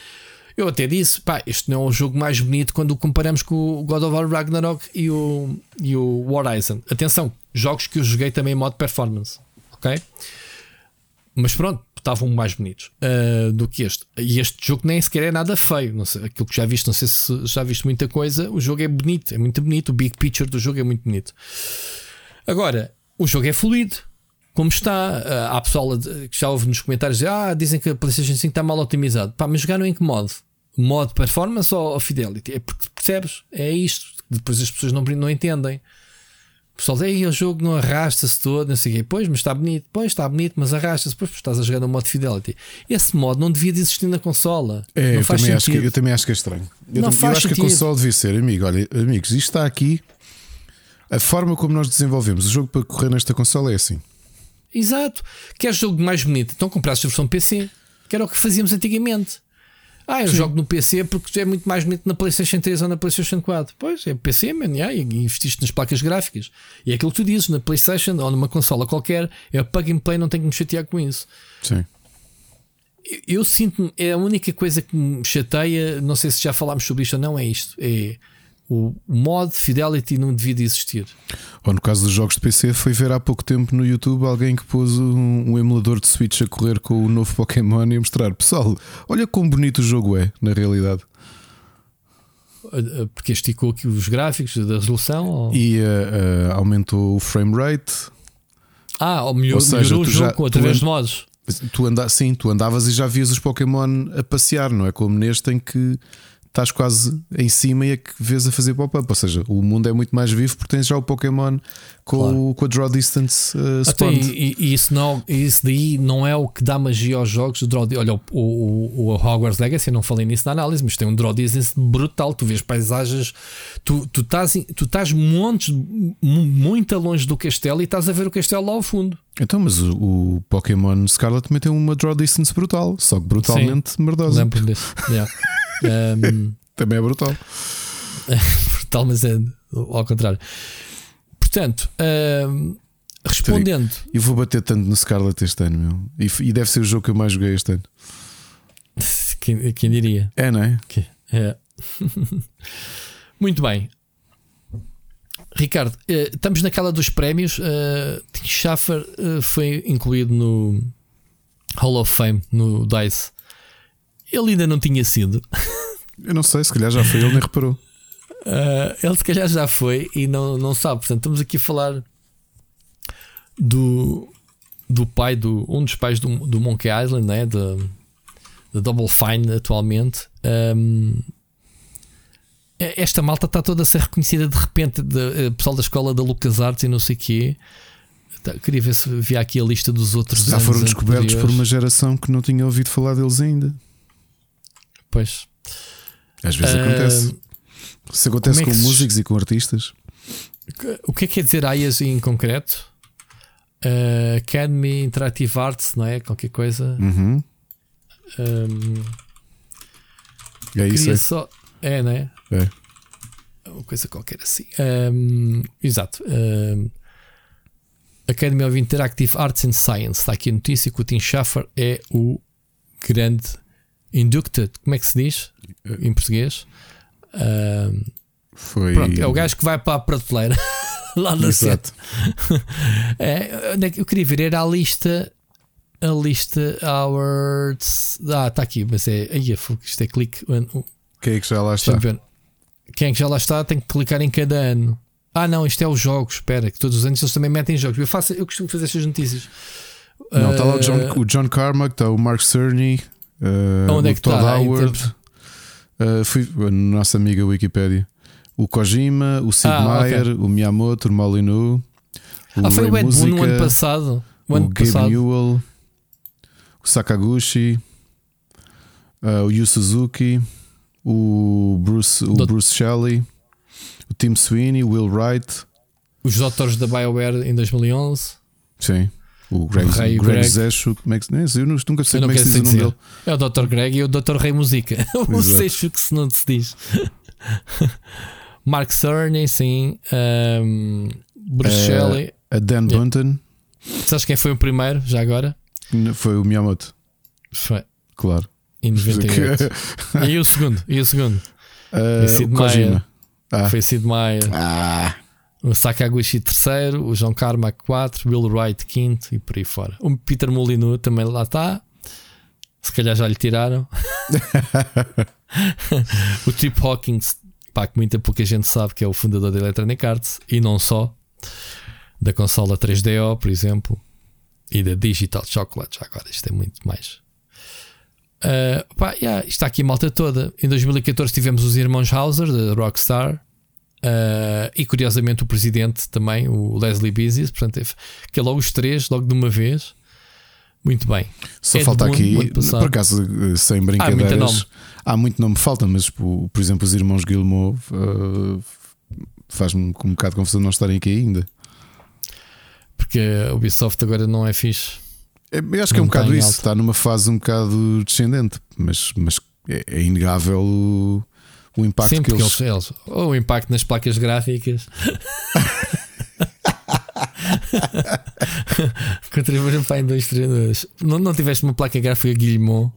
Eu até disse, pá, este não é o jogo mais bonito quando o comparamos com o God of War Ragnarok e o, e o Horizon. Atenção, jogos que eu joguei também em modo performance, ok? Mas pronto, estavam mais bonitos uh, do que este. E este jogo nem sequer é nada feio. Não sei, aquilo que já viste, não sei se já viste muita coisa. O jogo é bonito, é muito bonito. O big picture do jogo é muito bonito. Agora, o jogo é fluido. Como está, uh, há pessoal que já ouve nos comentários dizer, ah, dizem que a PlayStation 5 está mal otimizado. Pá, mas jogaram em que modo? modo performance ou, fidelity? É porque percebes? É isto. Depois as pessoas não, não entendem. O pessoal diz, o jogo não arrasta-se todo, não sei o quê. Pois, mas está bonito. Pois, está bonito, mas arrasta-se. Pois, estás a jogar no modo fidelity. Esse modo não devia de existir na consola. É, eu, também acho que, eu também acho que é estranho. Eu, não eu faz acho sentido. que a consola devia ser, amigo. Olha, amigos, isto está aqui. A forma como nós desenvolvemos o jogo para correr nesta consola é assim. Exato. Queres jogo mais bonito? Então compraste a versão PC. Que era o que fazíamos antigamente. Ah, eu Sim. jogo no PC porque é muito mais bonito na PlayStation 3 ou na PlayStation 4. Pois, é PC, man, yeah, e investiste nas placas gráficas. E é aquilo que tu dizes, na PlayStation ou numa consola qualquer, é plug and play, não tenho que me chatear com isso. Sim. Eu, eu sinto-me, é a única coisa que me chateia, não sei se já falámos sobre isto ou não, é isto. É o mod Fidelity não devia de existir. Ou no caso dos jogos de PC, foi ver há pouco tempo no YouTube alguém que pôs um, um, emulador de Switch a correr com o novo Pokémon e a mostrar, pessoal, olha quão bonito o jogo é, na realidade. Porque esticou aqui os gráficos da resolução ou... e uh, uh, aumentou o frame rate. Ah, ou melhor, ou seja, melhorou o jogo já, através de modos. Tu anda, sim, tu andavas e já vias os Pokémon a passear, não é como neste em que estás quase em cima e é que vês a fazer pop-up. Ou seja, o mundo é muito mais vivo porque tens já o Pokémon com, claro. com a Draw Distance uh, Até, e, e, isso, não, isso daí não é o que dá magia aos jogos. O draw, olha, o, o, o Hogwarts Legacy, eu não falei nisso na análise, mas tem um Draw Distance brutal. Tu vês paisagens, tu, tu, estás, tu estás montes, muito longe do castelo e estás a ver o castelo lá ao fundo. Então, mas o, o Pokémon Scarlet também tem uma Draw Distance brutal, só que brutalmente Sim, merdosa. Lembro disso. Yeah. Um, Também é brutal. brutal, mas é ao contrário. Portanto, um, respondendo. Eu vou bater tanto no Scarlet este ano, meu. E, deve ser o jogo que eu mais joguei este ano. Quem, quem diria? É, não é? É. Muito bem. Ricardo, eh, estamos naquela dos prémios. Uh, Tim Schafer uh, foi incluído no Hall of Fame, no DICE. Ele ainda não tinha sido. Eu não sei, se calhar já foi, ele nem reparou. Uh, ele se calhar já foi e não, não sabe. Portanto, estamos aqui a falar do, do pai, do, um dos pais do, do Monkey Island, né? da, da Double Fine atualmente. Um, esta malta está toda a ser reconhecida de repente, de, uh, pessoal da escola da Lucas Arts e não sei o quê. Tá, queria ver se via aqui a lista dos outros. Já foram descobertos por uma geração que não tinha ouvido falar deles ainda. Pois. Às vezes uh, acontece. Se acontece é com músicos se... e com artistas. O que é que quer dizer AIAS em concreto? Uh, Academy Interactive Arts, não é? Qualquer coisa. Uhum. Um, é isso. É. Só... é, não é? É. Uma coisa qualquer assim. Um, exato. Um, Academy of Interactive Arts and Science. Está aqui a notícia que o Tim Schafer é o grande inducted. Como é que se diz em português? Um, Foi. Pronto, é o gajo que vai para a prateleira lá na Exato. é, é eu queria ver, era a lista. A lista awards. Ah, está aqui, mas é. Aí, isto é clique. Quem é que já lá está? Quem é que já lá está tem que clicar em cada ano. Ah, não, isto é os jogos. Espera, que todos os anos eles também metem jogos. Eu, faço, eu costumo fazer estas notícias. Não, está uh, lá o John, o John Carmack, está o Mark Cerny, uh, onde é que Todd está, Howard. Uh, fui a nossa amiga Wikipedia. O Kojima, o Sid ah, Meier, okay. o Miyamoto, o Molyneux. O ah, foi Ray o Ed Boon no ano passado. O, ano o Gabe passado. Newell, o Sakaguchi, uh, o Yu Suzuki, o Bruce, o Bruce Shelley o Tim Sweeney, o Will Wright. Os doutores da BioWare em 2011. Sim. O Greg, o Greg, Greg Zeshu, como é que, nem, eu nunca sei como é que se diz o nome dele. É o Dr. Greg e o Dr. Rei Música. o Zeshu que se não se diz. Mark Cerny, sim. Um, Bruce é, Shelley. A Dan yeah. Bunton. Sabes quem foi o primeiro, já agora? Foi o Miyamoto. Foi. Claro. Em 98. e o segundo? E o segundo? Uh, o Kojima. Ah. Foi Sid Meier. Ah. O Sakaguchi terceiro, o João Carmack 4, Will Wright quinto e por aí fora. O Peter Molyneux também lá está. Se calhar já lhe tiraram. o Trip Hawkins, pá, que muita pouca gente sabe que é o fundador da Electronic Arts e não só. Da consola 3DO, por exemplo, e da Digital Chocolate. Já agora, isto é muito mais. Uh, pá, yeah, está aqui a malta toda. Em 2014 tivemos os irmãos Hauser, da Rockstar. Uh, e curiosamente o presidente também, o Leslie Business, portanto, é que é logo os três, logo de uma vez. Muito bem. Só é falta aqui, por acaso, sem brincadeiras, ah, muito há muito nome falta, mas por, por exemplo, os irmãos Gilmore uh, faz-me um bocado de confusão não estarem aqui ainda. Porque a Ubisoft agora não é fixe. É, eu acho que é um bocado isso, alto. está numa fase um bocado descendente, mas, mas é, é inegável o, impacto Sim, que eles... eles. Ou o impacto nas placas gráficas. Contribuíram para a indústria. Não, não tiveste uma placa gráfica Guillemot?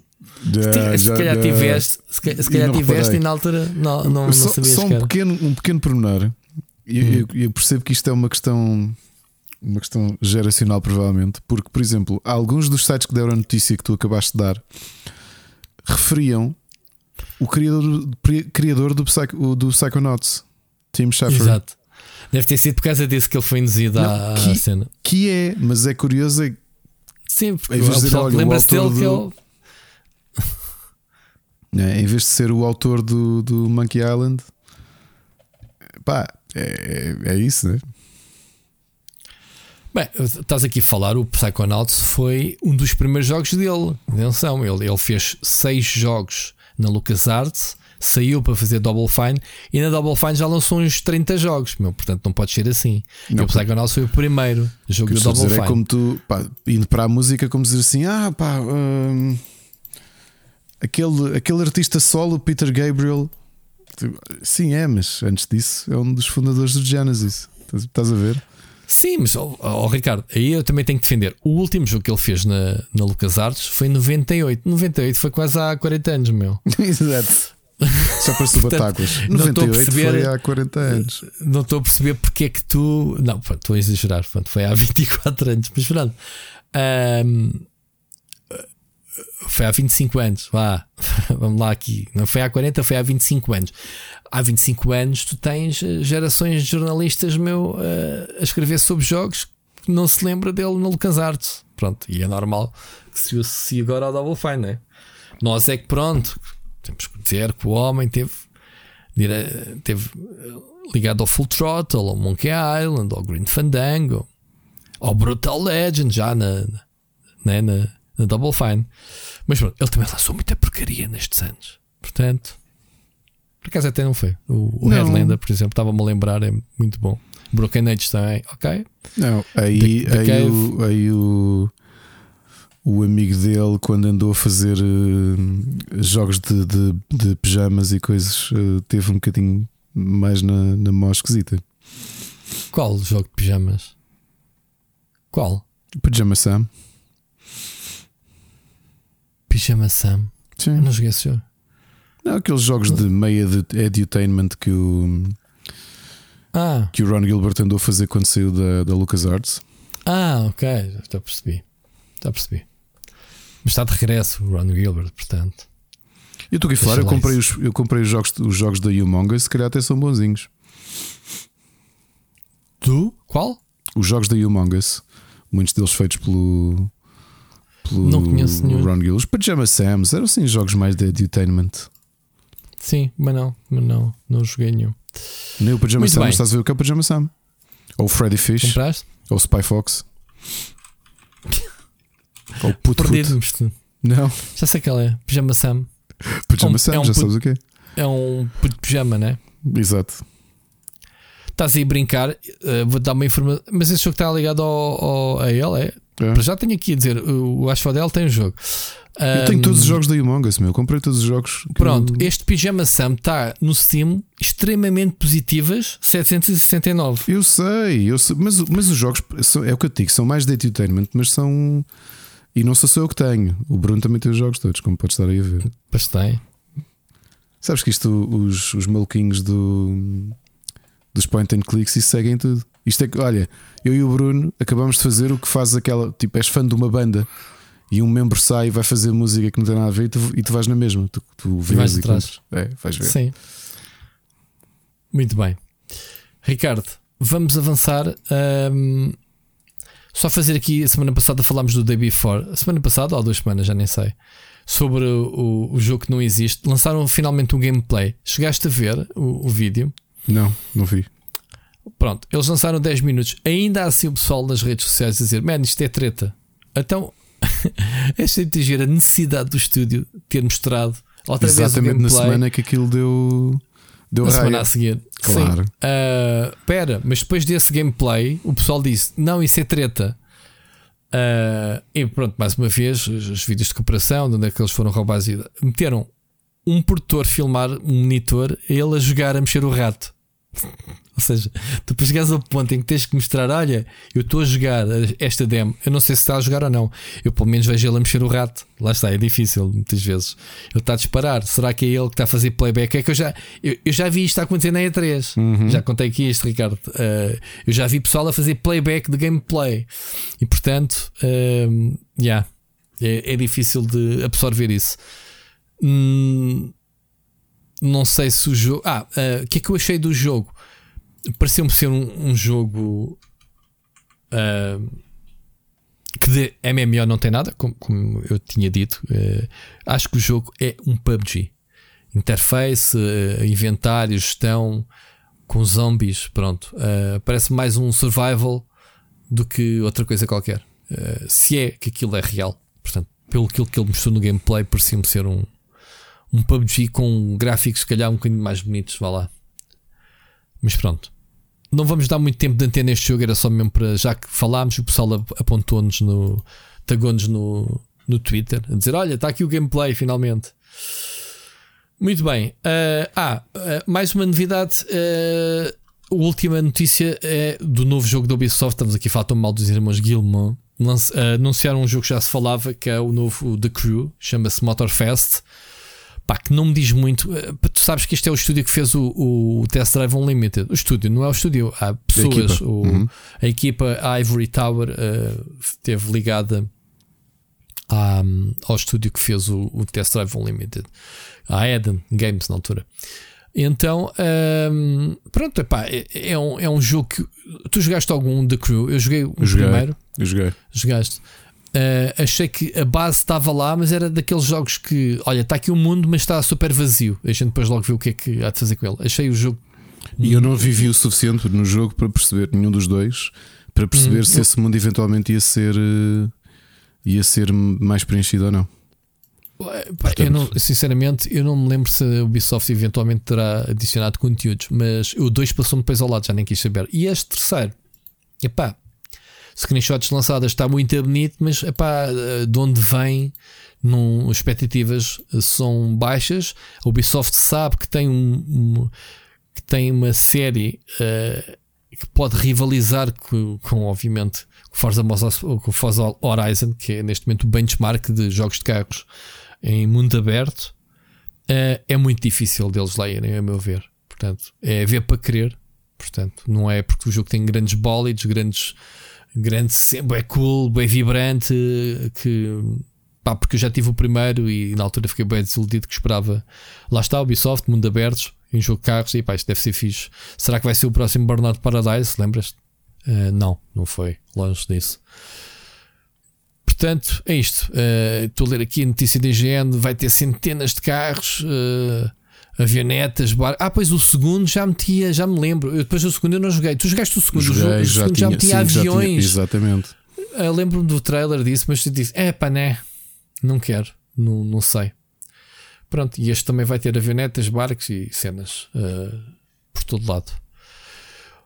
Já, se, já, calhar já. tiveste, se, se calhar tiveste e na altura não, não, não só, sabias. Só um pequeno, um pequeno pormenor. Hum. Eu, eu, percebo que isto é uma questão uma questão geracional, provavelmente, porque, por exemplo, alguns dos sites que deram a notícia que tu acabaste de dar referiam o criador, criador do, Psycho, do Psychonauts, Tim Schafer. Exato. Deve ter sido por causa disso que ele foi induzido à, que, cena. Que é, mas é curioso. É, Sim, porque é lembra-se dele do, que ele. É, em vez de ser o autor do, do Monkey Island, pá, é, é isso, né? Bem, estás aqui a falar, o Psychonauts foi um dos primeiros jogos dele. Atenção, ele, ele fez seis jogos na LucasArts, saiu para fazer Double Fine e na Double Fine já lançou uns 30 jogos. Meu, portanto, não pode ser assim. Não, e o Psychonauts foi o primeiro jogo do Double é Fine. É como tu, pá, indo para a música, como dizer assim: ah, pá, hum, aquele, aquele artista solo, Peter Gabriel. Sim, é, mas antes disso é um dos fundadores do Genesis. Estás a ver? Sim, mas oh, oh, Ricardo, aí eu também tenho que defender. O último jogo que ele fez na, na LucasArts foi em 98. 98 foi quase há 40 anos, meu. Exato. Só para subatáguas. 98 perceber, foi há 40 anos. Não estou a perceber porque é que tu. Não, estou a exagerar. Pronto, foi há 24 anos. Mas pronto. Um, foi há 25 anos. Vá, vamos lá aqui. Não foi há 40, foi há 25 anos. Há 25 anos tu tens eh, gerações de jornalistas meu a escrever sobre jogos que não se lembra dele no LucasArts. Pronto, e é normal que se associe agora ao Double Fine, não é? Nós é que pronto, temos que dizer que o homem teve, teve eh, ligado ao Full Throttle, ao Monkey Island, ao Green Fandango, ao Brutal Legend, já na, na, na, na Double Fine. Mas pronto, ele também lançou muita porcaria nestes anos. Portanto, por acaso até não foi. O, o Headlander, por exemplo, estava-me a lembrar, é muito bom. Broken Age também, ok. Não, aí, the, the aí, o, aí o, o amigo dele, quando andou a fazer uh, jogos de, de, de, pijamas e coisas, uh, teve um bocadinho mais na, na mão esquisita. Qual jogo de pijamas? Qual? Pijama Sam. Pijama Sam. Sim. Eu não joguei esse jogo. Não, aqueles jogos de meia de edutainment que o, ah. que o Ron Gilbert andou a fazer quando saiu da, da LucasArts. Ah, ok, já percebi. Já percebi. Mas está de regresso o Ron Gilbert, portanto. Eu estou aqui a falar, eu comprei, os, eu comprei os jogos, os jogos da Humong e se calhar até são bonzinhos. Tu? Qual? Os jogos da Humong muitos deles feitos pelo. pelo não conheço nenhum. Ron Gilbert. Os Pajama Sams eram assim jogos mais de edutainment. Sim, mas não, mas não, não joguei nenhum. Nem o Pajama Muito Sam, bem. estás a ver o que é o Pajama Sam? Ou Freddy Fish? Compraste? Ou Spy Fox? Ou Put Put? Não. Já sei que ela é. Pajama Sam. Pajama um, Sam, é um já put, sabes o quê? É um puto pijama, né? Exato. Estás aí a brincar, uh, vou dar uma informação. Mas esse jogo está ligado ao, ao a ele, é? é. Já tenho aqui a dizer, o Asphodel tem um jogo. Eu tenho todos os jogos da Among Us, meu. Comprei todos os jogos. Pronto, eu... este Pijama Sam está no Steam extremamente positivas, 769. Eu sei, eu sei mas, mas os jogos são, é o que eu te digo, são mais de entertainment, mas são. E não sou só eu que tenho. O Bruno também tem os jogos todos, como podes estar aí a ver. Pois tem. Sabes que isto, os, os maluquinhos do, dos point and clicks, e seguem tudo. Isto é que, olha, eu e o Bruno acabamos de fazer o que faz aquela. Tipo, és fã de uma banda e um membro sai e vai fazer música que não tem nada a ver e tu, e tu vais na mesma. Tu, tu vês vais atrás. É, vais ver. Sim. Muito bem. Ricardo, vamos avançar. Um, só fazer aqui, a semana passada falámos do Day Before. A semana passada ou duas semanas, já nem sei. Sobre o, o jogo que não existe. Lançaram finalmente um gameplay. Chegaste a ver o, o vídeo? Não, não vi. Pronto, eles lançaram 10 minutos. Ainda há assim o pessoal nas redes sociais a dizer: Man, isto é treta. Então Achei de ter a necessidade do estúdio ter mostrado outra Exatamente vez na semana que aquilo deu. Deu na raia. semana a seguir. Claro. Sim. Uh, pera, mas depois desse gameplay, o pessoal disse: Não, isso é treta. Uh, e pronto, mais uma vez, os, os, vídeos de cooperação, de onde é que eles foram roubados, meteram um produtor filmar um monitor, ele a jogar a mexer o rato. Ou seja, tu depois chegas ao ponto em que tens que mostrar: olha, eu estou a jogar esta demo, eu não sei se está a jogar ou não. Eu pelo menos vejo ele a mexer o rato. Lá está, é difícil muitas vezes. Ele está a disparar. Será que é ele que está a fazer playback? É que eu já, eu, eu já vi isto acontecer na E3. Uhum. Já contei aqui isto, Ricardo. Uh, eu já vi pessoal a fazer playback de gameplay. E portanto, uh, yeah, é, é, difícil de absorver isso. Hum, não sei se o jogo. Ah, eh, o uh, que é que eu achei do jogo? Pareceu-me ser um, um jogo uh, que de MMO não tem nada, como, como eu tinha dito. Uh, acho que o jogo é um PUBG. Interface, uh, inventário, gestão com zombies. Pronto, parece mais um survival do que outra coisa qualquer. se é que aquilo é real, portanto, pelo que ele mostrou no gameplay, parecia-me ser um, um PUBG com gráficos, se calhar, um bocadinho mais bonitos. Vá lá. Mas pronto não vamos dar muito tempo de antena neste jogo, era só mesmo para. Já que falámos, o pessoal apontou-nos no. tagou-nos no, no Twitter a dizer: Olha, está aqui o gameplay finalmente. Muito bem. Uh, ah, uh, mais uma novidade. Uh, a última notícia é do novo jogo da Ubisoft. Estamos aqui a falar tão mal dos irmãos Gilman. Anunciaram um jogo que já se falava, que é o novo The Crew, chama-se Motorfest. Pá, que não me diz muito. Eh, tu sabes que este é o estúdio que fez o, o Test Drive Unlimited. O estúdio, não é o estúdio. Há pessoas. A equipa, o, uhum. a equipa Ivory Tower uh, esteve ligada à, ao estúdio que fez o, o Test Drive Unlimited. A Eden Games na altura. Então, um, pronto, epá, é, é, um, é um jogo que. Tu jogaste algum The Crew? Eu joguei o joguei, primeiro. Eu joguei. Jogaste. Uh, achei que a base estava lá, mas era daqueles jogos que, olha, está aqui o um mundo, mas está super vazio. A gente depois logo vê o que é que há de fazer com ele. Achei o jogo. E eu não vivi o suficiente no jogo para perceber, nenhum dos dois, para perceber hum, se eu... esse mundo eventualmente ia ser, uh, ia ser mais preenchido ou não. Portanto, eu não, sinceramente, eu não me lembro se a Ubisoft eventualmente terá adicionado conteúdos, mas o 2 passou-me depois ao lado, já nem quis saber. E este terceiro, epá, screenshots lançadas está muito bonito, mas epá, de onde vem, não, expectativas são baixas. A Ubisoft sabe que tem, um, um que tem uma série uh, que pode rivalizar com, com obviamente, com Forza, com Forza Horizon, que é neste momento o benchmark de jogos de carros em mundo aberto, uh, é muito difícil deles lerem, a meu ver. Portanto, é ver para querer. Portanto, não é porque o jogo tem grandes bólidos, grandes, grandes, é cool, bem vibrante, que pá, porque eu já tive o primeiro e na altura fiquei bem desiludido que esperava. Lá está, Ubisoft, mundo aberto, em jogo de carros, e pá, isto deve ser fixe. Será que vai ser o próximo Burnout Paradise? Lembras-te? Uh, não, não foi, longe disso. Portanto, é isto. Uh, estou a ler aqui a notícia da IGN: vai ter centenas de carros, uh, avionetas, bar... Ah, pois o segundo já metia, já me lembro. Eu, depois do segundo eu não joguei. Tu jogaste o segundo, joguei, o, já segundo já, metia sim, aviões. Já tinha, exatamente. Uh, Lembro-me do trailer disso, mas tu disse: é pá, né? Não quero, não, não sei. Pronto, e este também vai ter avionetas, barcos e cenas por todo lado.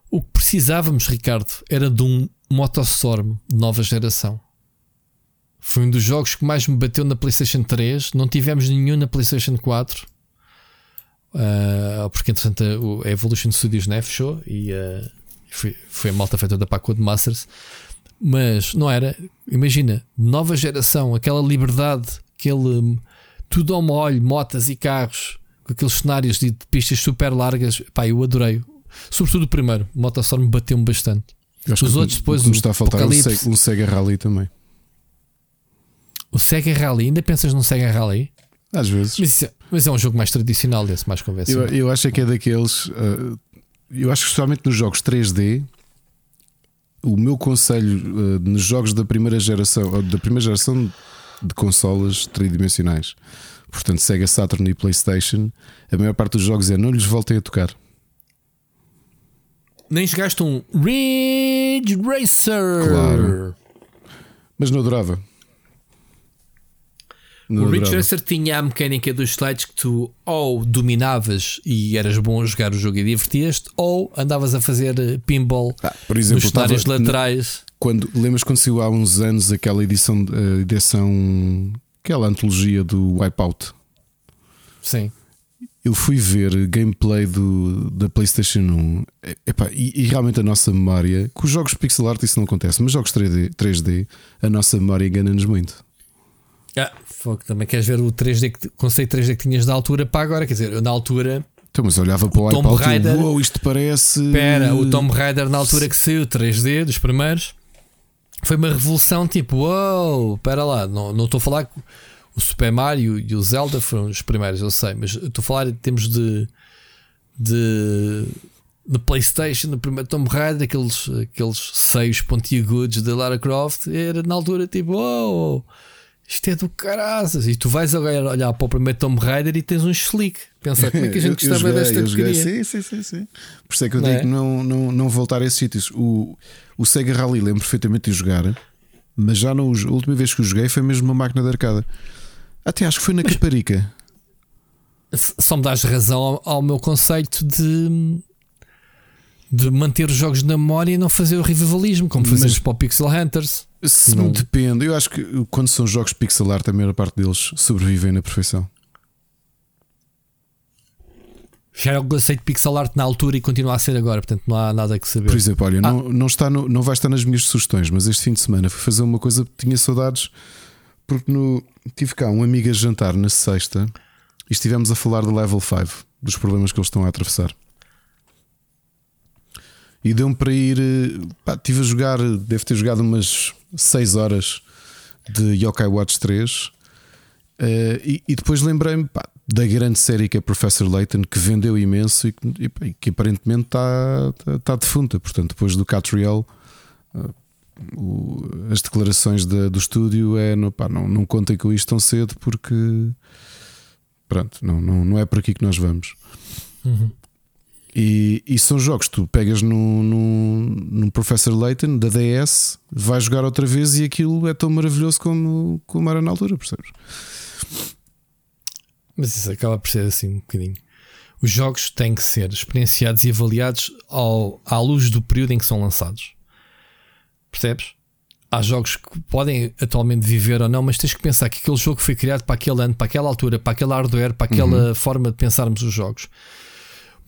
O que precisávamos, Ricardo, era de um Motostorm de nova geração. Foi um dos jogos que mais me bateu na PlayStation 3. Não tivemos nenhum na PlayStation 4. Uh, porque entretanto a, a Evolution Studios né, fechou e uh, foi, foi a malta feita da Paco de Masters. Mas não era, imagina, nova geração, aquela liberdade, aquele tudo ao molho, motas e carros, com aqueles cenários de, de pistas super largas. Pá, eu adorei. Sobretudo o primeiro, o Motostorm bateu-me bastante. Os outros depois. Como está a faltar um Sega, um Sega Rally também. O Sega Rally, ainda pensas no Sega Rally? Às vezes. Mas, é, mas é um jogo mais tradicional desse, mais convencional. Eu, eu acho que é daqueles. Uh, eu acho que especialmente nos jogos 3D, o meu conselho uh, nos jogos da primeira geração, da primeira geração de consolas tridimensionais, portanto Sega Saturn e PlayStation, a maior parte dos jogos é não lhes voltem a tocar. Nem jogaste um Ridge Racer. Claro. Mas não adorava. No o Ridge Racer tinha a mecânica dos slides que tu ou dominavas e eras bom a jogar o jogo e divertias-te, ou andavas a fazer eh, pinball ah, por exemplo, nos cenários laterais. Quando, lembras quando saiu há uns anos aquela edição, uh, edição aquela antologia do Wipeout? Sim. Eu fui ver gameplay do, da PlayStation 1 Epá, e, e, realmente a nossa memória, com os jogos pixel art isso não acontece, mas jogos 3D, 3D a nossa memória engana-nos muito. Ah, Fogo, também queres ver o 3D que, conceito 3D que tinhas da altura para agora? Quer dizer, eu na altura. Então, mas olhava para o, o Tom Raider. Uou, isto parece. Espera, o Tomb Raider na altura que saiu 3D, dos primeiros, foi uma revolução tipo, uou, espera lá, não, não estou a falar. O Super Mario e o Zelda foram os primeiros, eu sei, mas estou a falar em termos de. de no PlayStation, no primeiro Tomb Raider, aqueles, aqueles seios pontiagudos de Lara Croft, era na altura tipo, uou isto é do caraças. E tu vais agora olhar para o primeiro Tomb Raider e tens um slick. Pensar como é que a gente gostava joguei, desta porcaria. Sim, sim, sim, sim. Por isso é que eu não digo é? não, não, não voltar a esses sítios. O, o Sega Rally lembro perfeitamente de jogar, mas já não, a última vez que o joguei foi mesmo uma máquina de arcada. Até acho que foi na mas, Caparica. Só me dás razão ao, ao meu conceito de de manter os jogos na memória e não fazer o revivalismo, como fazemos para o Pixel Hunters. Se não depende, eu acho que quando são jogos pixel art, a maior parte deles sobrevivem na perfeição. Já é o conceito pixel art na altura e continua a ser agora, portanto não há nada que saber. Por exemplo, olha, ah. não, não, está no, não vai estar nas minhas sugestões, mas este fim de semana fui fazer uma coisa que tinha saudades, porque no, tive cá um amigo a jantar na sexta e estivemos a falar do level 5, dos problemas que eles estão a atravessar. E deu-me para ir. Eh, pá, estive a jogar, devo ter jogado umas 6 horas de Yokai Watch 3. Uh, eh, e, e, depois lembrei-me da grande série que é Professor Layton, que vendeu imenso e, e, e que aparentemente está, está, está defunta. Portanto, depois do Catriel, uh, as declarações de, do estúdio é no, pá, não, não contem com isto tão cedo porque pronto, não, não, não é por aqui que nós vamos. Uhum. E, e, são jogos que tu pegas no, no, no Professor Layton da DS, vais jogar outra vez e aquilo é tão maravilhoso como, como era na altura, percebes? Mas isso acaba por ser assim um bocadinho. Os jogos têm que ser experienciados e avaliados ao, à luz do período em que são lançados. Percebes? Há jogos que podem atualmente viver ou não, mas tens que pensar que aquele jogo foi criado para aquele ano, para aquela altura, para aquele hardware, para aquela uhum. forma de pensarmos os jogos.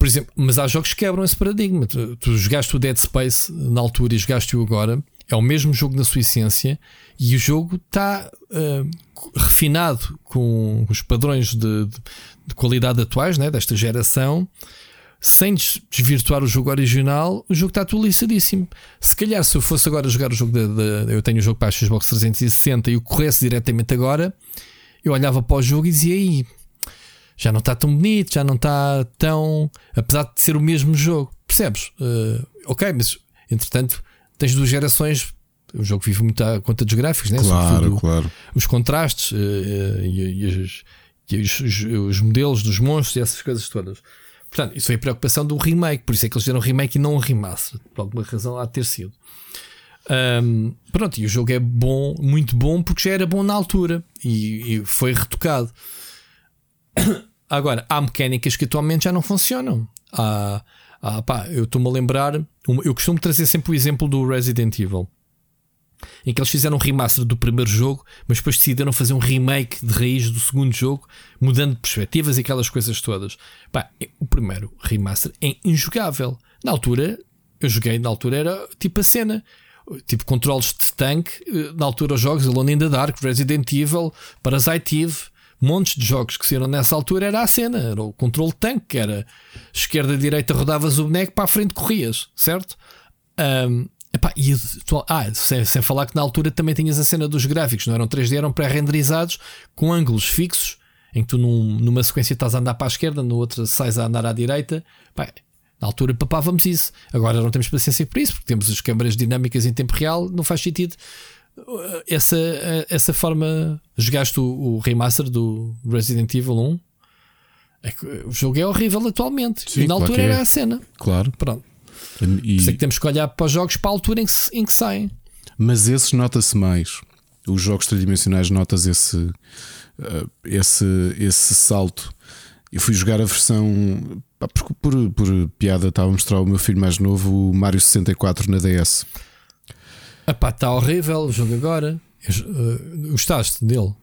Por exemplo, mas há jogos que quebram esse paradigma. Tu, tu jogaste o Dead Space na altura e jogaste-o agora, é o mesmo jogo na sua essência e o jogo está uh, refinado com os padrões de, de, de qualidade atuais né, desta geração. Sem desvirtuar o jogo original, o jogo está atualizadíssimo. Se calhar, se eu fosse agora jogar o jogo de eu tenho o jogo para a Xbox 360 e o corresse diretamente agora, eu olhava para o jogo e dizia aí já não está tão bonito, já não está tão. Apesar de ser o mesmo jogo, percebes? Uh, ok, mas entretanto tens duas gerações. O jogo vive muito à conta dos gráficos, né? Claro, claro. Os contrastes uh, e, e, os, e os, os, os, modelos dos monstros e essas coisas todas. Portanto, isso foi a preocupação do remake, por isso é que eles fizeram remake e não um remaster. Por alguma razão há de ter sido. Um, pronto, e o jogo é bom, muito bom, porque já era bom na altura e, e foi retocado. Agora, há mecânicas que atualmente já não funcionam. Pá, eu estou-me a lembrar, eu costumo trazer sempre o exemplo do Resident Evil. Em que eles fizeram um remaster do primeiro jogo, mas depois decidiram fazer um remake de raiz do segundo jogo, mudando perspectivas e aquelas coisas todas. Pá, o primeiro remaster é injogável. Na altura, eu joguei, na altura era tipo a cena tipo controles de tanque. Eh, na altura, os jogos Alone in the Dark, Resident Evil, Parasite Eve, montes de jogos que saíram nessa altura era a cena, era o controle tanque, que era esquerda, direita, rodavas o boneco, para a frente corrias, certo? Um, epá, e, ah, sem, sem, falar que na altura também tinhas a cena dos gráficos, não eram 3D, eram pré-renderizados com ângulos fixos, em que tu num, numa sequência estás a andar para a esquerda, na outra sais a andar à direita. Epá, na altura papávamos isso. Agora não temos paciência por isso, porque temos as câmaras dinâmicas em tempo real, não faz sentido essa, essa forma. Jogaste o, o remaster do Resident Evil 1? É que o jogo é horrível atualmente. Sim, e na altura é. era a cena. Claro. Pronto. E... Por isso é que temos que olhar para os jogos para a altura em que, em que saem. Mas esses nota-se mais. Os jogos tridimensionais notas esse, uh, esse, esse salto. Eu fui jogar a versão. Por, por, por piada, estava a mostrar ao meu filho mais novo o Mario 64 na DS. Epá, está horrível o jogo agora. Uh, gostaste dele?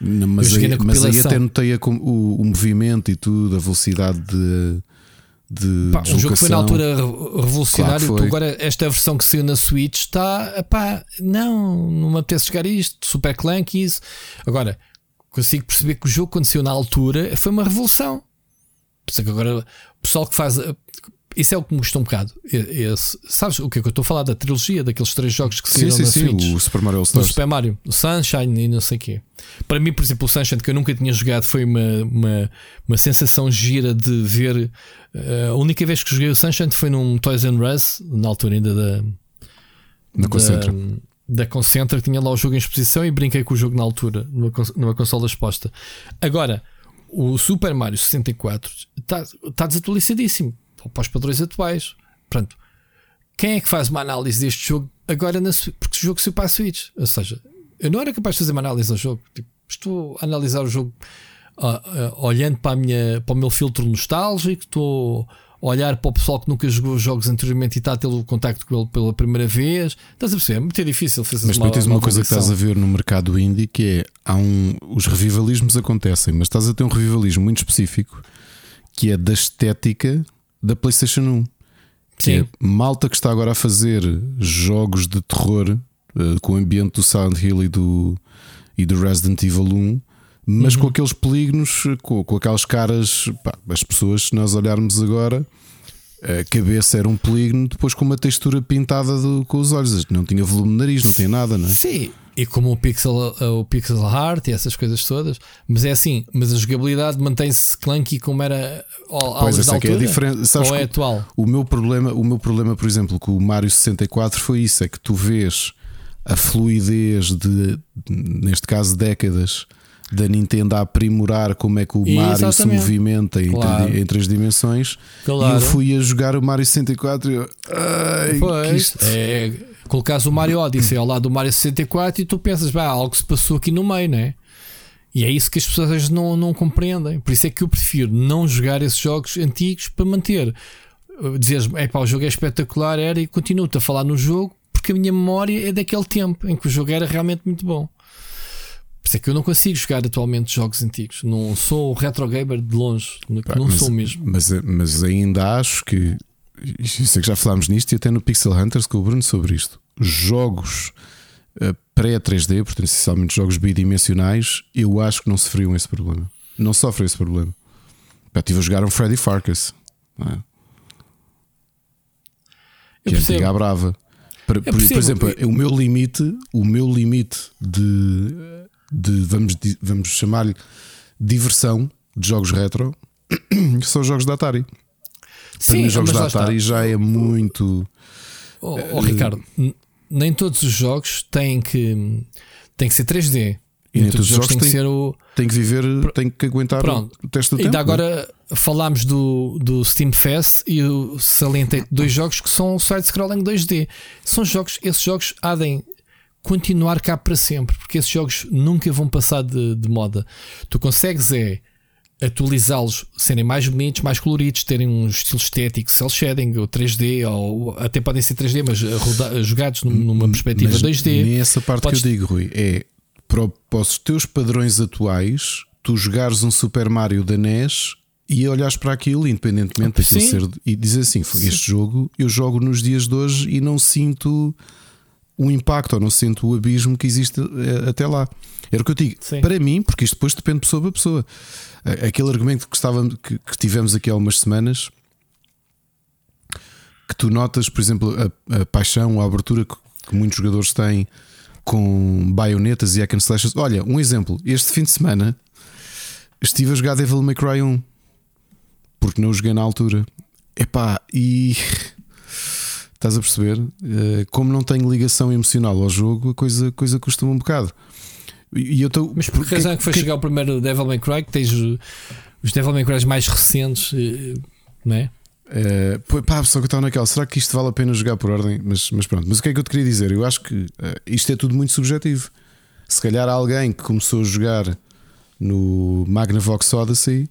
Não, mas, aí, mas aí até notei o, o, movimento e tudo, a velocidade de. de pá, o jogo foi na altura revolucionário. Claro agora, esta versão que saiu na Switch está. Epá, não, não me apetece jogar isto. Super Clank isso. Agora, consigo perceber que o jogo, saiu na altura, foi uma revolução. Por isso é que agora o pessoal que faz isso é o que me gostou um bocado. Esse, sabes o que é que eu estou a falar da trilogia, daqueles três jogos que saíram sim, sim, na Switch? O Super Mario Stars. O Super Mario, o Sunshine e não sei o quê. Para mim, por exemplo, o Sunshine, que eu nunca tinha jogado, foi uma, uma, uma sensação gira de ver. Uh, a única vez que joguei o Sunshine foi num Toys R Us, na altura ainda da. Na Concentra. Da, da Concentra, que tinha lá o jogo em exposição e brinquei com o jogo na altura, numa, numa consola exposta. Agora, o Super Mario 64 está tá desatualizadíssimo para os padrões atuais. Portanto, quem é que faz uma análise deste jogo agora? Na, porque o jogo saiu para a Switch. Ou seja, eu não era capaz de fazer uma análise ao jogo. Tipo, estou a analisar o jogo uh, uh, olhando para, a minha, para o meu filtro nostálgico, estou a olhar para o pessoal que nunca jogou os jogos anteriormente e está a ter o contacto com ele pela primeira vez. Estás a perceber? É muito difícil fazer Mas depois tens uma, uma coisa que estás a ver no mercado indie que é há um, os revivalismos acontecem, mas estás a ter um revivalismo muito específico que é da estética da PlayStation 1. Que é Sim. malta que está agora a fazer jogos de terror eh, com o ambiente do Silent Hill e do, e do Resident Evil 1, mas Uhum. com aqueles polígonos, com, com aquelas caras. pá, as pessoas, se nós olharmos agora, a cabeça era um polígono, depois com uma textura pintada do- com os olhos. Não tinha volume de nariz, não tem nada, não é? Sim, e como o pixel, o pixel art e essas coisas todas, mas é assim, mas a jogabilidade mantém-se clunky como era ao, Pois, essa é que é a altura? diferença. Sabes Ou é atual? O meu problema, o meu problema, por exemplo, com o Mario 64 foi isso: é que tu vês a fluidez de, neste caso, décadas da Nintendo a aprimorar como é que o Mario se Exatamente. movimenta em, Claro. três, em três dimensões. E Claro. eu fui a jogar o Mario 64 e eu, ai, que Pois, isto- é, colocares o Mario Odyssey ao lado do Mario 64 e tu pensas, bah, algo se passou aqui no meio, né? E é isso que as pessoas não, não compreendem. Por isso é que eu prefiro não jogar esses jogos antigos para manter. Dizeres, é pá, o jogo é espetacular, era e continuo-te a falar no jogo porque a minha memória é daquele tempo em que o jogo era realmente muito bom. Por isso é que eu não consigo jogar atualmente jogos antigos. Não sou retro gamer de longe. Pá, não mas, sou mesmo. Mas, mas ainda acho que. Sei que já falámos nisto e até no Pixel Hunters com o Bruno sobre isto. Jogos eh, pré-3D, portanto, essencialmente jogos bidimensionais, eu acho que não sofriam esse problema. Não sofrem esse problema. Pá, estive a jogar um Freddy Farkas, é? Que é antiga à brava. Por, por- por exemplo, o meu limite, o meu limite de, de vamos, vamos chamar-lhe diversão de jogos retro são os jogos da Atari. Para mim, os jogos da. Atari já é muito. Oh, oh, Ricardo, n- nem todos os jogos têm que, têm que ser 3D. E nem todos os jogos têm que ser o. Tem que viver, tem que aguentar Pronto. o teste do Ainda tempo. é? agora falámos do, do Steam Fest e eu salientei dois jogos que são side-scrolling 2D. São jogos, esses jogos há de continuar cá para sempre, porque esses jogos nunca vão passar de, de moda. Tu consegues é atualizá-los, serem mais bonitos, mais coloridos, terem um estilo estético, cel shading ou 3D, ou até podem ser 3D, mas roda- jogados num- numa perspectiva Mas 2D. nem essa parte Podes- que eu digo, Rui, é para, os teus padrões atuais, tu jogares um Super Mario da NES e olhares para aquilo, independentemente daquilo Sim. ser. E dizer assim: "Foi, este jogo eu jogo nos dias de hoje e não sinto o impacto ou não sinto o abismo que existe eh, até lá. Era o que eu digo. Sim. Para mim, porque isto depois depende de pessoa para pessoa. Aquele argumento que, estava, que, que tivemos aqui há umas semanas que tu notas, por exemplo, a, a paixão, a abertura que, que muitos jogadores têm com baionetas e hack and slashes. Olha, um exemplo. Este fim de semana estive a jogar Devil May Cry 1 porque não o joguei na altura. Epá, e estás a perceber? Eh, Como não tenho ligação emocional ao jogo, a coisa, a coisa custa-me um bocado. E eu estou. Mas por que razão é que foi chegar o primeiro Devil May Cry? Que tens uh, os Devil May Cry mais recentes, eh, não é? Eh, pô, pá, só que eu estava naquela, será que isto vale a pena jogar por ordem? Mas, mas pronto, mas o que é que eu te queria dizer? Eu acho que eh, isto é tudo muito subjetivo. Se calhar alguém que começou a jogar no Magnavox Odyssey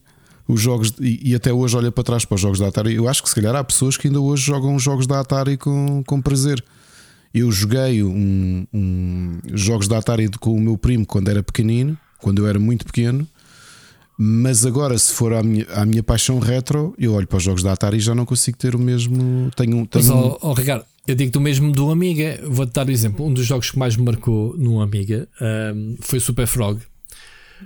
os jogos e, e até hoje olha para trás para os jogos da Atari. Eu acho que se calhar há pessoas que ainda hoje jogam os jogos da Atari com, com prazer. Eu joguei um, um- jogos da Atari com o meu primo quando era pequenino, quando eu era muito pequeno. Mas agora, se for à minha, à minha paixão retro, eu olho para os jogos da Atari e já não consigo ter o mesmo. Tenho, um- tenho Mas, um- ó, ó, Ricardo, eu digo do mesmo do Amiga. Vou-te dar um exemplo. Um dos jogos que mais me marcou no Amiga ahm, foi o Super Frog.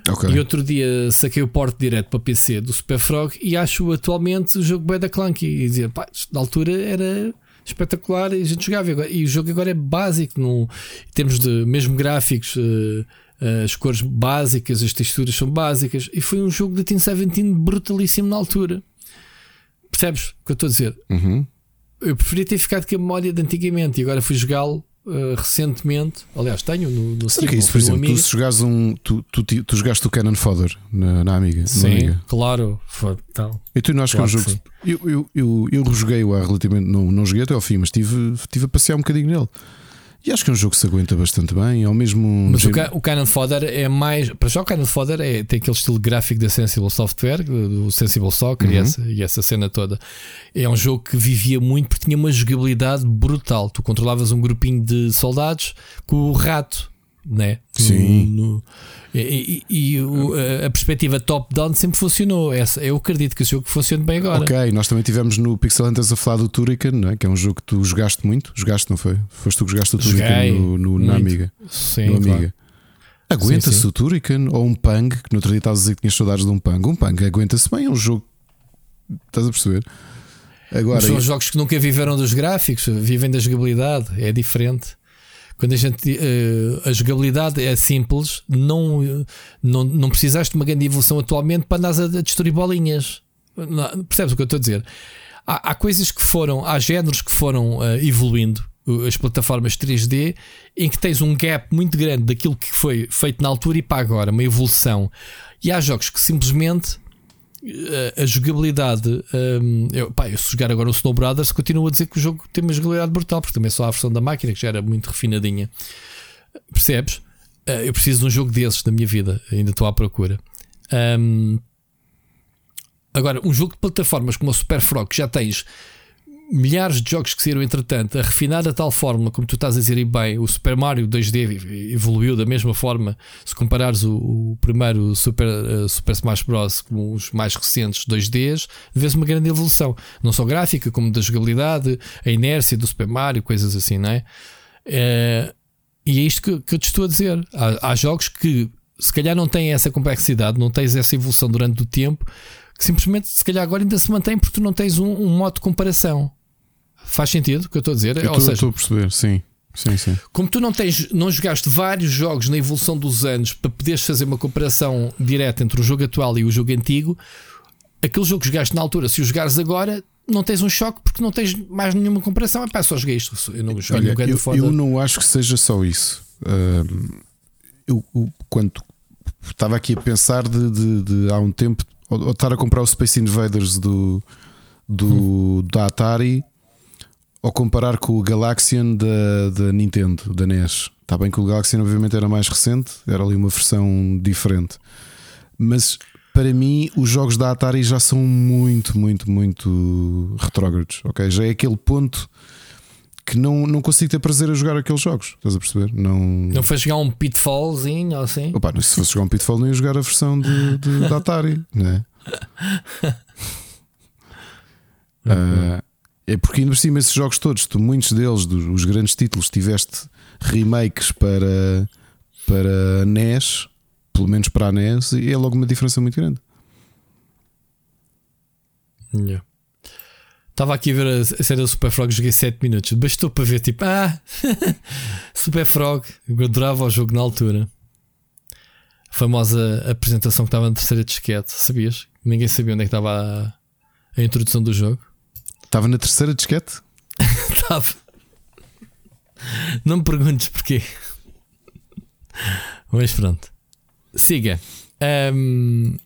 Ok. E outro dia saquei o porte direto para PC do Super Frog e acho atualmente o jogo bem da clunky. E dizer, pá, na altura era espetacular e a gente jogava. E agora- E o jogo agora é básico, no, em termos de mesmo gráficos, eh, eh, as cores básicas, as texturas são básicas. E foi um jogo de Team 17 brutalíssimo na altura. Percebes o que eu estou a dizer? Uhum. Eu preferia ter ficado com a memória de antigamente e agora fui jogá-lo eh, recentemente. Aliás, tenho no, no Será Steam, que é isso? Por exemplo, tu se jogares um. Tu, tu, tu jogaste o Cannon Fodder na, na Amiga. na Sim, Amiga. claro. Foi, então. Eu tu não acho Claro que é um que jogo. Eu, eu, eu, eu rejoguei-o há relativamente. Não, não joguei até ao fim, mas estive, estive a passear um bocadinho nele. E acho que é um jogo que se aguenta bastante bem. É o mesmo. Mas o, género- Ca- o Cannon Fodder é mais. Para já, o Cannon Fodder é, tem aquele estilo gráfico da Sensible Software, do Sensible Soccer e, Uhum. essa, e essa cena toda. É um jogo que vivia muito porque tinha uma jogabilidade brutal. Tu controlavas um grupinho de soldados com o rato. Né? Sim. No, e, e, e o, a, perspectiva top-down sempre funcionou. Essa, eu acredito que o jogo funcione bem agora. Ok, nós também tivemos no Pixel Hunters a falar do Turrican, não é? que é um jogo que tu jogaste muito. Jogaste, não foi? Foste tu que jogaste o Turrican no, no, na. Amiga. Sim, no claro. Amiga. Aguenta-se Sim, sim. o Turrican ou um Pang, que no outro dia estavas a dizer que tinhas saudades de um Pang. Um Pang aguenta-se bem, é um jogo. Estás a perceber? Agora, Mas são jogos que nunca viveram dos gráficos, vivem da jogabilidade, é diferente. Quando a gente eh, a jogabilidade é simples, não, não, não precisaste de uma grande evolução atualmente para andares a, destruir bolinhas. Não, percebes o que eu estou a dizer? Há, há coisas que foram, há géneros que foram eh, evoluindo, uh, as plataformas 3D, em que tens um gap muito grande daquilo que foi feito na altura e para agora, uma evolução. E há jogos que simplesmente a, jogabilidade. hum, eu, pá, eu se jogar agora o Snow Brothers, continuo a dizer que o jogo tem uma jogabilidade brutal, porque também só a versão da máquina que já era muito refinadinha. Percebes? Ah, eu preciso de um jogo desses na minha vida, ainda estou à procura. Hum, agora, um jogo de plataformas como o Super Frog, que já tens milhares de jogos que saíram entretanto a refinar da tal forma, como tu estás a dizer e bem, o Super Mario 2D evoluiu da mesma forma. Se comparares o, o primeiro Super, eh, Super Smash Bros. com os mais recentes 2Ds, vês uma grande evolução, não só gráfica, como da jogabilidade, a inércia do Super Mario, coisas assim, não é? Eh, e é isto que, que eu te estou a dizer. Há, há jogos que se calhar não têm essa complexidade, não tens essa evolução durante o tempo, que simplesmente se calhar agora ainda se mantém porque tu não tens um, um modo de comparação. Faz sentido o que eu estou a dizer? eu Ou estou seja, estou a perceber, sim. Sim, sim. como tu não tens, não jogaste vários jogos na evolução dos anos para poderes fazer uma comparação direta entre o jogo atual e o jogo antigo, aquele jogo que jogaste na altura, se o jogares agora, não tens um choque porque não tens mais nenhuma comparação. É pá, só joguei isto. Eu não joguei Olha, eu, eu não acho que seja só isso. Ahm, eu, eu, quando estava aqui a pensar de, de- de há um tempo ou, ou estar a comprar o Space Invaders do, do da Atari ou comparar com o Galaxian da, da Nintendo, da NES. Está bem que o Galaxian obviamente era mais recente, era ali uma versão diferente. Mas para mim os jogos da Atari já são muito, muito, muito retrógrados. ok? Já é aquele ponto que não, não consigo ter prazer a jogar aqueles jogos. Estás a perceber? Não. Não foi jogar um pitfallzinho ou assim? Opa, se fosse jogar um Pitfall, não ia jogar a versão de, de, da Atari, né? Ah, é porque ainda por cima esses jogos todos, tu, muitos deles, dos, os grandes títulos, tiveste remakes para, para NES, pelo menos para a NES, e é logo uma diferença muito grande. Yeah. Estava aqui a ver a série do Super Frog, joguei 7 minutos. Bastou para ver, tipo, ah, Super Frog. Eu adorava o jogo na altura. A famosa apresentação que estava na terceira disquete, sabias? Ninguém sabia onde é que estava a, a introdução do jogo. Estava na terceira disquete? Estava. Não me perguntes porquê. Mas pronto. Siga. Ahm,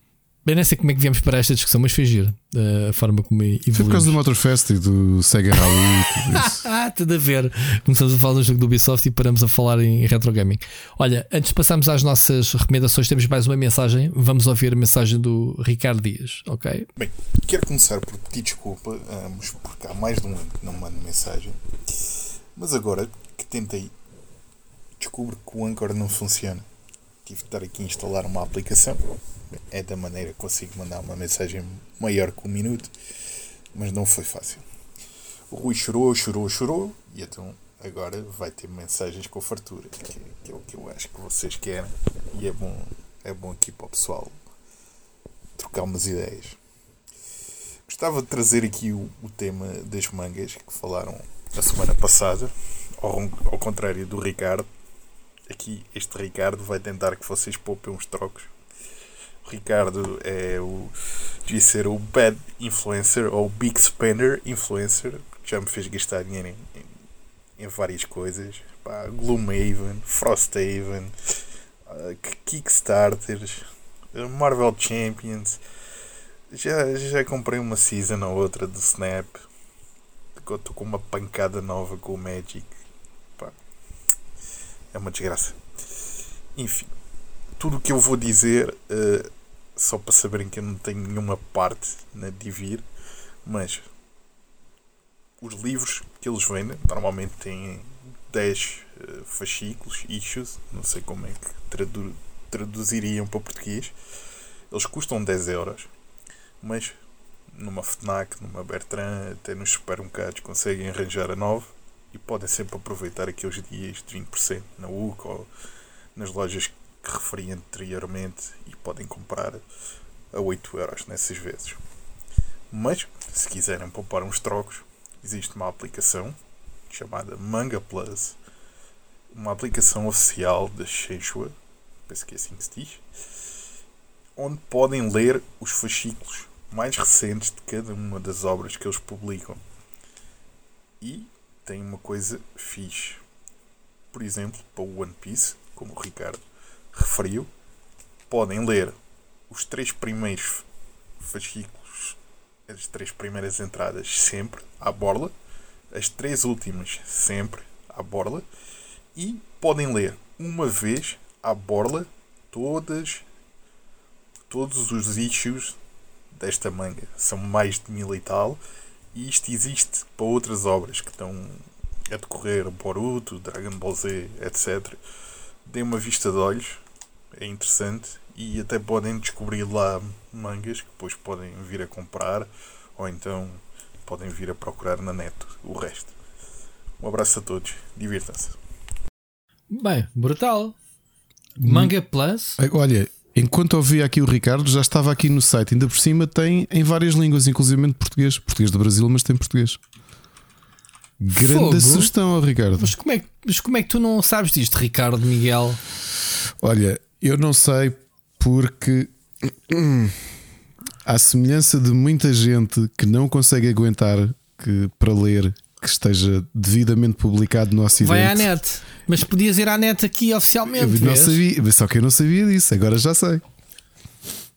eu nem sei como é que viemos para esta discussão, mas foi giro. eh, A forma como Foi por evoluímos. causa do Motorfest e do Sega Rally e tudo isso. Ah, tudo a ver. Começamos a falar do jogo do Ubisoft e paramos a falar em retro gaming. Olha, antes de passarmos às nossas recomendações, temos mais uma mensagem. Vamos ouvir a mensagem do Ricardo Dias, ok? Bem, quero começar por pedir desculpa, ambos, porque há mais de um ano que não mando mensagem. Mas agora que tentei, descubro que o Anchor não funciona. Tive de estar aqui a instalar uma aplicação. É da maneira que consigo mandar uma mensagem maior que um minuto, mas não foi fácil. O Rui chorou, chorou, chorou, e então agora vai ter mensagens com fartura, que, que é o que eu acho que vocês querem, e é bom, é bom aqui para o pessoal trocar umas ideias. Gostava de trazer aqui o, o tema das mangas que falaram a semana passada, ao, ao contrário do Ricardo. Aqui, este Ricardo vai tentar que vocês poupem uns trocos. Ricardo é o. devia ser o bad influencer ou big spender influencer, que já me fez gastar dinheiro em, em, em várias coisas. Pá, Gloomhaven, Frosthaven, ah, Kickstarters, Marvel Champions. Já, já comprei uma season ou outra do Snap. Estou com uma pancada nova com o Magic. Pá, é uma desgraça. Enfim, tudo o que eu vou dizer, eh, só para saberem que eu não tenho nenhuma parte na Divir, mas os livros que eles vendem normalmente têm 10 uh, fascículos, issues, não sei como é que tradu traduziriam para português. Eles custam 10 euros, mas numa FNAC, numa Bertrand, até nos supermercados conseguem arranjar a 9 e podem sempre aproveitar aqueles dias de 20% na UC ou nas lojas que referi anteriormente podem comprar a 8 euros nessas vezes. Mas, se quiserem poupar uns trocos, existe uma aplicação chamada Manga Plus, uma aplicação oficial da Shenhua, penso que é assim que se diz, onde podem ler os fascículos mais recentes de cada uma das obras que eles publicam. E tem uma coisa fixe. Por exemplo, para o One Piece, como o Ricardo referiu, podem ler os três primeiros fascículos, as três primeiras entradas sempre à borla, as três últimas sempre à borla, e podem ler uma vez à borla todas todos os issues desta manga. São mais de mil e tal, e isto existe para outras obras que estão a decorrer, Boruto, Dragon Ball Z, etc. Dê uma vista de olhos, é interessante e até podem descobrir lá mangas que depois podem vir a comprar ou então podem vir a procurar na net o resto. Um abraço a todos, divirtam-se. Bem, brutal. Manga Plus. Olha, enquanto ouvia aqui o Ricardo, já estava aqui no site, ainda por cima tem em várias línguas, inclusive português. Português do Brasil, mas tem português. Grande Fogo. sugestão, Ricardo. Mas como, é, mas como é que tu não sabes disto, Ricardo Miguel? Olha, eu não sei porque à semelhança de muita gente que não consegue aguentar que, para ler que esteja devidamente publicado no Ocidente. Vai à net, mas podias ir à net aqui oficialmente. Eu não sabia, só que eu não sabia disso, agora já sei.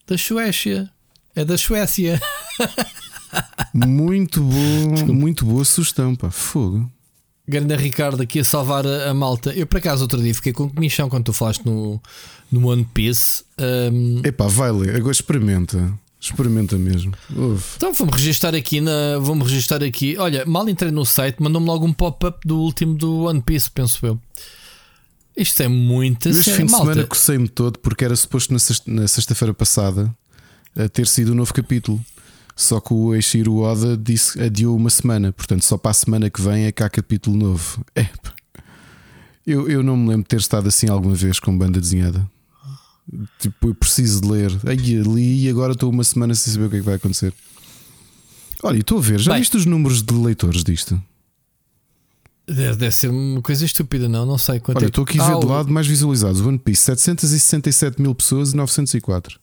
Da Suécia, é da Suécia. muito bom, muito boa sugestão, pá, fogo. Grande Ricardo aqui a salvar a, a, malta. Eu, por acaso, outro dia fiquei com comichão quando tu falaste no, no One Piece. Um... Epá, vai ler, agora experimenta. Experimenta mesmo. Uf. Então vamos registrar aqui na. Vamos registrar aqui. Olha, mal entrei no site, mandou-me logo um pop-up do último do One Piece, penso eu. Isto é muito Este fim de Malta. semana cocei-me todo porque era suposto na sexta-feira passada a ter sido o um novo capítulo. Só que o Eiichiro Oda disse adiou uma semana, portanto, só para a semana que vem é que há capítulo novo. É. Eu, eu não me lembro de ter estado assim alguma vez com banda desenhada. Tipo, eu preciso de ler. Aí li e agora estou uma semana sem saber o que é que vai acontecer. Olha, estou a ver, já Bem, viste os números de leitores disto? Deve, deve, ser uma coisa estúpida, não? Não sei quanto Olha, é estou aqui a ver ah, do lado mais visualizados. One Piece 767 mil pessoas e 904.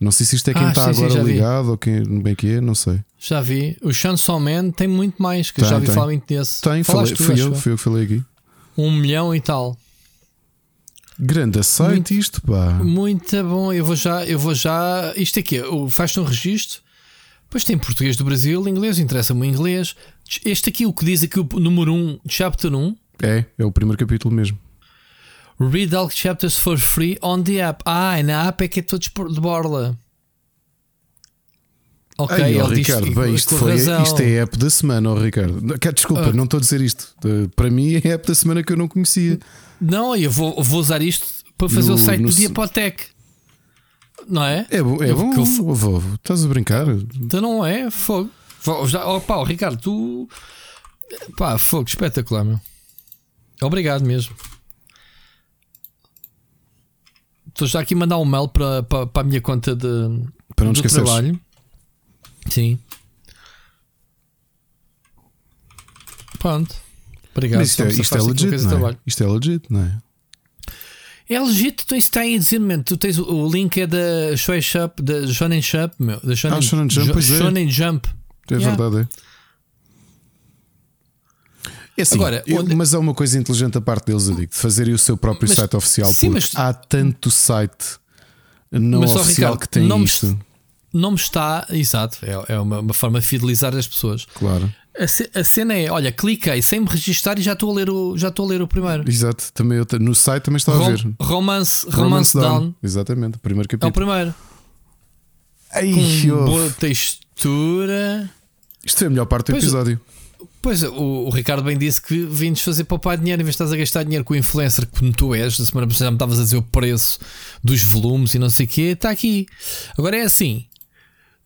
Não sei se isto é quem ah, está sim, agora sim, ligado vi. ou quem bem que é, não sei. Já vi. O Chainsaw Man tem muito mais, que tem, já vi tem. falar muito desse. Tem, falei, tu, fui, eu, fui eu que falei aqui. Um milhão e tal. Grande site muito, isto, pá. Muito bom. Eu vou já, eu vou já. Isto aqui, faz-te um registro. Depois tem português do Brasil, inglês, interessa-me o inglês. Este aqui, o que diz aqui o número 1, chapter 1. É, é o primeiro capítulo mesmo. Read all chapters for free on the app. Ah, na app é que é todos de borla. Ok, Ai, oh, Ricardo, bem, isto, foi, isto é app da semana, oh, Ricardo. Desculpa, uh, não estou a dizer isto. Para mim é app da semana que eu não conhecia. Não, eu vou, vou usar isto para fazer no, o site no... do Diapotec. Não é? É bom, é eu, bom. Eu... Vou, estás a brincar? Então não é? Fogo. Já, oh, pá, oh, Ricardo, tu. Pá, fogo, espetacular, meu. Obrigado mesmo. Estou já aqui a mandar um mail para, para, para a minha conta de, para não do trabalho. Sim. Pronto. Obrigado. Mas isto, é, isto é legit, não é? Isto é legit, não é? É legit, tu está dizer, man, tu tens o, link é da Shoei Shop, da Shonen Shop, meu, da Shonen, ah, Shonen Jump, jo, Shonen é. Jump. É yeah. verdade, é. É assim, Agora, eu, onde... mas é uma coisa inteligente a parte deles, eu digo, de fazerem o seu próprio mas, site oficial, sim, porque mas... há tanto site não mas, oficial Ricardo, que tem não isto. Me, não me está, exato, é, é uma, uma, forma de fidelizar as pessoas. Claro. A, a, cena é, olha, cliquei sem me registrar e já estou a ler o, já estou a ler o primeiro. Exato, também eu, no site também estava Rom, a ver. Romance, Romance, Romance Down. Down. Exatamente, o primeiro capítulo. É o primeiro. Ai, Com boa textura. Isto foi a melhor parte do pois, episódio. Pois, o, o Ricardo bem disse que vindes fazer poupar dinheiro em vez de estás a gastar dinheiro com o influencer que tu és. Na semana passada me estavas a dizer o preço dos volumes e não sei o quê. Está aqui. Agora é assim: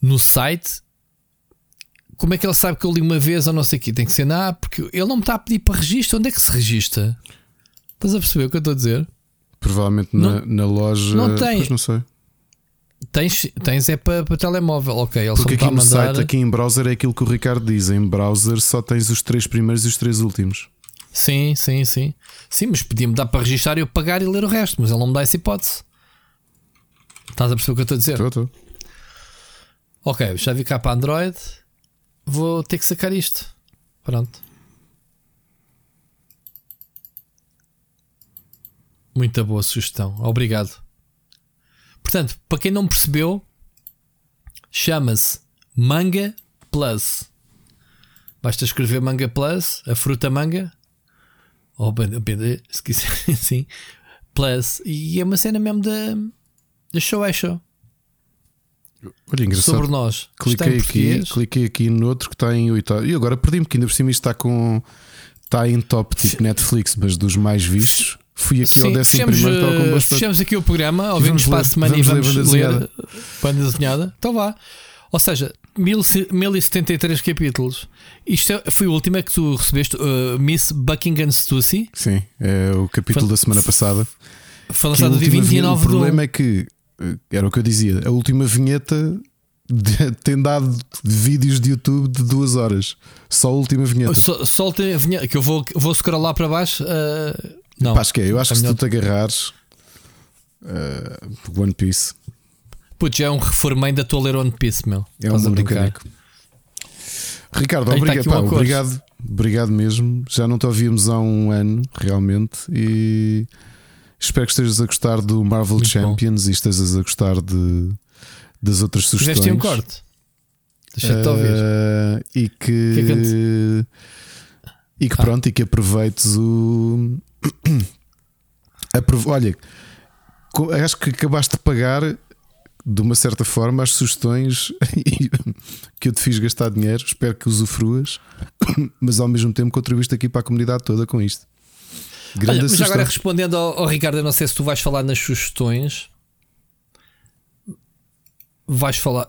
no site, como é que ele sabe que eu li uma vez ou não sei o quê? Tem que ser na app, porque ele não me está a pedir para registro. Onde é que se registra? Estás a perceber o que eu estou a dizer? Provavelmente na, Não- na loja. não tem. Pois não sei. Tens, tens é para, para telemóvel, ok. Ele Porque aqui no mandar. site, aqui em browser, é aquilo que o Ricardo diz. Em browser só tens os três primeiros e os três últimos. Sim, sim, sim. Sim, mas podia-me dar para registrar e eu pagar e ler o resto, mas ele não me dá essa hipótese. Estás a perceber o que eu estou a dizer? Estou, estou. Ok, já vi cá para Android. Vou ter que sacar isto. Pronto. Muita boa sugestão. Obrigado. Portanto, para quem não percebeu, chama-se Manga Plus. Basta escrever Manga Plus, a fruta manga, ou BD, se quiser assim, Plus. E é uma cena mesmo da, da Show é Show. Olha, engraçado. Sobre nós. Cliquei aqui, cliquei aqui no outro que está em oitavo. E agora perdi-me, que ainda por cima isto está com. Está em top tipo Netflix, mas dos mais vistos. Fui aqui ao Sim, décimo fechamos, primeiro, eh, fechamos aqui o programa, ouvimos para a semana e vamos ler banda desenhada. banda desenhada. Então vá. Ou seja, mil, 1073 capítulos. Isto é- foi o último que tu recebeste, uh, Miss Buckingham Stussy. Sim, é o capítulo Foi- da semana passada. Foi lançado dia última vinheta- 29 o problema do... é que eh, era o que eu dizia. A última vinheta de- tem dado vídeos de YouTube de duas horas. Só a última vinheta. Sol- Solta a vinheta, que eu vou, vou scrollar para baixo. uh, não, Pá, acho que é. Eu acho que se tu te agarrares eh, One Piece Putz, já é um reformei da tua ler One Piece, meu. é um Estás a mundo brincar. caneco. Ricardo, Aí obrigado, aqui um pá, obrigado, obrigado mesmo. Já não te ouvíamos há um ano, realmente. E espero que estejas a gostar do Marvel Muito Champions e estejas a gostar de, das outras sugestões. Fizeste um corte. Deixa-te ouvir. Eh, e que, Que é que e que Ah. pronto, e que aproveites o. Olha, acho que acabaste de pagar de uma certa forma as sugestões que eu te fiz gastar dinheiro. Espero que usufruas, mas ao mesmo tempo contribuíste aqui para a comunidade toda com isto. Grande Olha, mas sugestão. agora respondendo ao, ao Ricardo, eu não sei se tu vais falar nas sugestões. Vais falar.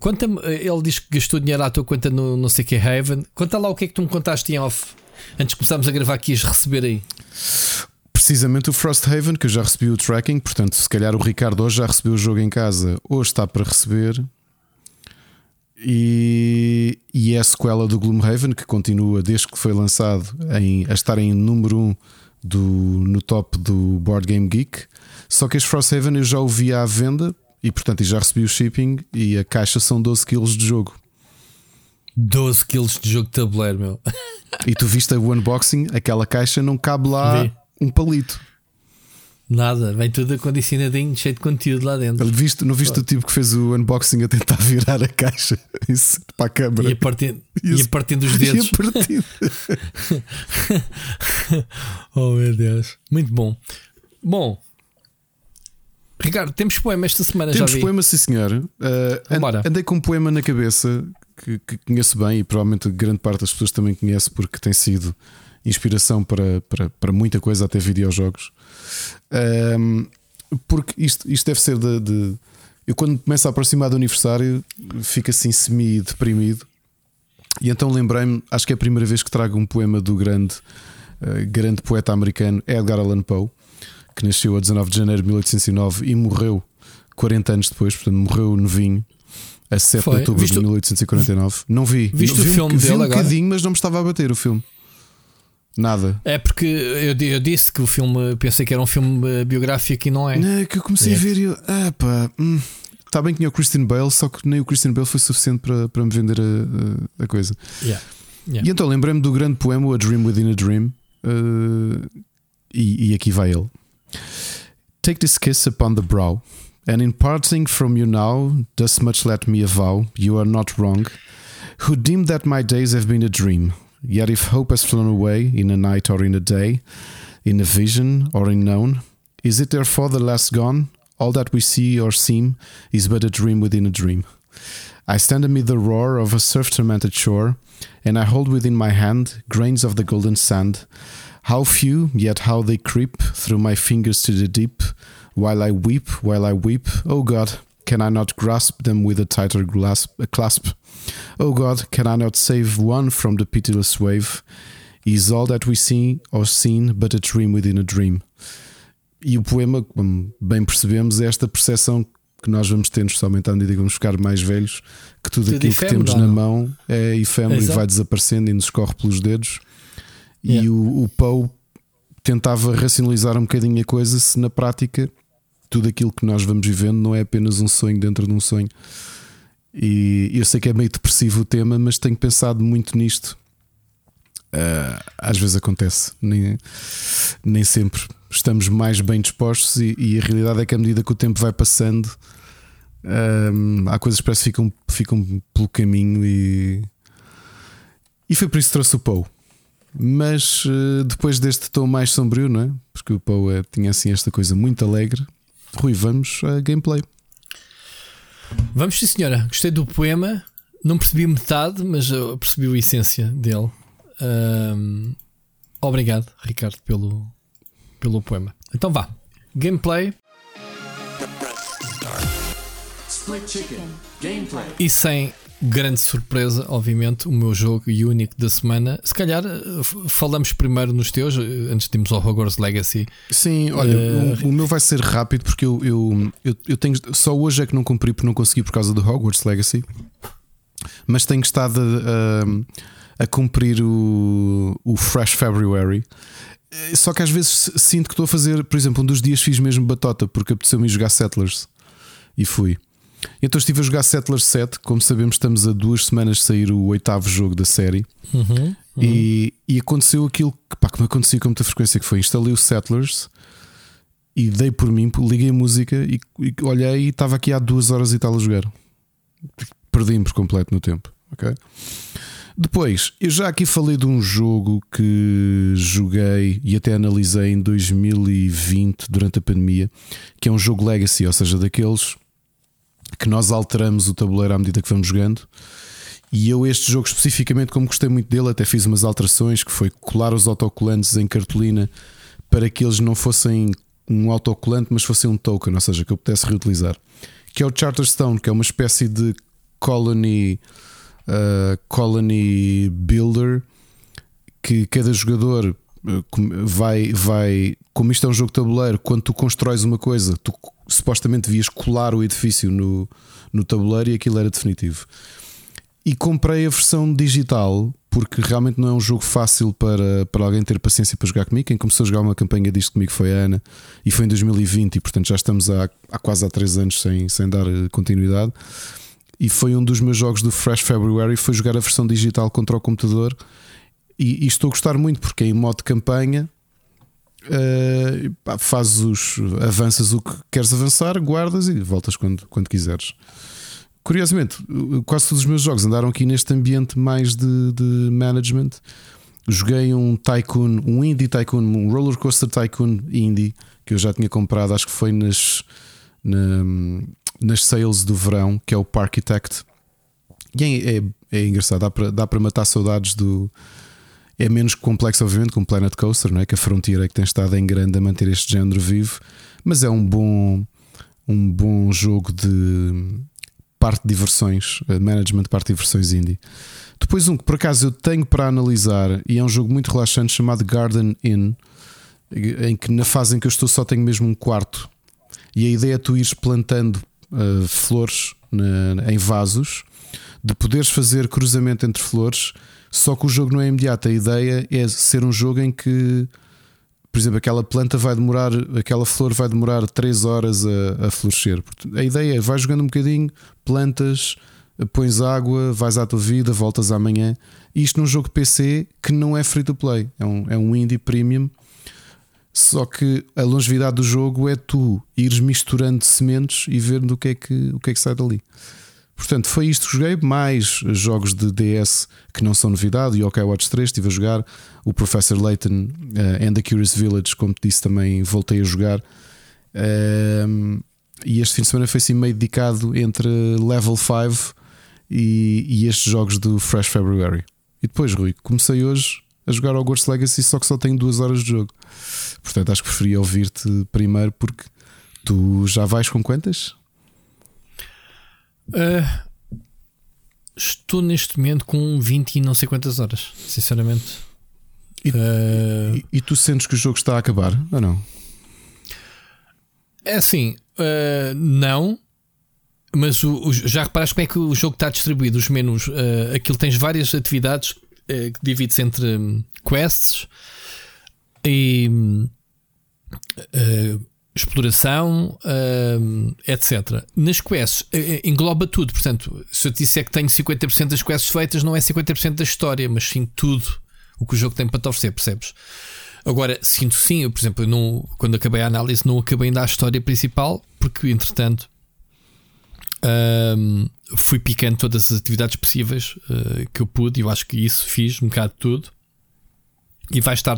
Conta ele diz que gastou dinheiro à tua conta no não sei que Haven. Conta lá o que é que tu me contaste em off antes de começarmos a gravar aqui e receber aí. Precisamente o Frosthaven, que eu já recebi o tracking, portanto, se calhar o Ricardo hoje já recebeu o jogo em casa, hoje está para receber. E, e é a sequela do Gloomhaven, que continua desde que foi lançado em, a estar em número 1 um do, no top do Board Game Geek. Só que este Frosthaven eu já o vi à venda e, portanto, já recebi o shipping e a caixa são 12 kg de jogo. 12 quilos de jogo de tabuleiro, meu. E tu viste o unboxing, aquela caixa não cabe lá Vi. um palito. Nada, vem tudo acondicionadinho, cheio de conteúdo lá dentro. Viste, não viste o tipo que fez o unboxing a tentar virar a caixa Isso, para a câmara? E a partindo, esse- a partindo dos E dedos. a partir. oh meu Deus, muito bom. Bom, Ricardo, temos poema esta semana, Temos já vi. poema, sim senhor. Uh, and- andei com um poema na cabeça que, que conheço bem e provavelmente grande parte das pessoas também conhece porque tem sido inspiração para, para, para muita coisa, até videojogos. Um, porque isto, isto deve ser de, de- Eu, quando começo a aproximar do aniversário, fico assim semi-deprimido. E então lembrei-me, acho que é a primeira vez que trago um poema do grande, uh, grande poeta americano Edgar Allan Poe, que nasceu a 19 de janeiro de 1809 e morreu 40 anos depois, portanto, morreu novinho. A 7 Foi. de outubro Viste de o- 1849. Não vi. Viste Não- o vi filme um, vi dele um agora? bocadinho, mas não me estava a bater o filme. Nada. É porque eu, eu disse que o filme, pensei que era um filme eh, biográfico e não é. Não, é que eu comecei É. a ver e eu, ah pá, hum, está bem que tinha o Christian Bale, só que nem o Christian Bale foi suficiente para, para me vender a, a- a coisa. Yeah. Yeah. E então lembrei-me do grande poema A Dream Within a Dream, uh, e, e aqui vai ele. Take this kiss upon the brow, and in parting from you now, thus much let me avow, you are not wrong, who deemed that my days have been a dream. Yet if hope has flown away in a night or in a day, in a vision or in known, is it therefore the last gone? All that we see or seem is but a dream within a dream. I stand amid the roar of a surf tormented shore, and I hold within my hand grains of the golden sand. How few, yet how they creep through my fingers to the deep, while I weep, while I weep. Oh God, can I not grasp them with a tighter grasp, a clasp? Oh God, can I not save one from the pitiless wave? Is all that we see or seen but a dream within a dream? E o poema, como bem percebemos, é esta percepção que nós vamos tendo, especialmente à medida que vamos ficar mais velhos, que tudo, Tudo aquilo que efêmero, temos não? na mão é efêmero e Exato. vai desaparecendo e nos corre pelos dedos. E Yeah. o, o Poe tentava racionalizar um bocadinho a coisa se na prática tudo aquilo que nós vamos vivendo não é apenas um sonho dentro de um sonho. E eu sei que é meio depressivo o tema, mas tenho pensado muito nisto. Ah, às vezes acontece, nem, nem sempre estamos mais bem dispostos, e, e a realidade é que à medida que o tempo vai passando, ah, há coisas que parece que ficam, ficam pelo caminho. E, e foi por isso que trouxe o Poe. Mas eh, depois deste tom mais sombrio, não é? Porque o Poe eh, tinha assim esta coisa muito alegre. Rui, vamos a gameplay. Vamos sim, senhora. Gostei do poema. Não percebi metade, mas eu percebi a essência dele. Ahm, obrigado, Ricardo, pelo, pelo poema. Então vá. Gameplay Split Chicken. Gameplay. e sem grande surpresa, obviamente, o meu jogo e único da semana. Se calhar eh, falamos primeiro nos teus, eh, antes de irmos ao Hogwarts Legacy. Sim, olha, Eh, o, o meu vai ser rápido porque eu, eu, eu, eu tenho. Só hoje é que não cumpri porque não consegui por causa do Hogwarts Legacy. Mas tenho estado a, a cumprir o, o Fresh February. Só que às vezes sinto que estou a fazer, por exemplo, um dos dias fiz mesmo batota porque apeteceu-me jogar Settlers e fui. Então estive a jogar Settlers 7. Como sabemos, estamos a duas semanas de sair o oitavo jogo da série. Uhum. E, e aconteceu aquilo que, pá, que me acontecia com muita frequência: que foi instalei o Settlers e dei por mim, liguei a música e, e olhei e estava aqui há duas horas e tal a jogar. Perdi-me por completo no tempo. ok? Depois, eu já aqui falei de um jogo que joguei e até analisei em 2020 durante a pandemia, que é um jogo Legacy, ou seja, daqueles que nós alteramos o tabuleiro à medida que vamos jogando. E eu, este jogo especificamente, como gostei muito dele, até fiz umas alterações que foi colar os autocolantes em cartolina para que eles não fossem um autocolante, mas fossem um token, ou seja, que eu pudesse reutilizar. Que é o Charterstone, que é uma espécie de colony, uh, colony builder que cada jogador uh, vai, vai. Como isto é um jogo de tabuleiro, quando tu constróis uma coisa, tu supostamente devias colar o edifício no, no tabuleiro e aquilo era definitivo. E comprei a versão digital porque realmente não é um jogo fácil para, para alguém ter paciência para jogar comigo. Quem começou a jogar uma campanha disto comigo foi a Ana e foi em 2020 e portanto já estamos há, há quase há 3 anos sem, sem dar eh, continuidade. E foi um dos meus jogos do Fresh February foi jogar a versão digital contra o computador e, e estou a gostar muito porque é em modo de campanha eh, pá, fazes os avanças o que queres avançar, guardas e voltas quando, quando quiseres. Curiosamente, quase todos os meus jogos andaram aqui neste ambiente mais de, de management. Joguei um Tycoon, um Indie Tycoon, um Roller Coaster Tycoon Indie que eu já tinha comprado, acho que foi nas, na- nas sales do verão, que é o Parkitect. E é, é, é engraçado, dá para, dá para matar saudades do. É menos complexo, obviamente, com o Planet Coaster, não é? Que a Frontier é que tem estado em grande a manter este género vivo, mas é um bom, um bom jogo de parte de diversões, eh, management parte de diversões indie. Depois um que por acaso eu tenho para analisar e é um jogo muito relaxante chamado Garden Inn, em que na fase em que eu estou só tenho mesmo um quarto e a ideia é tu ires plantando eh, flores na- em vasos, de poderes fazer cruzamento entre flores, só que o jogo não é imediato. A ideia é ser um jogo em que, por exemplo, aquela planta vai demorar, aquela flor vai demorar 3 horas a, a florescer. A ideia é vais jogando um bocadinho, plantas, pões água, vais à tua vida, voltas amanhã. Isto num jogo PC que não é free to play, é um, é um indie premium. Só que a longevidade do jogo é tu ires misturando sementes e ver do que é que, o que é que sai dali. Portanto, foi isto que joguei, mais jogos de DS que não são novidade. Yokai Watch 3 estive a jogar, o Professor Layton uh, and the Curious Village, como te disse, também voltei a jogar. Um, e este fim de semana foi assim meio dedicado entre Level 5 e, e estes jogos do Fresh February. E depois, Rui, comecei hoje a jogar Hogwarts Legacy, só que só tenho duas horas de jogo. Portanto, acho que preferia ouvir-te primeiro porque tu já vais com quantas? Ah, estou neste momento com 20 e não sei quantas horas, sinceramente. E- Ah, E, e tu sentes que o jogo está a acabar ou não? É assim, uh, não. Mas o, o- já reparaste como é que o jogo está distribuído? Os menus, uh, aquilo tens várias atividades uh, que divide-se entre hum, quests e uh, exploração, etc. Nas quests uh, engloba tudo. Portanto, se eu te disser que tenho 50% das quests feitas, não é 50% da história, mas sim tudo o que o jogo tem para te oferecer, percebes? Agora, sinto sim, eu, por exemplo, eu não, quando acabei a análise, não acabei ainda a história principal, porque entretanto fui picando todas as atividades possíveis ah, que eu pude, e eu acho que isso fiz um bocado de tudo. E vai estar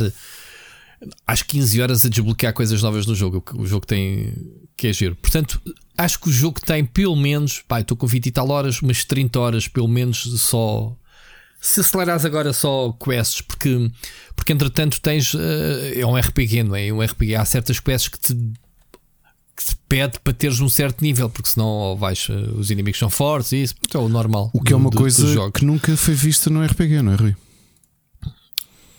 às 15 horas a desbloquear coisas novas no jogo, o jogo tem que é giro. Portanto, acho que o jogo tem pelo menos, pá, estou com 20 e tal horas, umas 30 horas pelo menos só se acelerares agora só quests, porque, porque entretanto tens. eh, é um RPG, não é? Um RPG. Há certas quests que te, que te pede para teres um certo nível, porque senão ou vais. eh, os inimigos são fortes e isso. É o normal. O que é uma do- coisa que nunca foi vista no RPG, não é, Rui?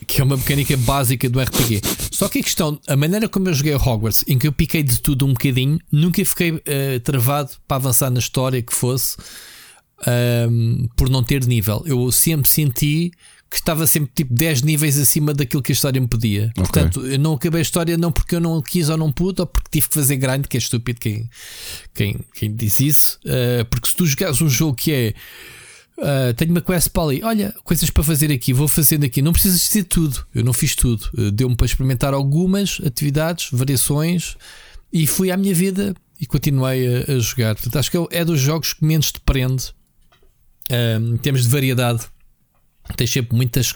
Que é uma mecânica básica do RPG. Só que a questão, a maneira como eu joguei Hogwarts, em que eu piquei de tudo um bocadinho, nunca fiquei eh, travado para avançar na história que fosse ahm, por não ter nível. Eu sempre senti que estava sempre tipo 10 níveis acima daquilo que a história me pedia. Portanto, eu não acabei a história não porque eu não quis ou não pude, ou porque tive que fazer grind, que é estúpido quem, quem, quem diz isso. Eh, porque se tu jogares um jogo que é Uh, tenho uma quest para ali. Olha, coisas para fazer aqui, vou fazendo aqui. Não precisas de tudo. Eu não fiz tudo. Uh, Deu-me para experimentar algumas atividades, variações e fui à minha vida e continuei a, a jogar. Portanto, acho que é, é dos jogos que menos te prende um, em termos de variedade. Tens sempre muitas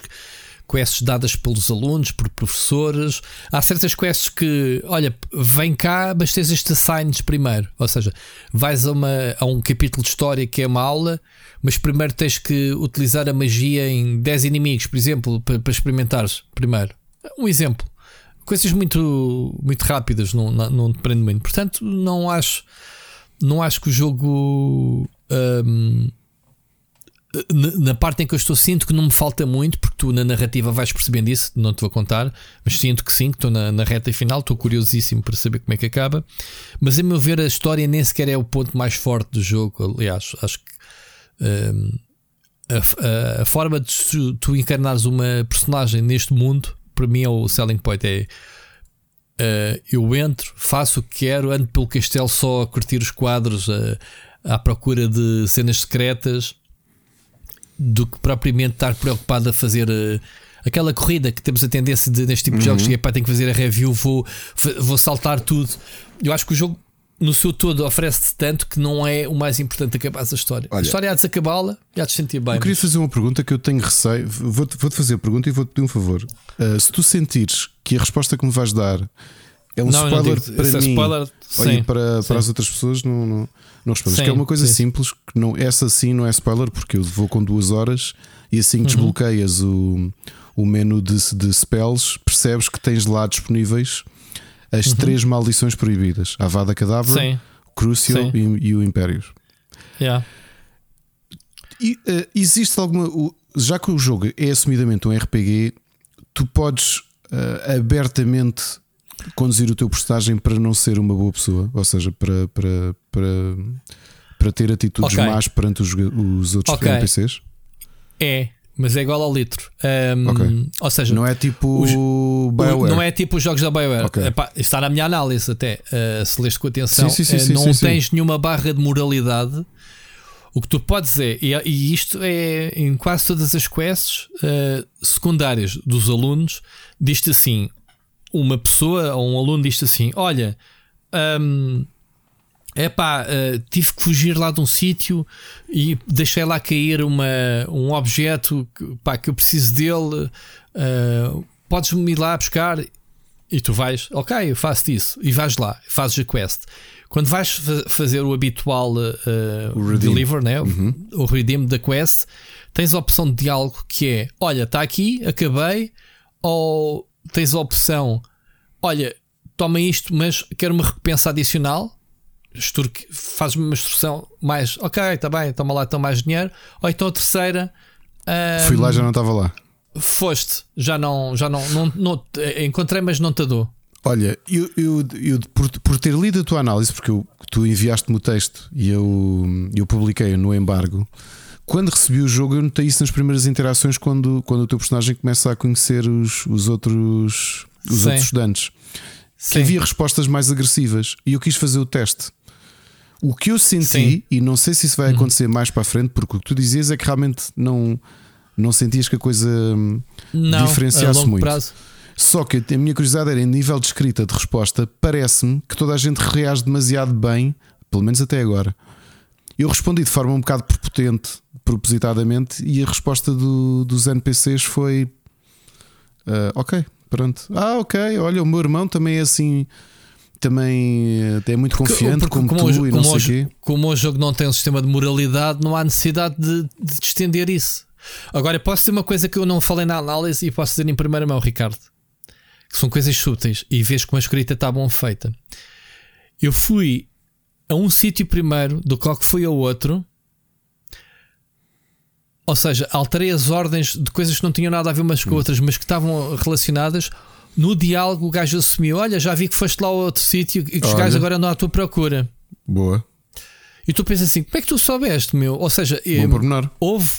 quests dadas pelos alunos, por professores. Há certas quests que, olha, vem cá, mas tens estes assigns primeiro. Ou seja, vais a, uma, a um capítulo de história que é uma aula, mas primeiro tens que utilizar a magia em 10 inimigos, por exemplo, para, para experimentares primeiro. Um exemplo. Coisas muito, muito rápidas, não, não, não te prende muito. Portanto, não acho, não acho que o jogo. hum, na- na parte em que eu estou, sinto que não me falta muito, porque tu na narrativa vais percebendo isso, não te vou contar, mas sinto que sim, que estou na, na reta final, estou curiosíssimo para saber como é que acaba. Mas a meu ver, a história nem sequer é o ponto mais forte do jogo. Aliás, acho que hum, a, a- a forma de tu, tu encarnares uma personagem neste mundo, para mim, é o selling point. É Uh, eu entro, faço o que quero, ando pelo castelo só a curtir os quadros, uh, à procura de cenas secretas, do que propriamente estar preocupado a fazer uh, aquela corrida que temos a tendência de, neste tipo de jogos, que é pá, tenho que fazer a review, vou, vou saltar tudo. Eu acho que o jogo, no seu todo, oferece-te tanto que não é o mais importante acabar a história. a Olha, história há de se acabá-la e há de se sentir bem. Eu queria mas- fazer uma pergunta que eu tenho receio. Vou-te vou-te fazer a pergunta e vou-te pedir um favor. Uh, se tu sentires que a resposta que me vais dar é um Não, spoiler digo. para é mim spoiler, olha, para, sim. para as outras pessoas, não, não, não respondes. Sim, que é uma coisa sim. simples, que não, essa sim não é spoiler, porque eu vou com duas horas e assim Uhum. que desbloqueias o, o menu de, de spells, percebes que tens lá disponíveis as três maldições proibidas: a Vada Cadáver, Uhum. O Crucial e, e o Impérios. yeah. E, eh, existe alguma. Já que o jogo é assumidamente um RPG, tu podes eh, abertamente conduzir o teu personagem para não ser uma boa pessoa, ou seja, para, para, para, para ter atitudes Ok. más perante os, os outros Ok. NPCs. é, mas é igual ao litro. Um, Ok. Ou seja, Não é tipo os- BioWare. Não é tipo os jogos da BioWare. Ok. Epá, está na minha análise até. uh, se leste com atenção, Sim, sim, sim, uh, não tens nenhuma barra de moralidade. O que tu podes é, e, e isto é em quase todas as quests uh, secundárias dos alunos, diz-te assim: uma pessoa ou um aluno diz-te assim: Olha, hum, epá, uh, tive que fugir lá de um sítio e deixei lá cair uma, um objeto que, pá, que eu preciso dele. uh, Podes-me ir lá buscar? E tu vais, ok, eu faço isso. E vais lá, fazes a quest. Quando vais fa- fazer o habitual uh, O deliver, né? o- Uhum. o redeem da quest, tens a opção de diálogo que é: olha, está aqui, acabei. Ou tens a opção: olha, toma isto, mas quero uma recompensa adicional. Fazes-me uma instrução mais, ok, está bem, toma lá então mais dinheiro. Ou então a terceira. ah, Fui lá já não estava lá. Foste, já não, já não, não, não- encontrei, mas não te dou. Olha, eu, eu, eu por, por ter lido a tua análise, porque eu- tu enviaste-me o texto e eu, eu publiquei no embargo. Quando recebi o jogo, eu notei isso nas primeiras interações quando, quando o teu personagem começa a conhecer os, os outros os Sim. outros estudantes. Que Sim. havia respostas mais agressivas e eu quis fazer o teste. O que eu senti, Sim. Uhum. e não sei se isso vai acontecer mais para a frente, porque o que tu dizias é que realmente não, não sentias que a coisa hum, Não, diferenciasse muito. prazo. Só que a minha curiosidade era em nível de escrita de resposta, parece-me que toda a gente reage demasiado bem, pelo menos até agora. Eu respondi de forma um bocado prepotente, propositadamente, e a resposta do- dos NPCs foi: ah, Ok, pronto. Ah, ok, olha, o meu irmão também é assim, também eh, é muito confiante Porque como, tu o, e não como, sei o, o quê. como o jogo não tem um sistema de moralidade, não há necessidade de, de estender isso. Agora, posso dizer uma coisa que eu não falei na análise e posso dizer em primeira mão, Ricardo, que são coisas súteis e vês como a escrita está bom feita. Eu fui a um sítio primeiro, do qual que fui ao outro. Ou seja, alterei as ordens de coisas que não tinham nada a ver umas com outras, mas que estavam relacionadas. No diálogo, o gajo assumiu: Olha, já vi que foste lá a outro sítio e que os Olha. gajos agora andam à tua procura. Boa, E tu pensas assim: como é que tu soubeste, meu? Ou seja, eh, pormenor. houve,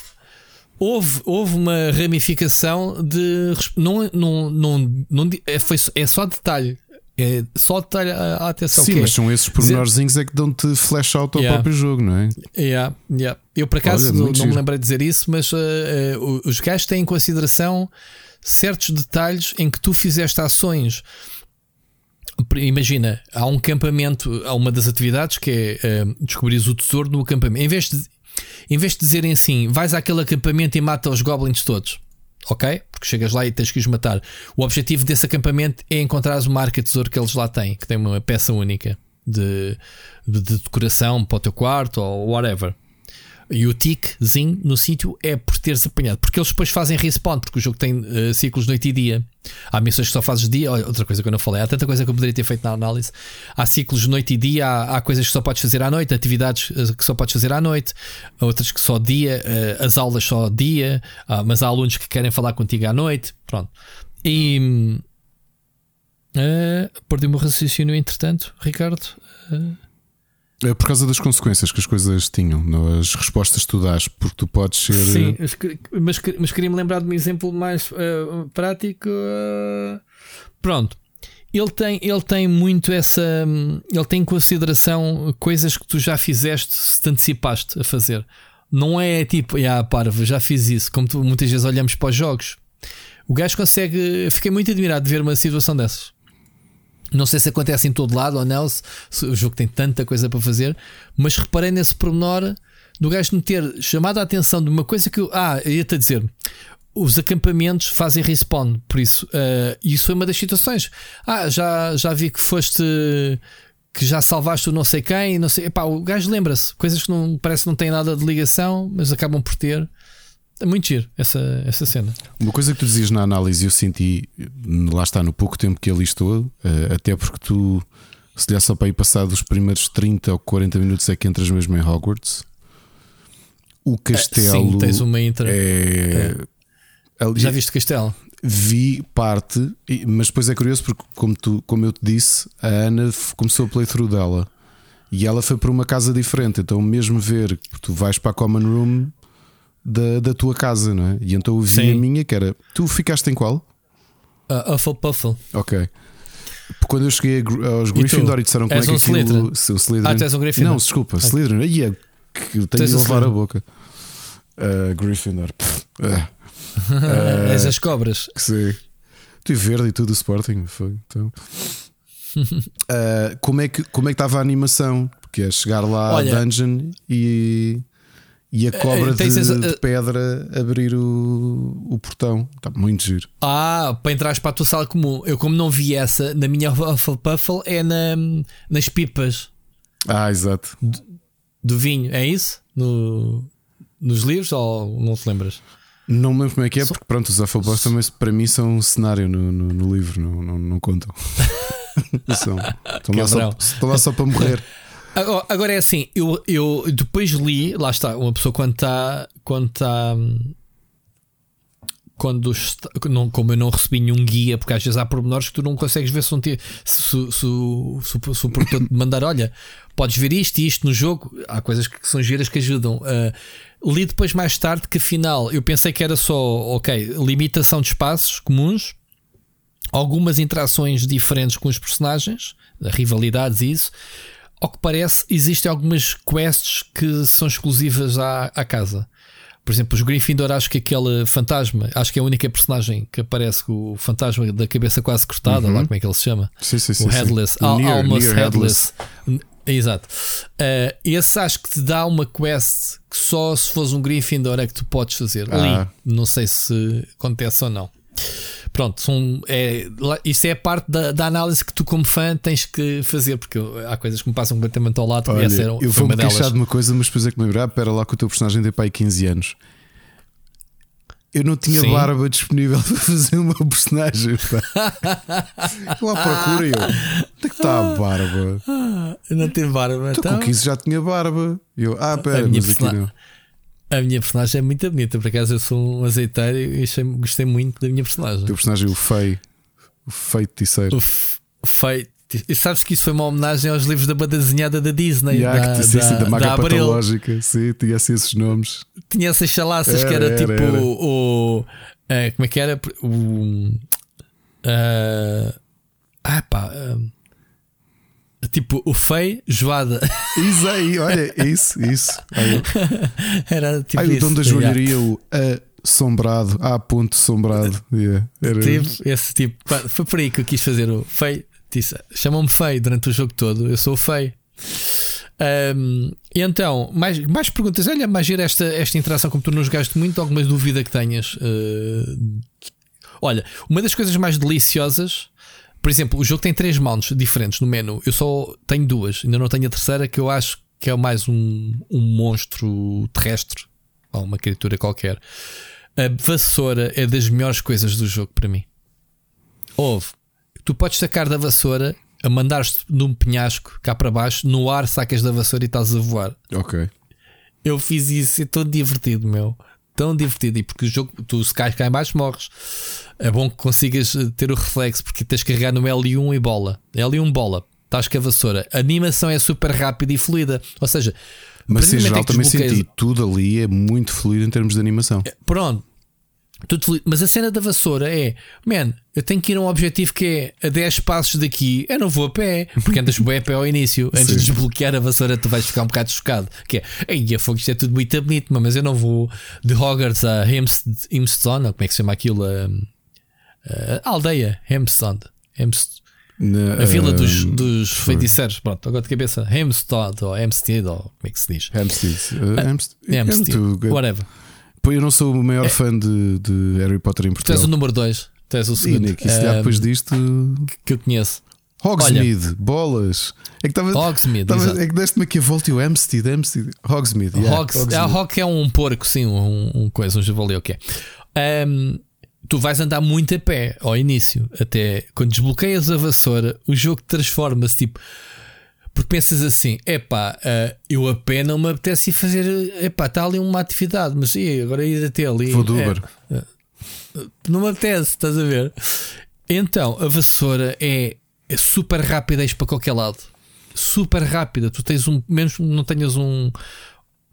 houve, houve uma ramificação de. Não, não, não, não, é, foi, é só detalhe. É só detalhe a, atenção. Sim, que é- mas são esses pormenorzinhos é que dão-te flash out ao Yeah. próprio jogo, não é? Yeah, yeah. Eu por acaso Olha, não, não me lembrei de dizer isso, mas uh, uh, os gajos têm em consideração certos detalhes em que tu fizeste ações. Imagina, há um campamento, há uma das atividades que é uh, descobrires o tesouro no acampamento. Em vez, de, em vez de dizerem assim, vais àquele acampamento e mata os goblins todos. Ok? Porque chegas lá e tens que os matar. O objetivo desse acampamento é encontrares uma arca tesouro que eles lá têm, que tem uma peça única de, de, de decoração para o teu quarto ou whatever. E o tickzinho no sítio é por teres apanhado, porque eles depois fazem respawn, porque o jogo tem eh, ciclos noite e dia. Há missões que só fazes dia, outra coisa que eu não falei, há tanta coisa que eu poderia ter feito na análise. Há ciclos noite e dia, há, há coisas que só podes fazer à noite, atividades eh, que só podes fazer à noite, outras que só dia, eh, as aulas só dia, ah, mas há alunos que querem falar contigo à noite. Pronto. E eh, perdi o meu raciocínio entretanto, Ricardo. É por causa das consequências que as coisas tinham, as respostas que tu dás, porque tu podes ser. Sim, mas, que- mas, mas queria-me lembrar de um exemplo mais eh, prático. eh, pronto. Ele tem, ele tem muito essa. hum, Ele tem em consideração coisas que tu já fizeste se te antecipaste a fazer. Não é tipo, ah, parvo, já fiz isso. Como tu, muitas vezes olhamos para os jogos. O gajo consegue. Fiquei muito admirado de ver uma situação dessas. Não sei se acontece em todo lado ou não, se, o jogo tem tanta coisa para fazer, mas reparei nesse pormenor do gajo me ter chamado a atenção de uma coisa que eu. Ah, ia-te dizer. Os acampamentos fazem respawn, por isso, eh, isso foi uma das situações. Ah, já, já vi que foste. que já salvaste o não sei quem, não sei. Epá, o gajo lembra-se, coisas que não parece que não têm nada de ligação, mas acabam por ter. É muito giro essa, essa cena. Uma coisa que tu dizias na análise, eu senti, lá está, no pouco tempo que ali estou, eh, até porque tu, se lhe só para ir passado os primeiros 30 ou 40 minutos é que entras mesmo em Hogwarts. O castelo Sim, tens uma intra. é. ali- Já viste Castelo? Vi parte, mas depois é curioso porque, como, tu, como eu te disse, a Ana começou o playthrough dela e ela foi para uma casa diferente. Então, mesmo ver que tu vais para a common room da, da tua casa, não é? E então eu vi Sim. a minha que era. Tu ficaste em qual? Uh, Hufflepuffle. Ok. Porque Quando eu cheguei aos? Gryffindor e disseram como é que um aquilo. Slytherin? Se Slytherin. Ah, tu és um Gryffindor. Não, desculpa, Slytherin. Aí é que eu tenho de um lavar a boca. Ah, Gryffindor. Pff, ah, És as cobras. sei. Tu e verde e tudo o Sporting. Foi, então. Ah, como, é que, como é que estava a animação? Porque é chegar lá Olha- à dungeon e, E a cobra de, tens essa- de pedra abrir o, o portão. Está muito giro. Ah, para entrares para a tua sala comum. Eu, como não vi essa, na minha Hufflepuffle é na, nas pipas Ah, exato. do vinho. É isso? No, nos livros ou não te lembras? Não me lembro como é que é, porque pronto, os Hufflepuffs também para mim são um cenário no, no, no livro, não, não, não contam. São- estão, lá só, estão lá só para morrer. Agora, é assim, eu, eu depois li, lá está, uma pessoa quando está. Quando está. Quando está, não, como eu não recebi nenhum guia, porque às vezes há pormenores que tu não consegues ver se, um o- produtor te mandar, olha, podes ver isto e isto no jogo. Há coisas que são giras que ajudam. Ah, li depois mais tarde que afinal eu pensei que era só, ok, limitação de espaços comuns, algumas interações diferentes com os personagens, rivalidades e isso. Ao que parece, existem algumas quests que são exclusivas à, à casa. Por exemplo, os Gryffindor, acho que aquele fantasma, acho que é a única personagem que aparece com o fantasma da cabeça quase cortada, lá como é que ele se chama? Sim, sim, sim. o Headless, sim. Near- Almost near Headless. N- Exato. Uh, esse acho que te dá uma quest que só se fores um Gryffindor é que tu podes fazer. Ah. Ali, não sei se acontece ou não. Pronto, são, é, lá- isso é a parte da, da análise que tu, como fã, tens que fazer, porque há coisas que me passam completamente ao lado. e Olha, essa era, eu vou-me queixar de uma coisa, mas depois é que me lembrar, ah, espera lá que o teu personagem tem aí 15 anos. Eu não tinha Sim. barba disponível para fazer uma personagem. à procura, eu. Onde é que está a barba? Não tem barba. Estou Então, com 15 já tinha barba. Eu, ah, pera, mas aqui não. A minha personagem é muito bonita. Por acaso, eu sou um azeiteiro e gostei muito da minha personagem. O teu personagem, o feio, o feiticeiro. O f- feito. E sabes que isso foi uma homenagem aos livros da banda desenhada da Disney, Yeah, da, que, sim, sim, da maga Abril. patológica, sim, tinha assim esses nomes. Tinha essas chalaças que Era, era, era, tipo era. o. o- eh, como é que era? O. eh, ah, pá. eh, tipo o feio, joada. Isso aí, olha, isso, isso. Olha. era tipo. Ai, o isso. dono da Yeah. joalharia, o assombrado, A ponto assombrado. Yeah, era- Tipo, esse tipo. Foi por aí que eu quis fazer o feio. Disse, Chamam-me feio durante o jogo todo. Eu sou o feio. Ahm, e então, mais, mais perguntas. Olha, mais gira esta, esta interação, como tu não jogaste muito, alguma dúvida que tenhas? eh, olha, uma das coisas mais deliciosas, por exemplo, o jogo tem três mounts diferentes no menu. Eu só tenho duas, ainda não tenho a terceira, que eu acho que é mais um, um monstro terrestre ou uma criatura qualquer. A vassoura é das melhores coisas do jogo para mim. Houve. Tu podes sacar da vassoura, a mandares-te num penhasco cá para baixo, no ar sacas da vassoura e estás a voar. Ok. Eu fiz isso, é tão divertido, meu. Tão divertido. E porque o jogo, tu se cais cá em baixo, morres. É bom que consigas eh, ter o reflexo, porque tens de carregar no L1 e bola. L1 bola. Estás com a vassoura. A animação é super rápida e fluida. Ou seja, Mas em praticamente geral é que também senti tudo ali é muito fluido em termos de animação. Pronto. Tudo. Mas a cena da vassoura é: man, eu tenho que ir a um objetivo que é a 10 passos daqui. Eu não vou a pé, porque andas bem a pé ao início. Antes Sim. de desbloquear a vassoura, tu vais ficar um bocado chocado. Que é, ei, a fogo, isto é tudo muito bonito, mas eu não vou de Hogwarts a Hemst- Hemstone, ou como é que se chama aquilo? A, a aldeia, Hemstone. Hemst- Na, a vila dos, ah, dos feiticeiros. Pronto, agora de cabeça, Hemstad ou Hempstead, ou como é que se diz? Hampstead. Uh, Hampstead. whatever. Eu não sou o maior fã de, de Harry Potter em Tu és Portugal. o número 2, tu és o segundo. Nick, e se calhar Ah, depois disto. que eu conheço. Hogsmeade, bolas. É que estava. Hogsmeade, tava- é que deste-me aqui a volta e o Hampstead, Hampstead. Hogsmeade. yeah, Hogs, Hogsmeade. a Hog é um porco, sim, um, um coisa, um javali, o que é. Tu vais andar muito a pé ao início, até quando desbloqueias a vassoura, o jogo transforma-se tipo. Porque pensas assim, epá, ah, eu a pé não me apetece ir fazer, epá, está ali uma atividade, mas e agora ir até ali. Vou do é, Uber. não me apetece, estás a ver? Então, a vassoura é, é super rápida, és para qualquer lado. Super rápida. Tu tens um, menos não tenhas um,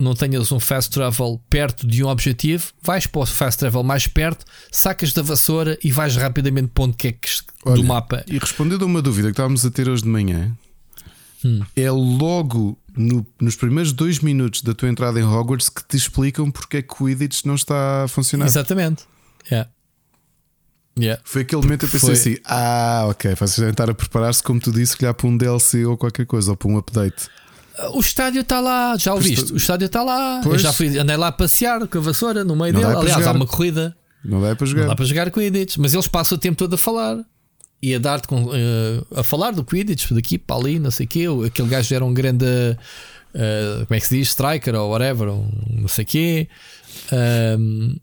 não tenhas um fast travel perto de um objetivo, vais para o fast travel mais perto, sacas da vassoura e vais rapidamente para onde quer que do Olha, mapa. E respondendo a uma dúvida que estávamos a ter hoje de manhã, Hum. é logo no- nos primeiros dois minutos da tua entrada em Hogwarts que te explicam porque é que o Quidditch não está a funcionar. Exatamente. Yeah. Yeah. Foi aquele momento que eu pensei Foi. assim: ah, ok, vocês devem estar a preparar-se, como tu disse, que para um DLC ou qualquer coisa, ou para um update. O estádio está lá, já o Pois viste? tu- O estádio está lá. Eu Pois. já fui, andei lá a passear com a vassoura no meio Não dele. Aliás, há jogar. uma corrida. Não dá para Não jogar. dá para jogar Quidditch, mas eles passam o tempo todo a falar e a dar-te com, eh, a falar do Quidditch, daqui para ali, não sei o quê. Aquele gajo era um grande, eh, como é que se diz? Striker ou whatever, um não sei o quê. Ahm,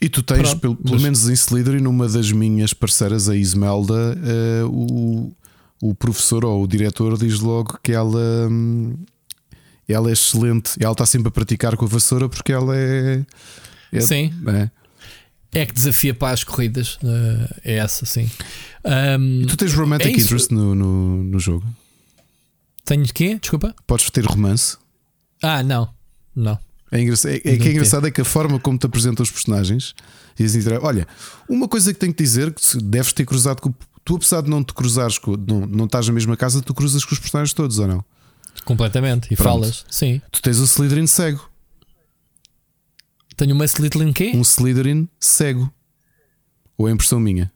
E tu tens, Pronto, pelo, pelo mas- menos em Slytherin, uma das minhas parceiras, a Ismelda, eh, o, o professor ou o diretor diz logo que ela, hum, ela é excelente. Ela está sempre a praticar com a vassoura porque ela é. é Sim. é. é que desafia para as corridas. eh, é essa, sim. Ahm, Tu tens romantic É interest no, no, no jogo? tenho de quê? Desculpa. Podes ter romance? Ah, não. Não. É, engraçado, é, é que é engraçado é que a forma como te apresentam os personagens dizem, olha, uma coisa que tenho que dizer que deves ter cruzado com tu, apesar de não te cruzares com, não, não estás na mesma casa, tu cruzas com os personagens todos ou não? Completamente. E Pronto. falas. Sim. Tu tens o Slytherin cego, Tenho uma Slytherin quê? um Slytherin cego. Ou é impressão minha?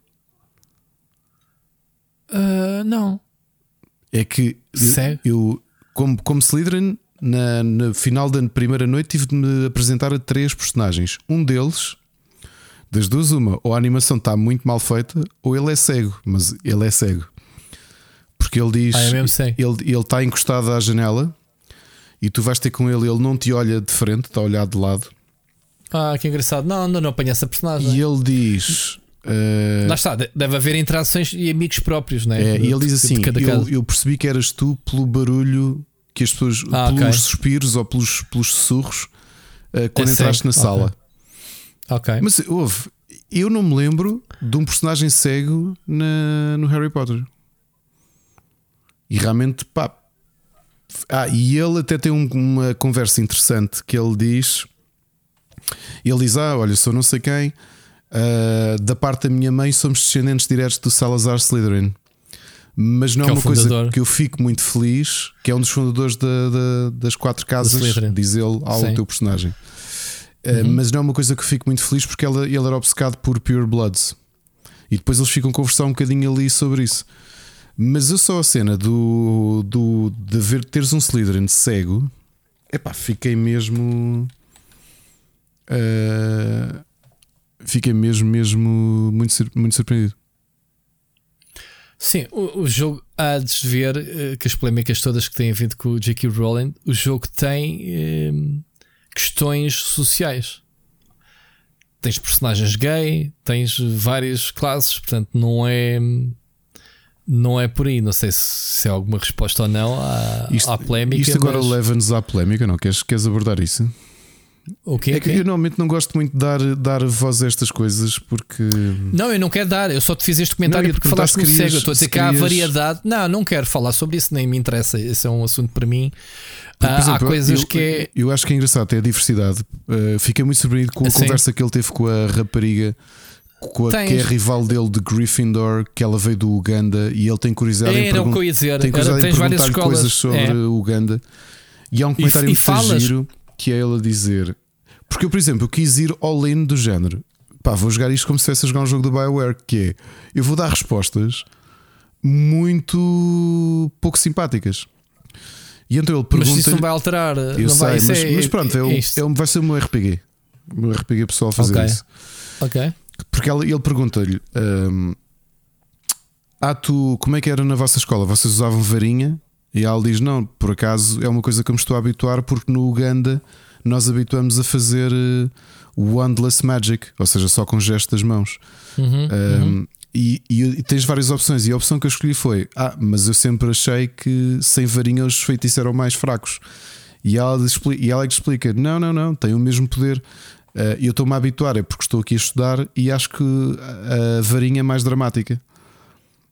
Ah, não. É que Cego? eu, como, como Slytherin, na, na final da primeira noite, tive de me apresentar a três personagens. Um deles, das duas, uma, ou a animação está muito mal feita, ou ele é cego, mas ele é cego. Porque ele diz: Ah, é mesmo cego. ele, ele está encostado à janela e tu vais ter com ele, ele não te olha de frente, está a olhar de lado. Ah, que engraçado. Não, não, não apanho essa personagem. E ele diz: eh, Lá está, de- deve haver interações e amigos próprios, né? É, e ele diz assim: eu, eu percebi que eras tu pelo barulho que as pessoas, Ah, pelos ok. suspiros ou pelos, pelos sussurros eh, quando É entraste cego, na sala. Ok. Mas houve, eu não me lembro de um personagem cego na- no Harry Potter. E realmente, pá. Ah, e ele até tem um- uma conversa interessante que ele diz. Ele diz: Ah, olha, sou não sei quem. ah, da parte da minha mãe, somos descendentes diretos do Salazar Slytherin. Mas não é é uma coisa que eu fico muito feliz. Que é um dos fundadores da- da- das quatro casas, diz ele ao Sim. teu personagem. Uh, mas não é uma coisa que eu fico muito feliz porque ela- ele era obcecado por Pure Bloods e depois eles ficam a conversar um bocadinho ali sobre isso. Mas eu só a cena do, do de ver, teres um Slytherin cego, epá, fiquei mesmo. uh, fiquei mesmo, mesmo muito, muito surpreendido. Sim, o, o jogo há de ver eh, que as polémicas todas que têm havido com o J.K. Rowling, o jogo tem eh, questões sociais. Tens personagens gay, tens várias classes, portanto não é não é por aí. Não sei se, se é alguma resposta ou não à, à polémica. isto agora mas- leva-nos à polémica, não? Queres, queres abordar isso? O quê? É que O quê? eu normalmente não gosto muito de dar, dar voz a estas coisas porque. Não, eu não quero dar. Eu só te fiz este comentário Não, porque falaste se querias- cego. Eu estou a dizer que há querias- variedade. Não, não quero falar sobre isso, nem me interessa. Esse é um assunto para mim. Por Ah, exemplo, há coisas eu, que é. Eu acho que é engraçado ter a diversidade. Uh, fiquei muito surpreendido com a Sim. conversa que ele teve com a rapariga, com a, que é rival dele de Gryffindor, que ela veio do Uganda e ele tem curiosidade em, Era que pergun- dizer. tem Era, curiosidade em tens várias perguntar coisas sobre É. Uganda. E há um comentário e muito falas- giro que é ele a dizer: Porque eu, por exemplo, eu quis ir all in do género. Pá, vou jogar isto como se estivesse a jogar um jogo do Bioware, que é eu vou dar respostas muito pouco simpáticas. E então ele Mas pergunta. isso não vai alterar. Eu não sei, vai, mas, é- mas pronto, é, é um- vai ser o meu RPG. O meu RPG pessoal a fazer Ok. isso. Ok. Porque ela- ele pergunta-lhe: hum, Ah, tu, como é que era na vossa escola? Vocês usavam varinha? E ela diz: Não, por acaso é uma coisa que eu me estou a habituar, porque no Uganda nós habituamos a fazer eh, wandless magic, ou seja, só com gestos das mãos. Uhum, Um, e, e- e tens várias opções. E a opção que eu escolhi foi: Ah, mas eu sempre achei que sem varinha os feitiços eram mais fracos. E ela, e ela é que explica: Não, não, não, tem o mesmo poder. Uh, eu estou-me a habituar, é porque estou aqui a estudar e acho que a varinha é mais dramática.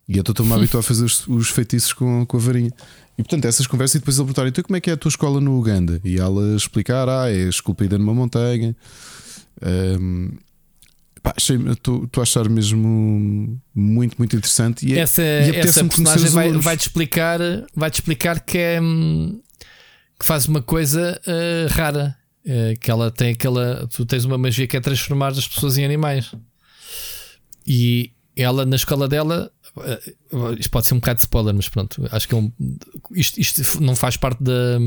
E eu estou-me a habituar a fazer os, os feitiços com, com a varinha. E portanto, essas conversas, e depois ele perguntar: Então, como é que é a tua escola no Uganda? E ela explicar: Ah, é esculpida numa montanha. Um, pá, achei- Estou a achar mesmo muito, muito interessante. E, é- Essa, e essa personagem vai, vai te explicar, vai te explicar que é hum, que faz uma coisa eh, rara. Eh, que ela tem aquela. Tu tens uma magia que é transformar as pessoas em animais. E ela, na escola dela, eh, isto pode ser um bocado de spoiler, mas pronto, acho que é um, isto, isto não faz parte da,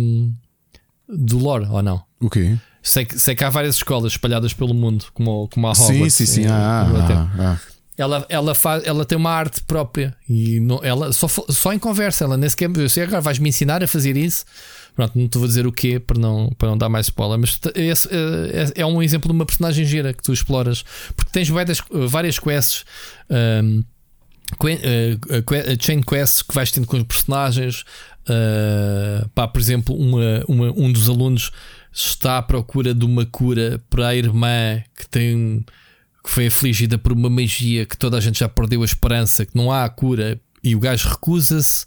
do lore, ou não? O quê? Sei que, sei que há várias escolas espalhadas pelo mundo, como, como a Sim, Hogwarts. sim, sim. em Ah, ah, ah. Ela, ela, faz, ela tem uma arte própria e não, ela só, só em conversa. Ela nem sequer. Eu sei agora, vais-me ensinar a fazer isso. Pronto, não te vou dizer o quê para não, para não dar mais spoiler, mas eh, é, é um exemplo de uma personagem gira que tu exploras porque tens várias, várias quests. ahm, que- eh, que- chain quests que vais tendo com os personagens. ah, pá, por exemplo, uma, uma- um dos alunos está à procura de uma cura para a irmã que tem que foi afligida por uma magia que toda a gente já perdeu a esperança, que não há cura, e o gajo recusa-se.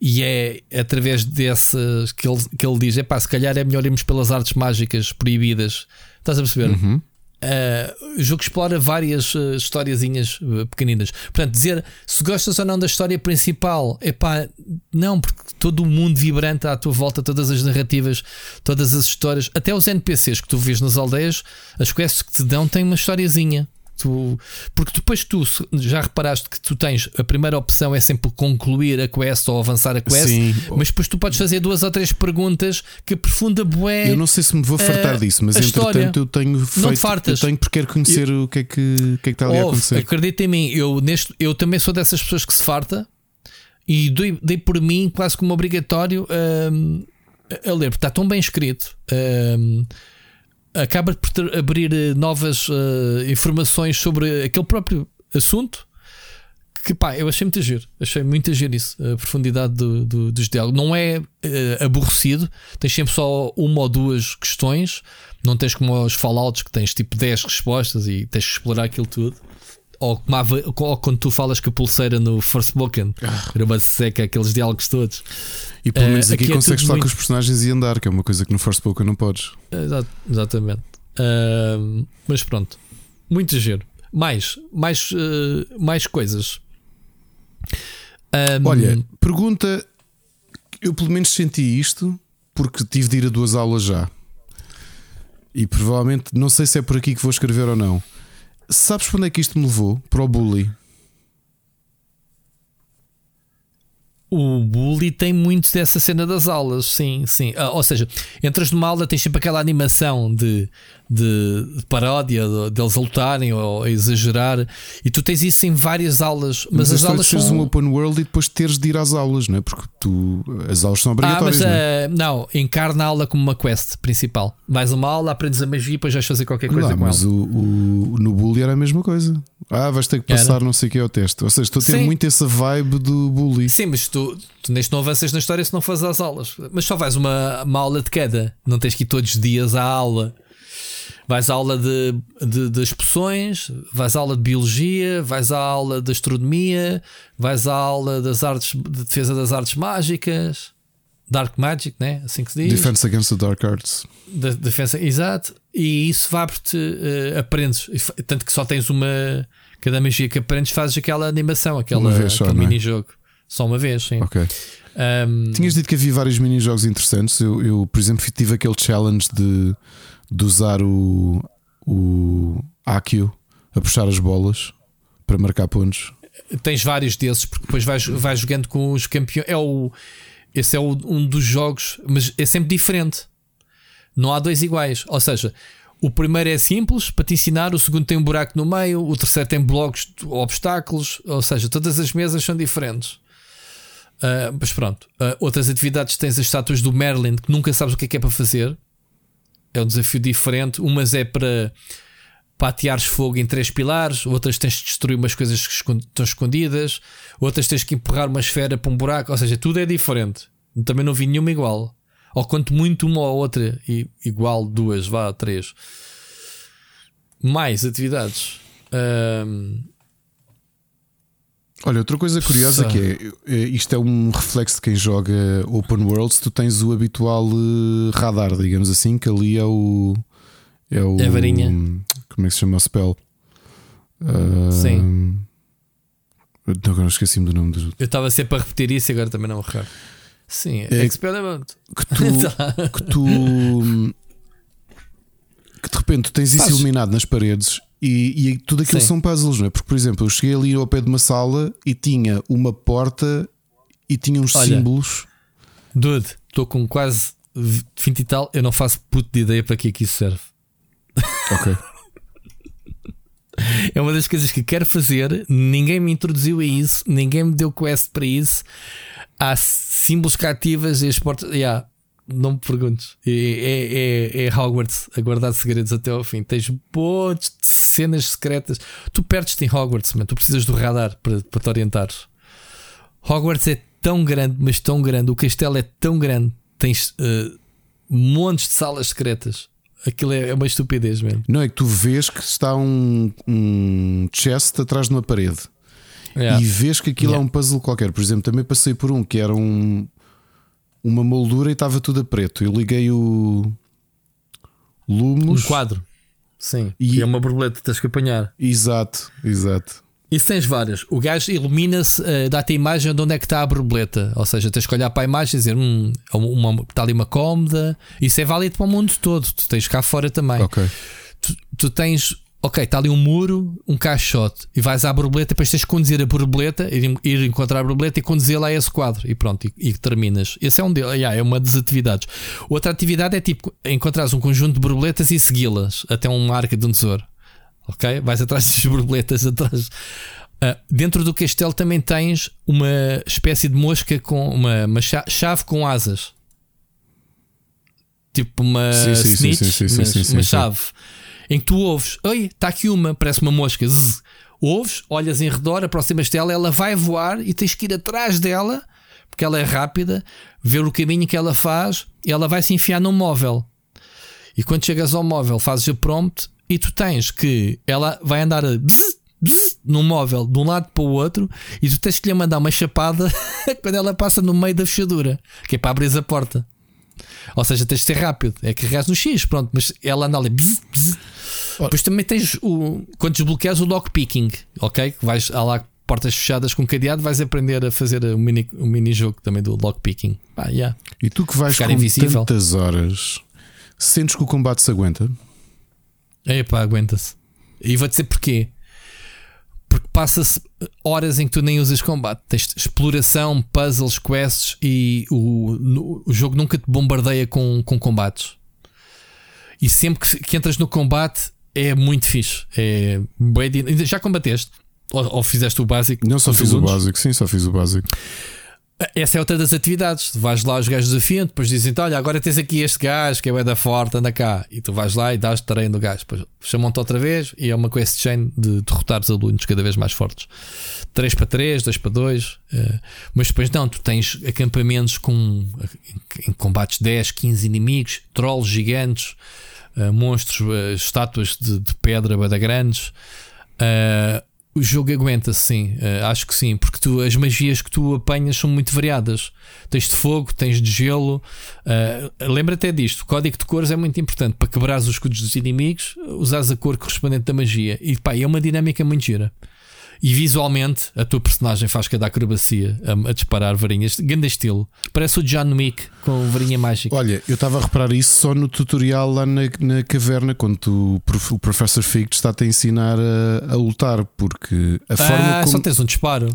E é através dessas que ele, que ele diz: é pá, se calhar é melhor irmos pelas artes mágicas proibidas. Estás a perceber? Uhum. Uh, o jogo explora várias uh, historiazinhas uh, pequeninas. Portanto, dizer se gostas ou não da história principal, é pá, não, porque todo o mundo vibrante à tua volta, todas as narrativas, todas as histórias, até os NPCs que tu vês nas aldeias, as quests que te dão têm uma historiazinha. Tu, porque depois tu já reparaste que tu tens a primeira opção é sempre concluir a quest ou avançar a quest, Sim. mas depois tu podes fazer duas ou três perguntas que aprofunda bué. Eu não sei se me vou fartar eh, disso, mas a história. entretanto eu tenho feito. fartas. Eu tenho porque quero conhecer o que é que, o que, é que está ali a Ouve, acontecer. acredita em mim, eu, neste, eu também sou dessas pessoas que se farta e dei, dei por mim quase como obrigatório hum, a ler, porque está tão bem escrito. hum, acaba por ter- abrir eh, novas eh, informações sobre aquele próprio assunto. Que pá, eu achei muito giro, achei muito giro isso, a profundidade do, do- dos diálogos. Não é eh, aborrecido, tens sempre só uma ou duas questões, não tens como os Fallouts que tens tipo 10 respostas e tens que explorar aquilo tudo. Ou, ou quando tu falas com a pulseira no Forspoken, era uma seca, aqueles diálogos todos. E pelo menos aqui, aqui é consegues falar muito- com os personagens e andar, que é uma coisa que no Forspoken não podes. Exa- exatamente. Ahm, mas pronto, muito giro. Mais, mais, eh, mais coisas. Ahm, Olha, pergunta. Eu pelo menos senti isto porque tive de ir a duas aulas já. E provavelmente não sei se é por aqui que vou escrever ou não. Sabes para onde é que isto me levou? Para o bully. O bully tem muito dessa cena das aulas, sim, sim. Ah, ou seja, entras numa aula, tens sempre aquela animação de, de, de paródia, de- deles a lutarem ou a exagerar, e tu tens isso em várias aulas, mas, Mas, as as aulas teres são. um open world e depois teres de ir às aulas, não é? Porque tu, as aulas são Ah, obrigatórias. mas não, é? ah, não, encarna a aula como uma quest principal. Vais uma aula, aprendes a magia e depois vais fazer qualquer coisa Não, com mas ela. o, o- no bully era a mesma coisa. Ah, vais ter que Era. passar não sei o que é o teste. Ou seja, estou a ter Sim. muito essa vibe do bully. Sim, mas tu, tu neste não avanças na história se não fazes as aulas. Mas só vais uma, uma aula de cada. Não tens que ir todos os dias à aula. Vais à aula de, de, das poções, vais à aula de biologia, vais à aula de astronomia, vais à aula das artes de defesa das artes mágicas, Dark Magic, né? Assim que se diz. Defense Against the Dark Arts. Defesa, exato. E isso vai porque eh, aprendes. Tanto que só tens uma. Cada magia que aprendes fazes aquela animação, aquela, vez só, aquele é? mini-jogo. Só uma vez, sim. Ok. Um, Tinhas dito que havia vários mini-jogos interessantes. Eu, eu, por exemplo, tive aquele challenge de, de usar o, o Akio a puxar as bolas para marcar pontos. tens vários desses, porque depois vais, vais jogando com os campeões. É o, esse é o- um dos jogos, mas é sempre diferente. Não há dois iguais. Ou seja, o primeiro é simples para te ensinar, o segundo tem um buraco no meio, o terceiro tem blocos, obstáculos. Ou seja, todas as mesas são diferentes. Ah, mas pronto, Ah, outras atividades tens as estátuas do Merlin que nunca sabes o que é que é para fazer. É um desafio diferente. Umas é para pateares fogo em três pilares, outras tens de destruir umas coisas que estão escondidas, outras tens que empurrar uma esfera para um buraco, ou seja, tudo é diferente. Também não vi nenhuma igual. Ou quanto muito uma ou outra i- igual, duas, vá, três. Mais atividades. Olha, outra coisa curiosa que é, é, isto é um reflexo de quem joga Open Worlds. Tu tens o habitual eh, radar, digamos assim, que ali é o. É, o, É a varinha. Como é que se chama o spell? Ah, Sim. Não, agora esqueci-me do nome do. eu estava sempre a repetir isso e agora também não me recordo. Sim, É- Experiment. Que tu. que tu. Que de repente tu tens isso Fazes. iluminado nas paredes E, e tudo aquilo Sim. são puzzles, não é? Porque, por exemplo, eu cheguei ali ao pé de uma sala e tinha uma porta e tinha uns Olha. símbolos. Dude, estou com quase 20 e tal, eu não faço puto de ideia para que é que isso serve. Ok. É uma das coisas que quero fazer. Ninguém me introduziu a isso, ninguém me deu quest para isso. Há símbolos cativas e as portas. Yeah, não me perguntes. É, é, é, é Hogwarts a guardar segredos até ao fim. Tens montes de cenas secretas. Tu perdes-te em Hogwarts, man. tu precisas do radar para, para te orientares. Hogwarts é tão grande, mas tão grande. O castelo é tão grande. Tens eh, montes de salas secretas. Aquilo é, é uma estupidez mesmo. Não é que tu vês que está um, um chest atrás de uma parede Yeah. e vês que aquilo Yeah. é um puzzle qualquer. Por exemplo, também passei por um que era um, uma moldura e estava tudo a preto. Eu liguei o Um Lumos. quadro. Sim. E- é uma borboleta, tens que apanhar. Exato, exato. Isso tens várias. O gajo ilumina-se, eh, dá-te a imagem de onde é que está a borboleta. Ou seja, tens que olhar para a imagem e dizer: hum, é uma- está ali uma cómoda. Isso é válido para o mundo todo. Tu tens cá fora também. Ok. Tu, tu tens, ok, está ali um muro, um caixote, e vais à borboleta, depois tens que conduzir a borboleta, ir, ir encontrar a borboleta e conduzir lá a esse quadro. E pronto, e, e terminas. Esse é um deles, yeah, é uma das atividades. Outra atividade é tipo encontrares um conjunto de borboletas e segui-las até uma arca de um tesouro. Ok? Vais atrás das borboletas, atrás. Ah, dentro do castelo também tens uma espécie de mosca com uma, uma cha- chave com asas. Tipo uma Sim, sim, snitch, sim, uma sim. chave em que tu ouves, oi, está aqui uma, parece uma mosca. zzz. Ouves, olhas em redor, aproximas dela, ela vai voar e tens que ir atrás dela, porque ela é rápida, ver o caminho que ela faz e ela vai se enfiar num móvel. E quando chegas ao móvel, fazes a prompt e tu tens que ela vai andar a num móvel de um lado para o outro e tu tens que lhe mandar uma chapada quando ela passa no meio da fechadura, que é para abrir a porta. Ou seja, tens de ser rápido. É que carregas no X, pronto, mas ela anda ali. bzz, bzz. Depois também tens o. Quando desbloqueas o lockpicking, ok? Que vais há lá portas fechadas com cadeado, vais aprender a fazer o mini, o mini jogo também do lockpicking. Ah, yeah. E tu que vais Ficar com invisível. tantas horas, sentes que o combate se aguenta? Epá, aguenta-se. E vou dizer porquê. Porque passa-se horas em que tu nem usas combate. Tens exploração, puzzles, quests e o, no- o jogo nunca te bombardeia com, com combates. E sempre que, que entras no combate é muito fixe. É Já combateste? Ou, ou fizeste o básico? Não só fiz o segundos? básico, sim, só fiz o básico. Essa é outra das atividades. Tu vais lá, os gajos desafiam, depois dizem: Olha, agora tens aqui este gajo que é da forte, anda cá. E tu vais lá e dás treino do gajo. Depois chamam-te outra vez e é uma quest chain de derrotar os alunos cada vez mais fortes. 3 para 3, 2 para 2. mas depois não, tu tens acampamentos com em combates 10, 15 inimigos, trolls gigantes, eh, monstros, eh, estátuas de, de pedra bué da grandes. Eh, o jogo aguenta sim, eh, acho que sim, porque tu, as magias que tu apanhas são muito variadas. Tens de fogo, tens de gelo. eh, lembra até disto: o código de cores é muito importante para quebrar os escudos dos inimigos, usares a cor correspondente da magia. E pá, é uma dinâmica muito gira. E visualmente a tua personagem faz cada acrobacia a, a disparar varinhas, grande estilo. Parece o John Wick com varinha mágica. Olha, eu estava a reparar isso só no tutorial lá na, na caverna, quando tu- o prof- o Professor Fig te está a ensinar a, a lutar, porque a forma ah, como. só tens um disparo.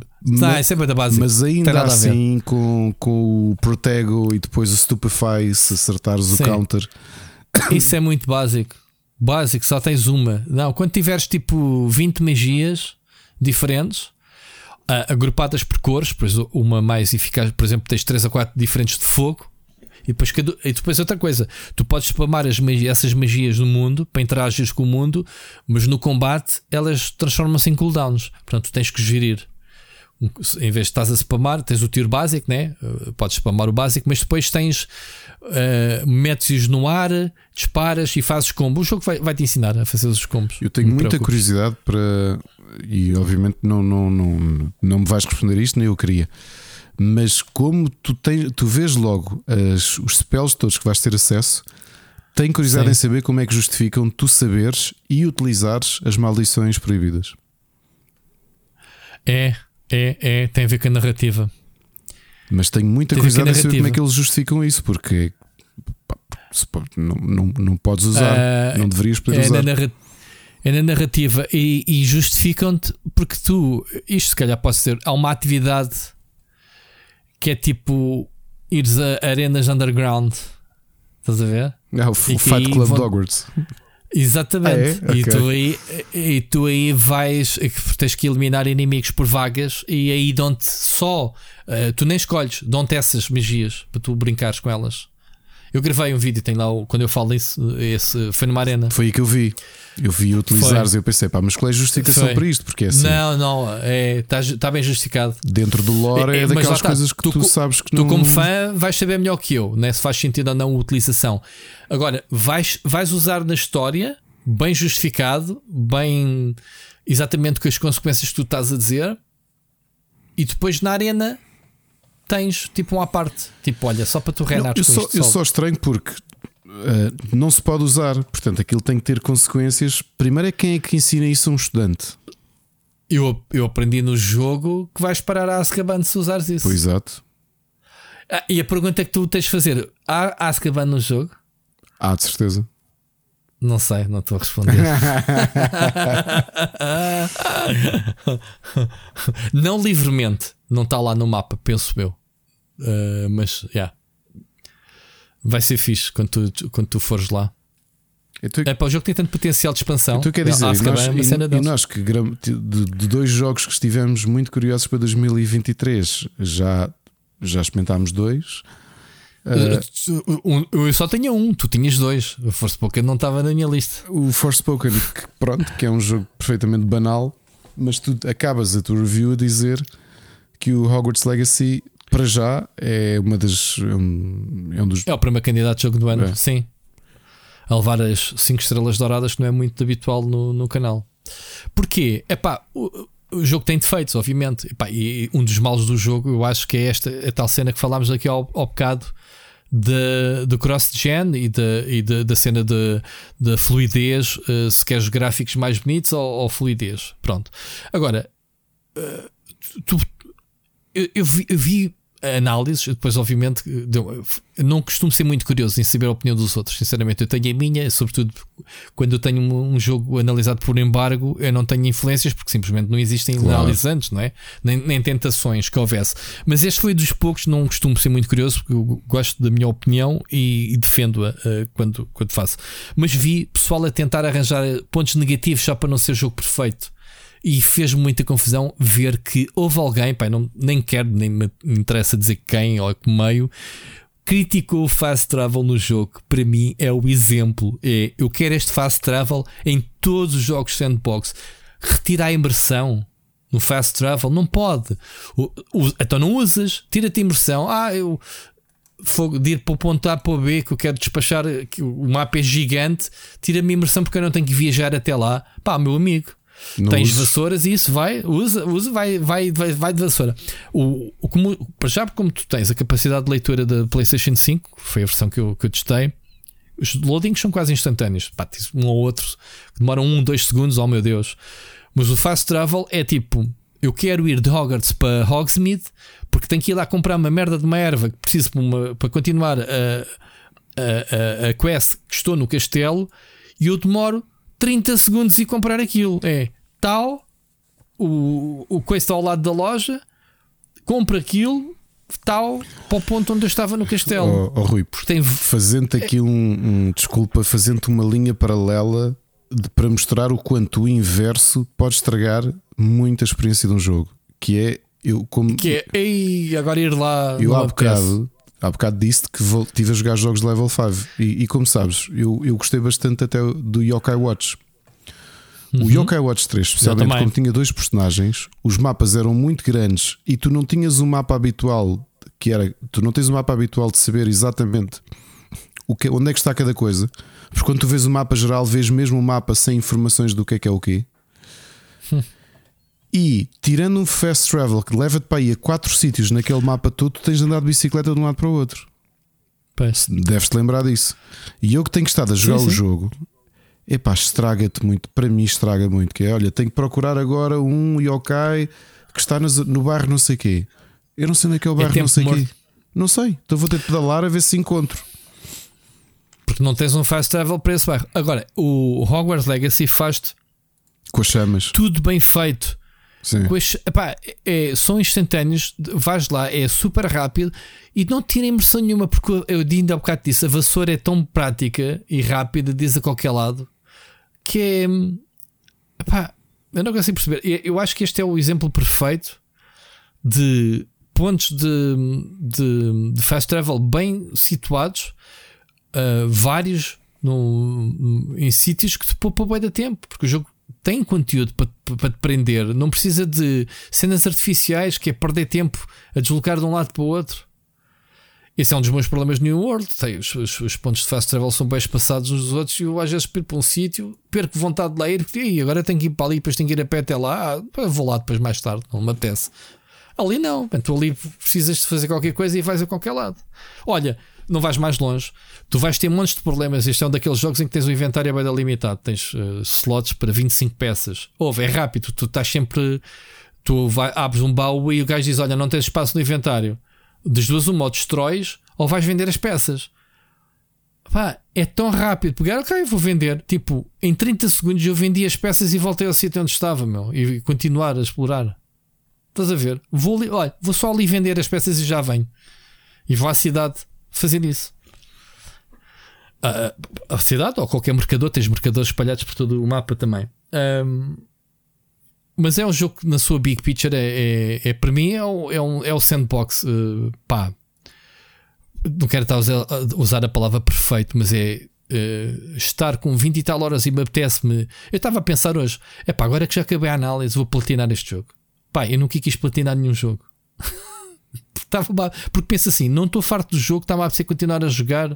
Isso é bem da base. Mas ainda assim, com, com o Protego e depois o Stupefy, se acertares o Sim. counter. Isso é muito básico. Básico, só tens uma. Não, quando tiveres tipo 20 magias diferentes, ah, agrupadas por cores, pois uma mais eficaz, por exemplo, tens 3 a 4 diferentes de fogo. E depois, e depois outra coisa, tu podes spamar as magi- essas magias no mundo para interagir com o mundo, mas no combate elas transformam-se em cooldowns. Portanto, tu tens que gerir. Em vez de estás a spamar, tens o tiro básico, né? Uh, Podes spamar o básico, mas depois tens uh, metes no ar, disparas e fazes combo. O jogo vai, vai te ensinar a fazer os combos. Eu tenho muita preocupes. curiosidade para. E obviamente não, não, não, não me vais responder isto, nem eu queria. Mas como tu, tens, tu vês logo as- os spells todos que vais ter acesso, tenho curiosidade Sim. em saber como é que justificam tu saberes e utilizares as maldições proibidas. É, é, é, tem a ver com a narrativa. Mas tenho muita Tem a ver com a curiosidade em saber como é que eles justificam isso, porque pá, não, não, não podes usar, Ah, não deverias poder É, usar. na é na narrativa e, e justificam-te porque tu, isto se calhar pode ser, há uma atividade que é tipo ires a arenas underground. Estás a ver? É o E Fight Club vão- de Hogwarts. Exatamente. Ah, é? e, Ok. tu aí, e tu aí vais, tens que eliminar inimigos por vagas e aí dão-te só, eh, tu nem escolhes, dão-te essas magias para tu brincares com elas. Eu gravei um vídeo, tem lá quando eu falo isso, esse foi numa arena. Foi aí que eu vi. Eu vi utilizares e eu pensei, pá, mas qual é a justificação Foi. para isto? Porque é assim, Não, não, está tá bem justificado. dentro do lore É, é, é, daquelas está, coisas que tu, tu sabes que Tu, não. como fã, vais saber melhor que eu, né? se faz sentido ou não a utilização. Agora, vais, vais usar na história, bem justificado, bem exatamente com as consequências que tu estás a dizer, e depois na arena tens tipo um à parte. Tipo, olha, só para tu eu, com só, eu só. estranho porque eh, não se pode usar. Portanto, aquilo tem que ter consequências. Primeiro é quem é que ensina isso a um estudante. eu, eu aprendi no jogo que vais parar a Azkaban se usares isso. Pois exato. Ah, e a pergunta que tu tens de fazer: há Azkaban no jogo? Há de certeza. Não sei, não estou a responder. não livremente, não está lá no mapa, penso eu. Uh, mas, yeah. Vai ser fixe quando tu, quando tu fores lá. É para o jogo tem tanto potencial de expansão. então quer dizer, e nós, é uma e- cena e deles. nós que de, de dois jogos que estivemos muito curiosos para 2023, já, já experimentámos dois. Uh, eu só tinha um, tu tinhas dois. O Force Poker não estava na minha lista. O Forspoken, que pronto, que é um jogo perfeitamente banal, mas tu acabas a tua review a dizer que o Hogwarts Legacy, para já, é uma das. É um, é um dos. É o primeiro candidato de jogo do ano, É. sim. A levar as 5 estrelas douradas, que não é muito habitual no, no canal. Porquê? Epá, o, o jogo tem defeitos, obviamente. Epá, e um dos males do jogo, eu acho que é esta a tal cena que falámos aqui ao, ao bocado de, do cross-gen e, de, e de- da cena de, de fluidez, eh, se queres gráficos mais bonitos ou, ou fluidez. Pronto. Agora, eh, tu, eu, eu vi, eu vi análises, depois, obviamente, não costumo ser muito curioso em saber a opinião dos outros. Sinceramente, eu tenho a minha, sobretudo quando eu tenho um, jogo analisado por embargo, eu não tenho influências porque simplesmente não existem Claro. análises antes, não é? Nem, nem tentações que houvesse. Mas este foi dos poucos, não costumo ser muito curioso porque eu gosto da minha opinião e, e defendo-a eh, quando, quando faço. Mas vi pessoal a tentar arranjar pontos negativos só para não ser jogo perfeito. E fez-me muita confusão ver que houve alguém, pá, não, nem quero, nem me interessa dizer quem ou que meio, criticou o fast travel no jogo. Para mim é o exemplo. É, eu quero este fast travel em todos os jogos sandbox. Retira a imersão no fast travel. Não pode. O- o- então não usas. Tira-te a imersão. Ah, eu fogo de ir para o ponto A para o B que eu quero despachar. Que o mapa é gigante. Tira-me a imersão porque eu não tenho que viajar até lá. Pá, meu amigo. Não Tens uses. vassouras e isso vai, usa, usa vai, vai, vai, vai de vassoura. O, o, como, para já, como tu tens a capacidade de leitura da PlayStation 5, que foi a versão que eu, que eu testei, os loadings são quase instantâneos. Pá, um ou outro demoram um, dois segundos, oh meu Deus. Mas o fast travel é tipo: eu quero ir de Hogwarts para Hogsmeade porque tenho que ir lá comprar uma merda de uma erva que preciso para, uma- para continuar a, a, a, a quest que estou no castelo e eu demoro 30 segundos e comprar aquilo. É tal, o, o coisa está ao lado da loja, compra aquilo, tal, para o ponto onde eu estava no castelo. Oh, oh, Rui, tem. fazendo aqui um, um- desculpa, fazendo uma linha paralela de- para mostrar o quanto o inverso pode estragar muita experiência de um jogo. Que é eu como Que é, ei, agora ir lá. eu há bocado, há bocado disse que estive a jogar jogos de level 5 e, e como sabes, eu, eu gostei bastante até do Yokai Watch. O Yokai Watch 3, especialmente Uhum. como tinha dois personagens, os mapas eram muito grandes e tu não tinhas um mapa habitual que era, tu não tens um mapa habitual de saber exatamente o que, onde é que está cada coisa. Porque quando tu vês o mapa geral, vês mesmo o mapa sem informações do que é que é o quê. E tirando um fast travel que leva-te para aí a quatro sítios naquele mapa todo, tu tens de andar de bicicleta de um lado para o outro. Deves-te lembrar disso. E eu que tenho estado a jogar Sim, o sim. jogo, epá, estraga-te muito. Para mim, estraga muito. Que é, olha, tenho que procurar agora um yokai que está no, no bairro não sei quê. Eu não sei onde é que é o bairro tempo não sei quê. Não sei. Então vou ter de pedalar a ver se encontro. Porque não tens um fast travel para esse bairro. Agora, o Hogwarts Legacy faz-te Com as chamas. tudo bem feito. Sim. As- epá, é- são instantâneos, vais lá, é super rápido e não tira impressão nenhuma, porque eu ainda há bocado disse: a vassoura é tão prática e rápida, diz a qualquer lado, que é. epá, eu não consigo perceber. Eu, acho que este é o exemplo perfeito de pontos de, de, de fast travel bem situados, uh, vários em sítios que te poupa bem da tempo, porque o jogo tem conteúdo para, para- te prender, não precisa de cenas artificiais que é perder tempo a deslocar de um lado para o outro. Esse é um dos meus problemas no New World. Tem, os, os- os pontos de fast travel são bem espaçados uns dos outros e eu às vezes perco para um sítio, perco vontade de lá ir, "Ih, agora tenho que ir para ali, depois tenho que ir a pé até lá, ah, vou lá depois mais tarde, não me apetece. Ali não, tu ali precisas de fazer qualquer coisa e vais a qualquer lado. Olha, não vais mais longe, tu vais ter montes de problemas. Este é um daqueles jogos em que tens o inventário bem limitado, tens eh, slots para 25 peças. Ouve, é rápido, tu estás sempre. Tu vai, abres um baú e o gajo diz: Olha, não tens espaço no inventário. Das duas, uma, ou destróis ou vais vender as peças. Pá, é tão rápido pegar, ok, vou vender. Tipo, em 30 segundos eu vendi as peças e voltei ao sítio onde estava, meu, e continuar a explorar. Estás a ver? Vou, ali, olha, vou só ali vender as peças e já venho. E vou à cidade fazer isso. Ah, a cidade ou qualquer mercador, tens mercadores espalhados por todo o mapa também. Ahm, mas é um jogo que, na sua big picture, é, é, é- para mim, é, o- é, um, é o sandbox. eh, pá, não quero estar a usar, a usar a palavra perfeito, mas é eh, estar com 20 e tal horas e me apetece-me. Eu estava a pensar hoje, é pá, agora que já acabei a análise, vou platinar este jogo. Pá, eu nunca quis platinar nenhum jogo. Estava porque penso assim, não estou farto do jogo, está-me a apetecer continuar a jogar.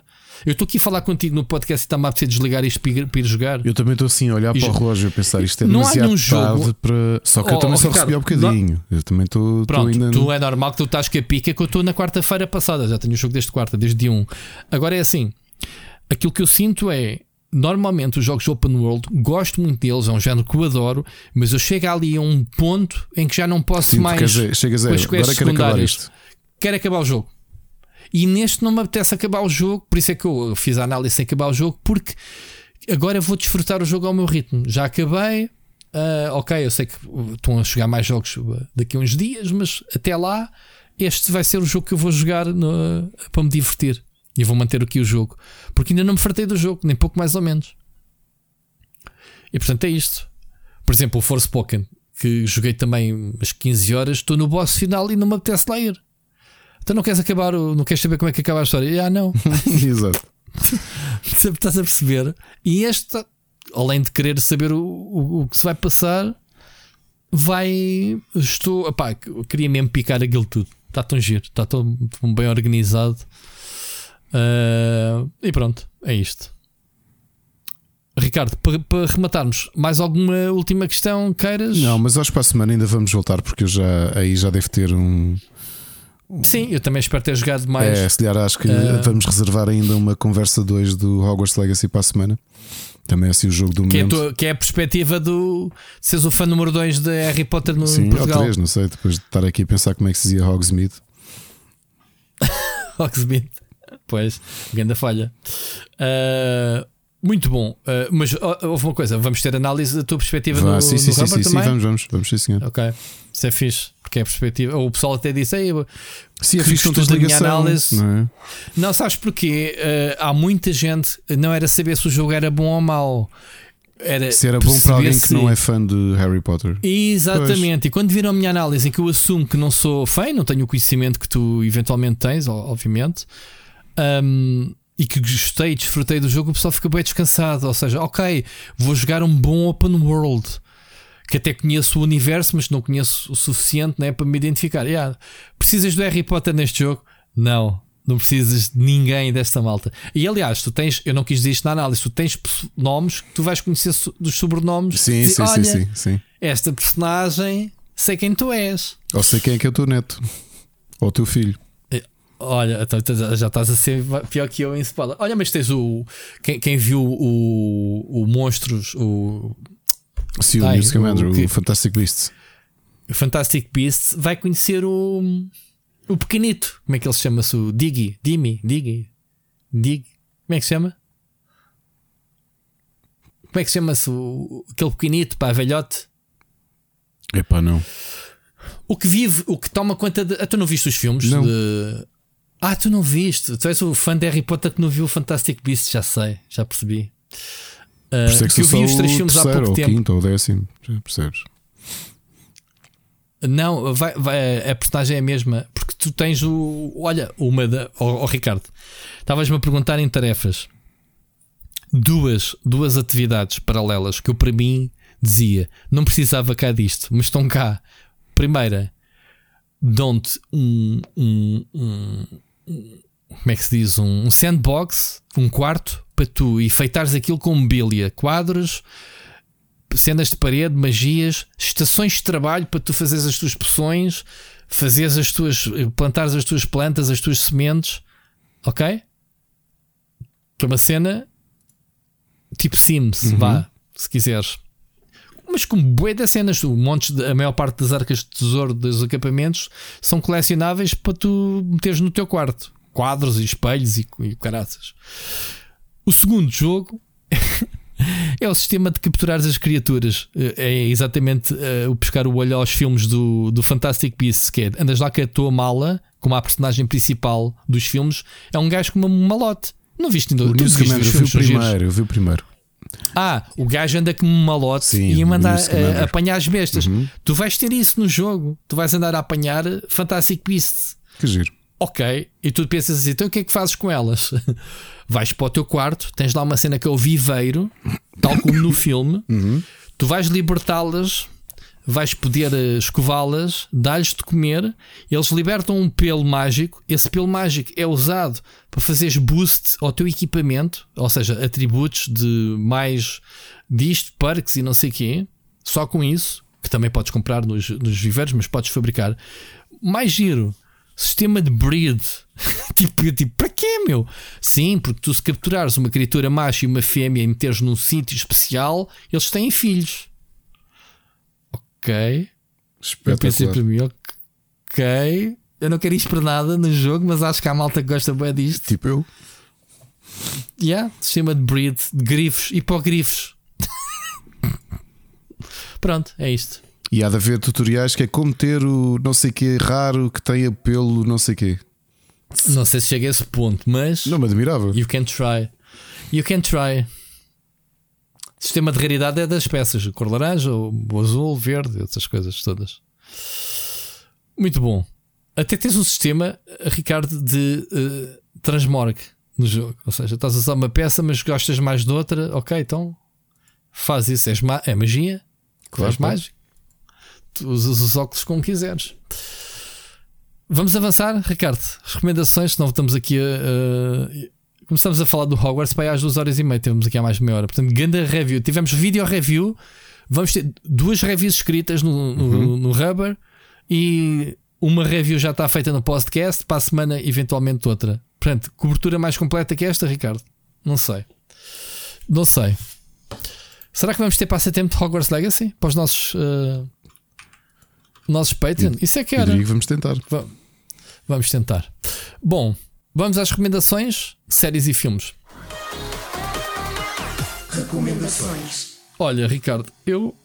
Eu estou aqui a falar contigo no podcast e está-me a apetecer desligar isto para ir, para ir jogar. Eu também estou assim a olhar E para o relógio e a pensar isto é Não há demasiado nenhum jogo- tarde para. Só que eu Oh, também só Ricardo, recebi há bocadinho. Eu também estou Pronto, ainda. tu é normal que tu estás com a pica que eu estou na quarta-feira passada. Já tenho o jogo desde quarta, desde dia 1. Agora é assim: aquilo que eu sinto é. Normalmente os jogos open world, gosto muito deles, é um género que eu adoro, mas eu chego ali a um ponto em que já não posso Sim, tu mais. chegas a. com as Agora quero acabar isto. Quero acabar o jogo. E neste não me apetece acabar o jogo, por isso é que eu fiz a análise sem acabar o jogo, porque agora vou desfrutar o jogo ao meu ritmo. Já acabei, ah, ok, eu sei que uh, estão a chegar mais jogos uh, daqui a uns dias, mas até lá, este vai ser o jogo que eu vou jogar no- para me divertir. E vou manter aqui o jogo, porque ainda não me fartei do jogo, nem pouco mais ou menos. E portanto é isto. Por exemplo, o Forspoken, que joguei também umas 15 horas, estou no boss final e não me apetece lá ir. Então não queres acabar, não queres saber como é que acaba a história? Ah, não. Exato. Estás a perceber? E este, além de querer saber o, o, o que se vai passar, vai. Estou. Opá, eu queria mesmo picar aquilo tudo. Está tão giro, está tão, tão bem organizado. Ah, e pronto, é isto. Ricardo, para, para rematarmos, mais alguma última questão queiras? Não, mas acho que para a semana ainda vamos voltar porque eu já aí já deve ter um. Sim, eu também espero ter jogado mais. É, se calhar acho que Eh, vamos reservar ainda uma conversa 2 do Hogwarts Legacy para a semana. Também é assim o jogo do que, é momento. tua- que é a perspectiva do seres o fã número 2 de Harry Potter no Sim, ou Portugal. 3, não sei, depois de estar aqui a pensar como é que se dizia Hogsmeade. Hogsmeade. Pois, grande falha. Ah, muito bom. Ah, mas houve uma coisa, vamos ter análise da tua perspectiva Vá, no, sim, no sim, sim, sim, vamos, vamos, vamos, sim, senhor. Ok, isso é fixe, porque é a perspectiva. O pessoal até disse, Ei, Sim, é fixe não tens ligação. análise. Não é? não sabes porquê? Ah, há muita gente, não era saber se o jogo era bom ou mau. Era Se era bom para alguém que não se- é fã de Harry Potter. Exatamente, e quando viram a minha análise em que eu assumo que não sou fã, não tenho o conhecimento que tu eventualmente tens, obviamente, hum, e que gostei desfrutei do jogo, o pessoal fica bem descansado. Ou seja, ok, vou jogar um bom open world que até conheço o universo, mas não conheço o suficiente né, para me identificar. Yeah, precisas do Harry Potter neste jogo? Não. Não precisas de ninguém desta malta. E aliás, tu tens, eu não quis dizer isto na análise, tu tens nomes que tu vais conhecer dos sobrenomes. Sim, Dizer, sim, sim, "Olha, sim, sim. esta personagem, sei quem tu és. Ou sei quem é que é o teu neto. Ou o teu filho. Olha, então, já estás a ser pior que eu em spoiler. Olha, mas tens o. Quem, quem viu o, o Monstros, o Sim, o Ai, Newt Scamander, o o, que- Fantastic Beasts. Fantastic Beasts, vai conhecer o. O pequenito. Como é que ele se chama-se? O Diggy? Dimmy? Diggy? Dig? Como é que se chama? Como é que chama-se? o- Aquele pequenito, pá, velhote. Epá, não. O que vive, o que toma conta de. Ah, tu não viste os filmes? Não. de- Ah, tu não viste. Tu és o fã de Harry Potter que não viu o Fantastic Beasts, já sei, já percebi. Ah, Por isso é que que eu vi os três filmes há pouco ou tempo. quinto, ou décimo. Já percebes? Não, vai, vai- a personagem é a mesma. Porque tu tens o. Olha, uma da. Ó Ricardo, estavas-me a perguntar em tarefas. Duas, duas atividades paralelas que eu, para mim, dizia: não precisava cá disto, mas estão cá. Primeira, dão-te um, um- um- Como é que se diz? Um, sandbox, um quarto, para tu enfeitares aquilo com mobília, quadros, cenas de parede, magias, estações de trabalho para tu fazeres as tuas poções, fazeres as tuas, plantares as tuas plantas, as tuas sementes, ok? Que é uma cena tipo Sims, vá, se quiseres. Mas com bué de cenas, tu, montes de, a maior parte das arcas de tesouro dos acampamentos são colecionáveis para tu meteres no teu quarto. Quadros e espelhos e, e caraças. O segundo jogo é o sistema de capturares as criaturas. Eh, É exatamente eh, o pescar o olho aos filmes do, do Fantastic Beasts, que é andas lá com a tua mala, como a personagem principal dos filmes, é um gajo com uma malote. Não viste ainda? O primeiro, eu vi o primeiro. Ah, o gajo anda com um malote Sim, e a mandar Commander. eh, apanhar as bestas. Uhum. Tu vais ter isso no jogo. Tu vais andar a apanhar Fantastic Beasts. Que giro. Ok, e tu pensas assim, então o que é que fazes com elas? vais para o teu quarto, tens lá uma cena que é o viveiro, tal como no filme, tu vais libertá-las, vais poder eh, escová-las, dar-lhes de comer, eles libertam um pelo mágico, esse pelo mágico é usado para fazeres boost ao teu equipamento, ou seja, atributos de mais disto, perks e não sei o quê, só com isso, que também podes comprar nos, nos viveiros, mas podes fabricar. Mais giro, sistema de breed. tipo, tipo, para quê, meu? Sim, porque tu se capturares uma criatura macho e uma fêmea e meteres num sítio especial, eles têm filhos. Ok. Eu pensei para mim, ok. Eu não quero isto para nada no jogo, mas acho que há malta que gosta bem disto. Tipo eu. Yeah, sistema de breed, de grifos, hipogrifos. Pronto, é isto. E há de haver tutoriais que é como ter o não sei que raro que tenha pelo não sei quê. Não sei se chega a esse ponto, mas Não me admirava. you can try. You can try. Sistema de raridade é das peças, cor laranja, o azul, verde, essas coisas todas. Muito bom. Até tens um sistema, Ricardo, de eh, transmorgue no jogo. Ou seja, estás a usar uma peça, mas gostas mais de outra. Ok, então faz isso. És ma- é magia. Claro, Faz mágica. Tu usas os óculos como quiseres. Vamos avançar, Ricardo. Recomendações, senão estamos aqui a. Começamos a falar do Hogwarts para aí às duas horas e meia. Temos aqui há mais de meia hora. Portanto, grande review. Tivemos vídeo review. Vamos ter duas reviews escritas no, no, no Rubber e uma review já está feita no podcast. Para a semana, eventualmente, outra. Portanto, cobertura mais completa que esta, Ricardo? Não sei. Não sei. Será que vamos ter passatempo de Hogwarts Legacy para os nossos, eh, nossos Patreon? Isso é que era. vamos tentar. Va- Vamos tentar. Bom, vamos às recomendações de séries e filmes. Recomendações. Olha, Ricardo, eu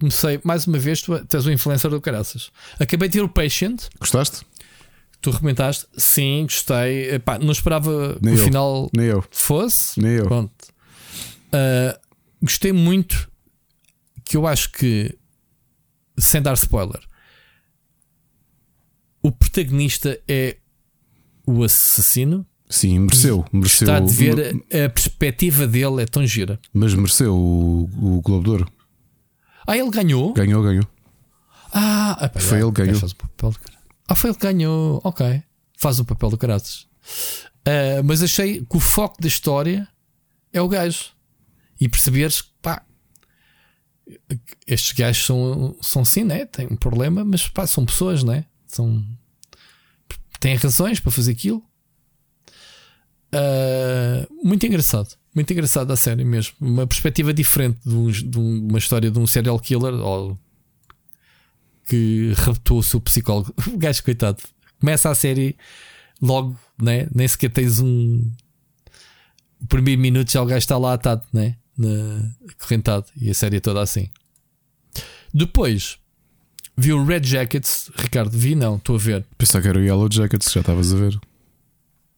comecei mais uma vez. Tu és o influencer do caraças. Acabei de ter o Patient, Gostaste? tu recomendaste. Sim, gostei. Epá, não esperava Nem que o eu. final Nem eu. fosse. Nem eu. Pronto. Ah, gostei muito. Que eu acho que, sem dar spoiler, o protagonista é o assassino. Sim, mereceu. mereceu Está de ver a, perspectiva dele é tão gira. Mas mereceu o, o Globo de Ouro. Ah, ele ganhou. Ganhou, ganhou. Ah, epá, Foi já, ele que ganhou. faz o papel do Ah, foi ele que ganhou. Ok. Faz o papel do Caraças. Ah, mas achei que o foco da história é o gajo. E perceberes que, pá, estes gajos são, são sim, né? Têm um problema, mas pá, são pessoas, né? São, têm razões para fazer aquilo. Ah, muito engraçado. Muito engraçado a série mesmo. Uma perspectiva diferente de, um- de um- uma história de um serial killer ou que raptou o seu psicólogo. O gajo, coitado, começa a série logo, né? nem sequer tens um. O primeiro minuto já o gajo está lá atado, né? na correntado e a série toda assim. Depois vi o Red Jackets, Ricardo, vi não, estou a ver. Pensava que era o Yellow Jackets, já estavas a ver.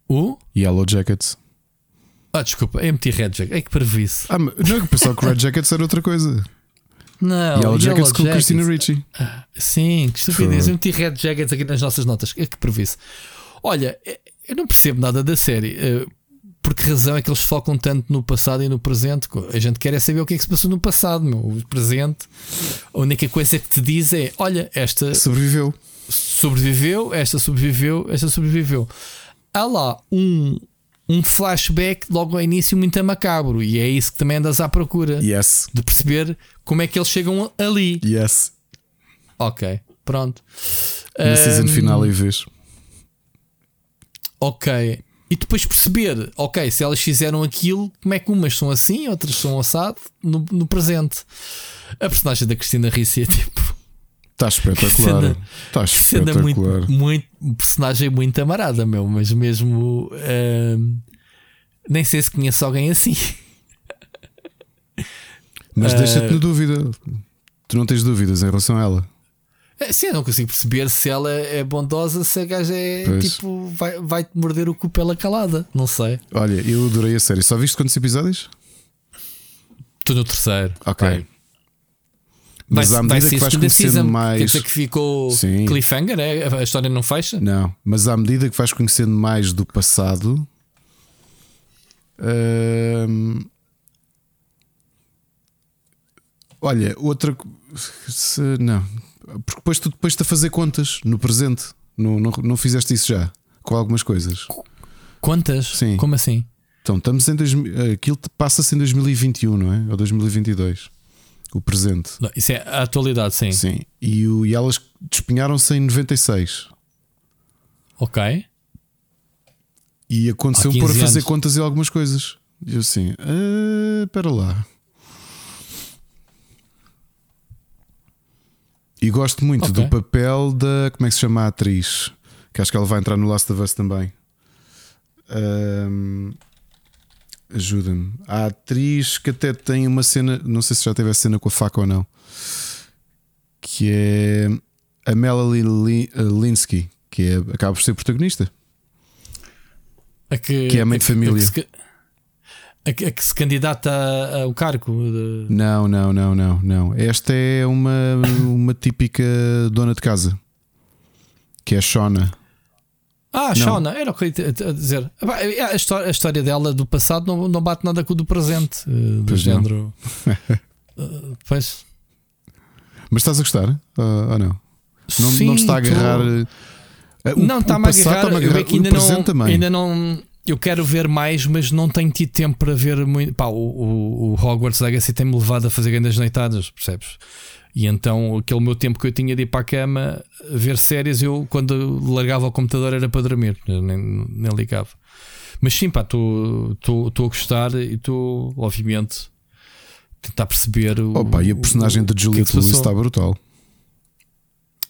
O? Yellow Jackets. Ah, desculpa, MT Red Jacket. É que previce. Ah, mas- não, eu pensava que o Red Jackets era outra coisa. Não, Yellow Jackets com Jackets. Christina Ricci. Sim, que estupidez. Meti Red Jackets aqui nas nossas notas. É que previce. Olha, eh, eu não percebo nada da série. eh, Por que razão é que eles focam tanto no passado e no presente? A gente quer é saber o que é que se passou no passado, meu. O presente. A única coisa que te diz é: olha, esta Sobreviveu. sobreviveu, esta sobreviveu, esta sobreviveu. Há lá um, um flashback logo ao início muito macabro. E é isso que também andas à procura. Yes. De perceber como é que eles chegam ali. Yes. Ok, pronto. Na season Ahm, final e vez. Ok. E depois perceber, ok, se elas fizeram aquilo, como é que umas são assim, outras são assado no, no presente. A personagem da Cristina Ricci é tipo. Está espetacular. Está Cena muito, espetacular. muito. um Personagem muito amarada, meu, mas mesmo. ahm, nem sei se conheço alguém assim. Mas deixa-te na dúvida. Tu não tens dúvidas em relação a ela. É, Sim, eu não consigo perceber se ela é bondosa, se a gaja é Pois. tipo. Vai- Vai-te morder o cu pela calada. Não sei. Olha, eu adorei a série. Só viste quantos episódios? Estou no terceiro. Ok. Vai. Mas à medida que vais conhecendo season, Quer mais. dizer que ficou Sim. cliffhanger, é? a história não fecha? Não, mas à medida que vais conhecendo mais do passado. hum, olha, outra. se- não, porque depois tu depois a fazer contas no presente. Não, não, não fizeste isso já com algumas coisas. Quantas? Sim. Como assim? Então, estamos em. Dois, aquilo passa-se em 2021, não é? Ou 2022. O presente. Não, isso é a atualidade, sim. Sim. E, o, e elas despenharam-se em 96. Ok. E aconteceu Há por 15 fazer anos. contas em algumas coisas. E eu assim, "Ah, espera lá. E gosto muito Ok. do papel da. Como é que se chama a atriz? Que acho que ela vai entrar no Last of Us também. Ahm, Ajuda-me. A atriz que até tem uma cena. Não sei se já teve a cena com a faca ou não. Que é a Melanie Lin- Linsky, que é, acaba por ser protagonista. A que, Que é a mãe a de família. A que, se, a que- a que se candidata ao cargo. de- Não, não, não, não, não. Esta é uma, uma típica dona de casa. Que é a Shona. Ah, Shauna, era o que eu ia dizer. Ah, pá, A história, a história dela do passado não, não bate nada com o do presente. eh, Do Pois género. Eh, pois. Mas estás a gostar? Ah, ou não? Não, Sim, não está a agarrar. ah, o- não, está-me a agarrar. está-me a Eu agarrar. é que O ainda presente não, também. ainda não. Eu quero ver mais, mas não tenho tido tempo para ver muito. Pá, o, o, o Hogwarts Legacy tem-me levado a fazer grandes noitadas, percebes? E então aquele meu tempo que eu tinha de ir para a cama ver séries, eu quando largava o computador era para dormir, nem, nem ligava. Mas sim, pá, estou a gostar e estou, obviamente, a tentar perceber o. Opa, e a personagem de é Juliette Lewis está brutal.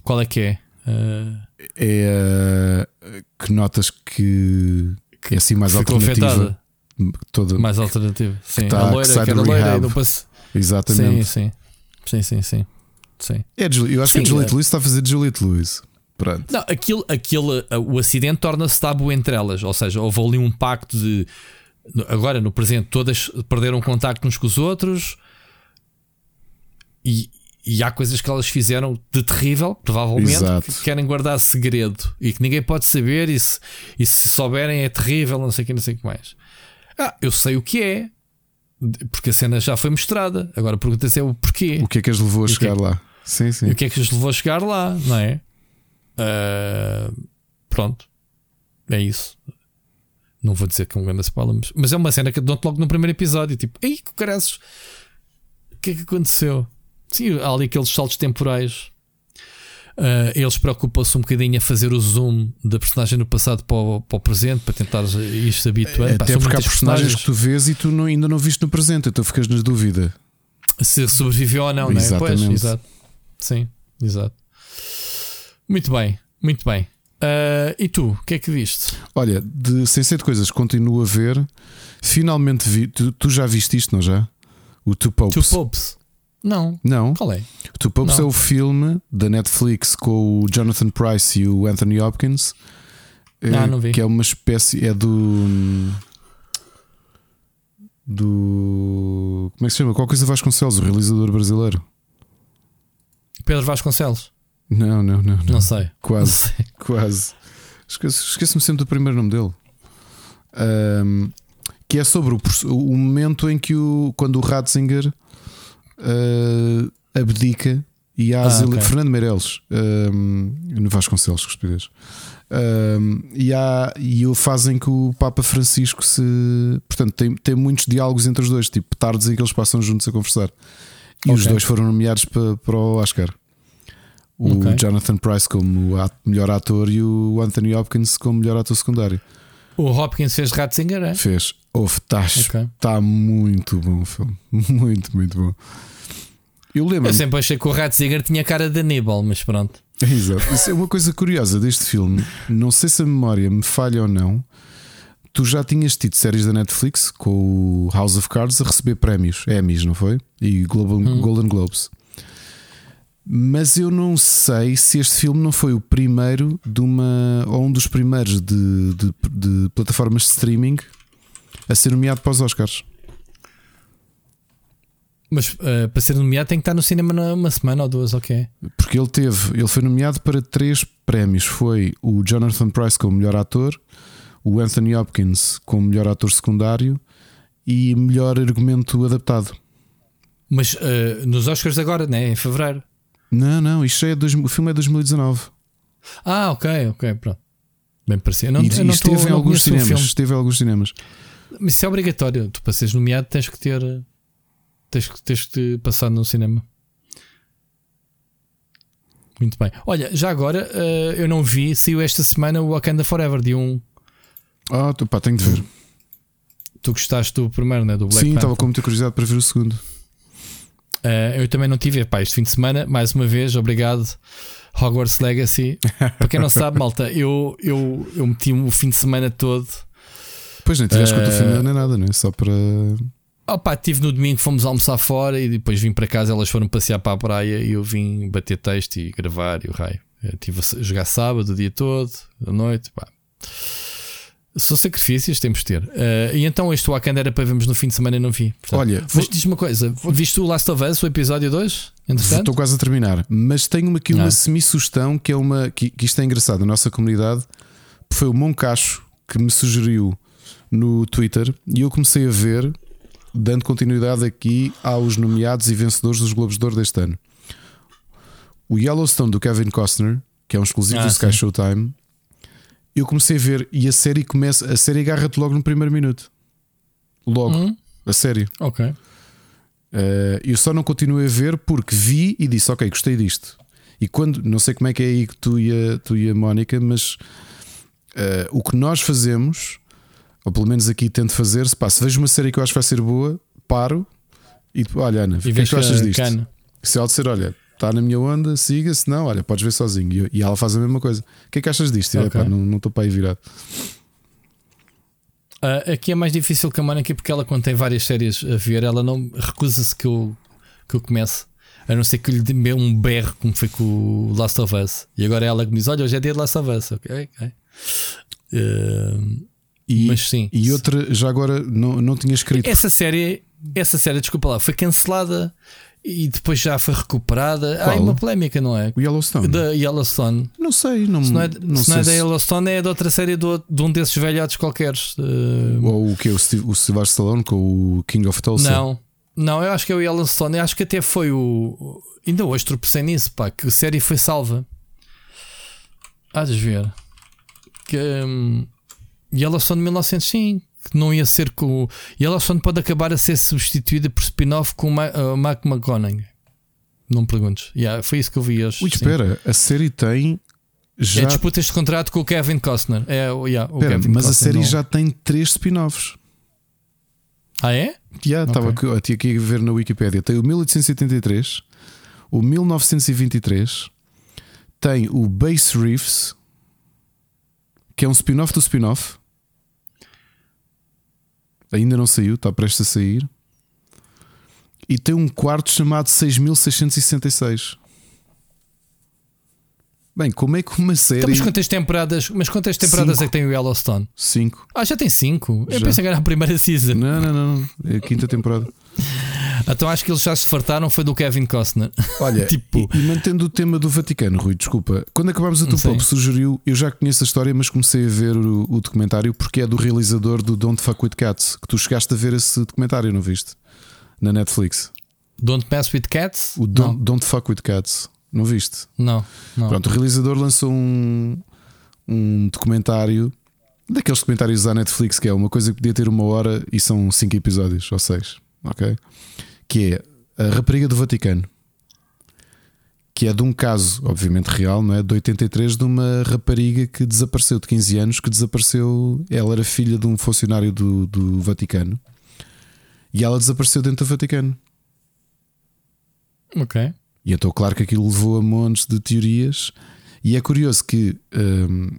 Qual é que é? Ah, É ah, que notas que é assim mais ficou alternativa. afetada? Toda, Mais alternativa. Sim, tá- a que loira, que era loira e não passe- Exatamente. Sim, sim. Sim, sim, sim. sim. É eu acho que Sim, a Juliette é. Lewis está a fazer Juliette Lewis. Pronto. Não, aquilo, aquilo, o acidente torna-se tabu entre elas. Ou seja, houve ali um pacto de. Agora, no presente, todas perderam contacto uns com os outros. E, e há coisas que elas fizeram de terrível, provavelmente, Exato. que querem guardar segredo e que ninguém pode saber. E se, e se souberem é terrível, não sei o que, não sei o que mais. Ah, eu sei o que é, porque a cena já foi mostrada. Agora a pergunta é o porquê. O que é que as levou a que é chegar lá? Sim, sim. E o que é que os levou a chegar lá, não é? Ah, pronto. É isso. Não vou dizer que é um grande spoiler, mas, mas é uma cena que dão-te logo no primeiro episódio. Tipo, ei, que caras, o que é que aconteceu? Sim, há ali aqueles saltos temporais. Ah, eles preocupam-se um bocadinho a fazer o zoom da personagem no passado para o, para o presente para tentar ir se habituando. Até porque há muitas personagens que tu vês e tu não- ainda não viste no presente, então ficas na dúvida. se sobreviveu ou não, não é? Pois, Exatamente. exato. Sim, exato. Muito bem, muito bem. Ah, e tu, o que é que viste? Olha, de, sem ser de coisas, continuo a ver. Finalmente vi. Tu, tu já viste isto, não já? O Two Popes. Two Popes. Não. Não. Qual é? Two Popes é o filme da Netflix com o Jonathan Price e o Anthony Hopkins. Ah, não vi. Que é uma espécie. É do. Do. Como é que se chama? Qual coisa Vasconcelos, o realizador brasileiro? Pedro Vasconcelos? Não, não, não. não. Não sei. Quase. Não sei. Quase. Esqueço- Esqueço-me sempre do primeiro nome dele. Ahm, que é sobre o, o momento em que o, quando o Ratzinger ah, abdica e há Ah, as ele- ok. Fernando Meirelles ahm, no Vasconcelos, que estupidez. Ahm, e, há, e o fazem que o Papa Francisco se. Portanto, tem, tem muitos diálogos entre os dois, tipo tardes em que eles passam juntos a conversar. E os Ok. dois foram nomeados para, para o Oscar. O Ok. Jonathan Price como melhor ator e o Anthony Hopkins como melhor ator secundário. O Hopkins fez Ratzinger, é? Fez. Houve, está Ok. muito bom o filme. Muito, muito bom. Eu lembro. Eu sempre achei que o Ratzinger tinha cara de Aníbal, mas pronto. Exato. Isso é uma coisa curiosa deste filme. Não sei se a memória me falha ou não. Tu já tinhas tido séries da Netflix com o House of Cards a receber prémios, Emmys, não foi? E Global, Golden Globes. Mas eu não sei se este filme não foi o primeiro de uma. ou um dos primeiros de, de, de plataformas de streaming a ser nomeado para os Oscars. Mas eh, para ser nomeado tem que estar no cinema numa semana ou duas, ok? Porque ele teve, ele foi nomeado para três prémios. Foi o Jonathan Price como melhor ator, o Anthony Hopkins como melhor ator secundário e melhor argumento adaptado. Mas eh, nos Oscars agora, né? Em fevereiro. Não, não, isto é dois, o filme é 2019. Ah, ok, ok, pronto. Bem parecido. Não, e, não esteve tô- em alguns cinemas. Esteve em alguns cinemas. Mas isso é obrigatório. Tu para seres nomeado tens que ter. Tens que, tens que te passar no cinema. Muito bem. Olha, já agora eh, eu não vi, saiu esta semana o Wakanda Forever de um. Ah, tu, pá, tenho de ver. Tu gostaste do primeiro, né? Do Black Sim, estava com muita curiosidade para ver o segundo. Eh, eu também não tive. Pá, este fim de semana, mais uma vez, obrigado. Hogwarts Legacy. Para quem não sabe, malta, eu, eu, eu meti o fim de semana todo. Pois nem tiveste com o teu Eh, filme nem nada, não é? Só para. Opa, tive no domingo, fomos almoçar fora e depois vim para casa. Elas foram passear para a praia e eu vim bater texto e gravar e o raio. Eu tive a jogar sábado o dia todo, à noite. Pá. São sacrifícios, temos de ter. Eh, e então este Wakanda era para vermos no fim de semana e não vi. Portanto, Olha, mas vou- diz-me uma coisa: viste o Last of Us, o episódio 2? Entretanto? Estou quase a terminar, mas tenho aqui uma Ah. semi-sugestão que é uma que, que isto é engraçado na nossa comunidade. Foi o Moncacho que me sugeriu no Twitter e eu comecei a ver, dando continuidade aqui aos nomeados e vencedores dos Globos de Ouro deste ano. O Yellowstone do Kevin Costner, que é um exclusivo Ah, do Sky sim. Showtime. Eu comecei a ver e a série começa, a série agarra-te logo no primeiro minuto. Logo, Hum, a sério. ok. Uh, eu só não continuei a ver porque vi e disse: Ok, gostei disto. E quando, não sei como é que é aí que tu e a, tu e a Mónica, mas uh, o que nós fazemos, ou pelo menos aqui tento fazer, se, pá, se vejo uma série que eu acho que vai ser boa, paro e olha, Ana, o que é que tu achas disto? cana. Se ela disser, olha, está na minha onda, siga, se não, olha, podes ver sozinho. E, ela faz a mesma coisa. O que é que achas disto? Eu, Ok. "Pá, não estou para aí virado. Ah, aqui é mais difícil que a Mónica porque ela, quando tem várias séries a ver, ela não recusa-se que eu, que eu comece. A não ser que lhe dê um berro, como foi com o Last of Us. E agora é ela que me diz: Olha, hoje é dia de Last of Us. Ok, ok. Ah, E, Mas sim. e outra, já agora não, não tinha escrito. essa série, essa série, desculpa lá, foi cancelada e depois já foi recuperada. Há Qual? uma polémica, não é? O Yellowstone. Da Yellowstone. Não sei, não, Se não é, não se não é da Yellowstone, é de outra série do, de um desses velhotes qualquer. Ah, Ou o que? O, Steve, o Sylvester Stallone com o King of Tulsa? Não, não, eu acho que é o Yellowstone. Eu acho que até foi o. Ainda hoje tropecei nisso, pá, que a série foi salva. Há de ver. Que hum, Yellowstone 1905, que não ia ser com. o- Yellowstone pode acabar a ser substituída por spin-off com o Ma- uh, Mark McGonagall. Não me perguntes. Yeah, foi isso que eu vi hoje. Ui, espera, a série tem. Já, É disputas de contrato com o Kevin Costner. É, yeah, o espera, Kevin mas a Costner série não- já tem três spin-offs. Ah, é? Já estava aqui, eu tinha aqui a ver na Wikipedia. Tem o 1883, o 1923, tem o Base Reefs, que é um spin-off do spin-off. Ainda não saiu, está prestes a sair. e tem um quarto chamado 6666. Bem, como é que uma série. Então, mas quantas temporadas, mas quantas temporadas Cinco. é que tem o Yellowstone? 5. Ah, já tem 5. Eu Já. pensei que era a primeira season. Não, não, não. É a quinta temporada. Então acho que eles já se fartaram foi do Kevin Costner. Olha, Tipo- e, e mantendo o tema do Vaticano, Rui, desculpa. Quando acabámos a tua pop, sugeriu. Eu já conheço a história, mas comecei a ver o, o documentário porque é do realizador do Don't Fuck with Cats. Que tu chegaste a ver esse documentário, não viste? Na Netflix. Don't Mess with Cats? O Don't, Don't Fuck with Cats. Não viste? Não, não. Pronto, o realizador lançou um, um documentário daqueles documentários da Netflix que é uma coisa que podia ter uma hora e são cinco episódios ou seis, ok? Que é a rapariga do Vaticano, que é de um caso, obviamente real, não é? De 83, de uma rapariga que desapareceu de 15 anos, que desapareceu. Ela era filha de um funcionário do, do Vaticano e ela desapareceu dentro do Vaticano. Ok. E então, claro que aquilo levou a montes de teorias. E é curioso que hum,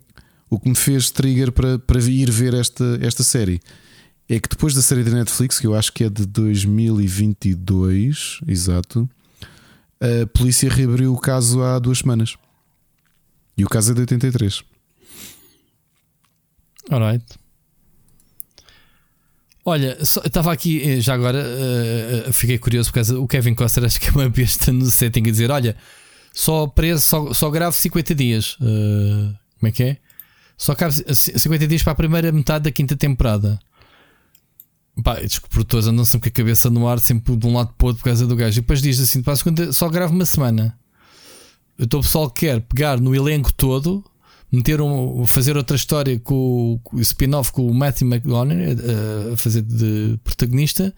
o que me fez trigger para, para ir ver esta, esta série é que depois da série da Netflix, que eu acho que é de 2022, exato, a polícia reabriu o caso há duas semanas. E o caso é de 83. Alright. Olha, estava aqui, eh, já agora eh, fiquei curioso por causa o Kevin Costner, acho que é uma besta no setting a dizer: olha, só preso, só, só grave 50 dias. Eh, como é que é? Só cabe c- 50 dias para a primeira metade da quinta temporada. Pá, estes produtores andam sempre com a cabeça no ar, sempre de um lado para o outro por causa do gajo. E depois diz assim: pá, segunda- só grave uma semana. Então o pessoal quer pegar no elenco todo, meter um, fazer outra história com, com o spin-off com o Matthew McConaughey eh, a fazer de protagonista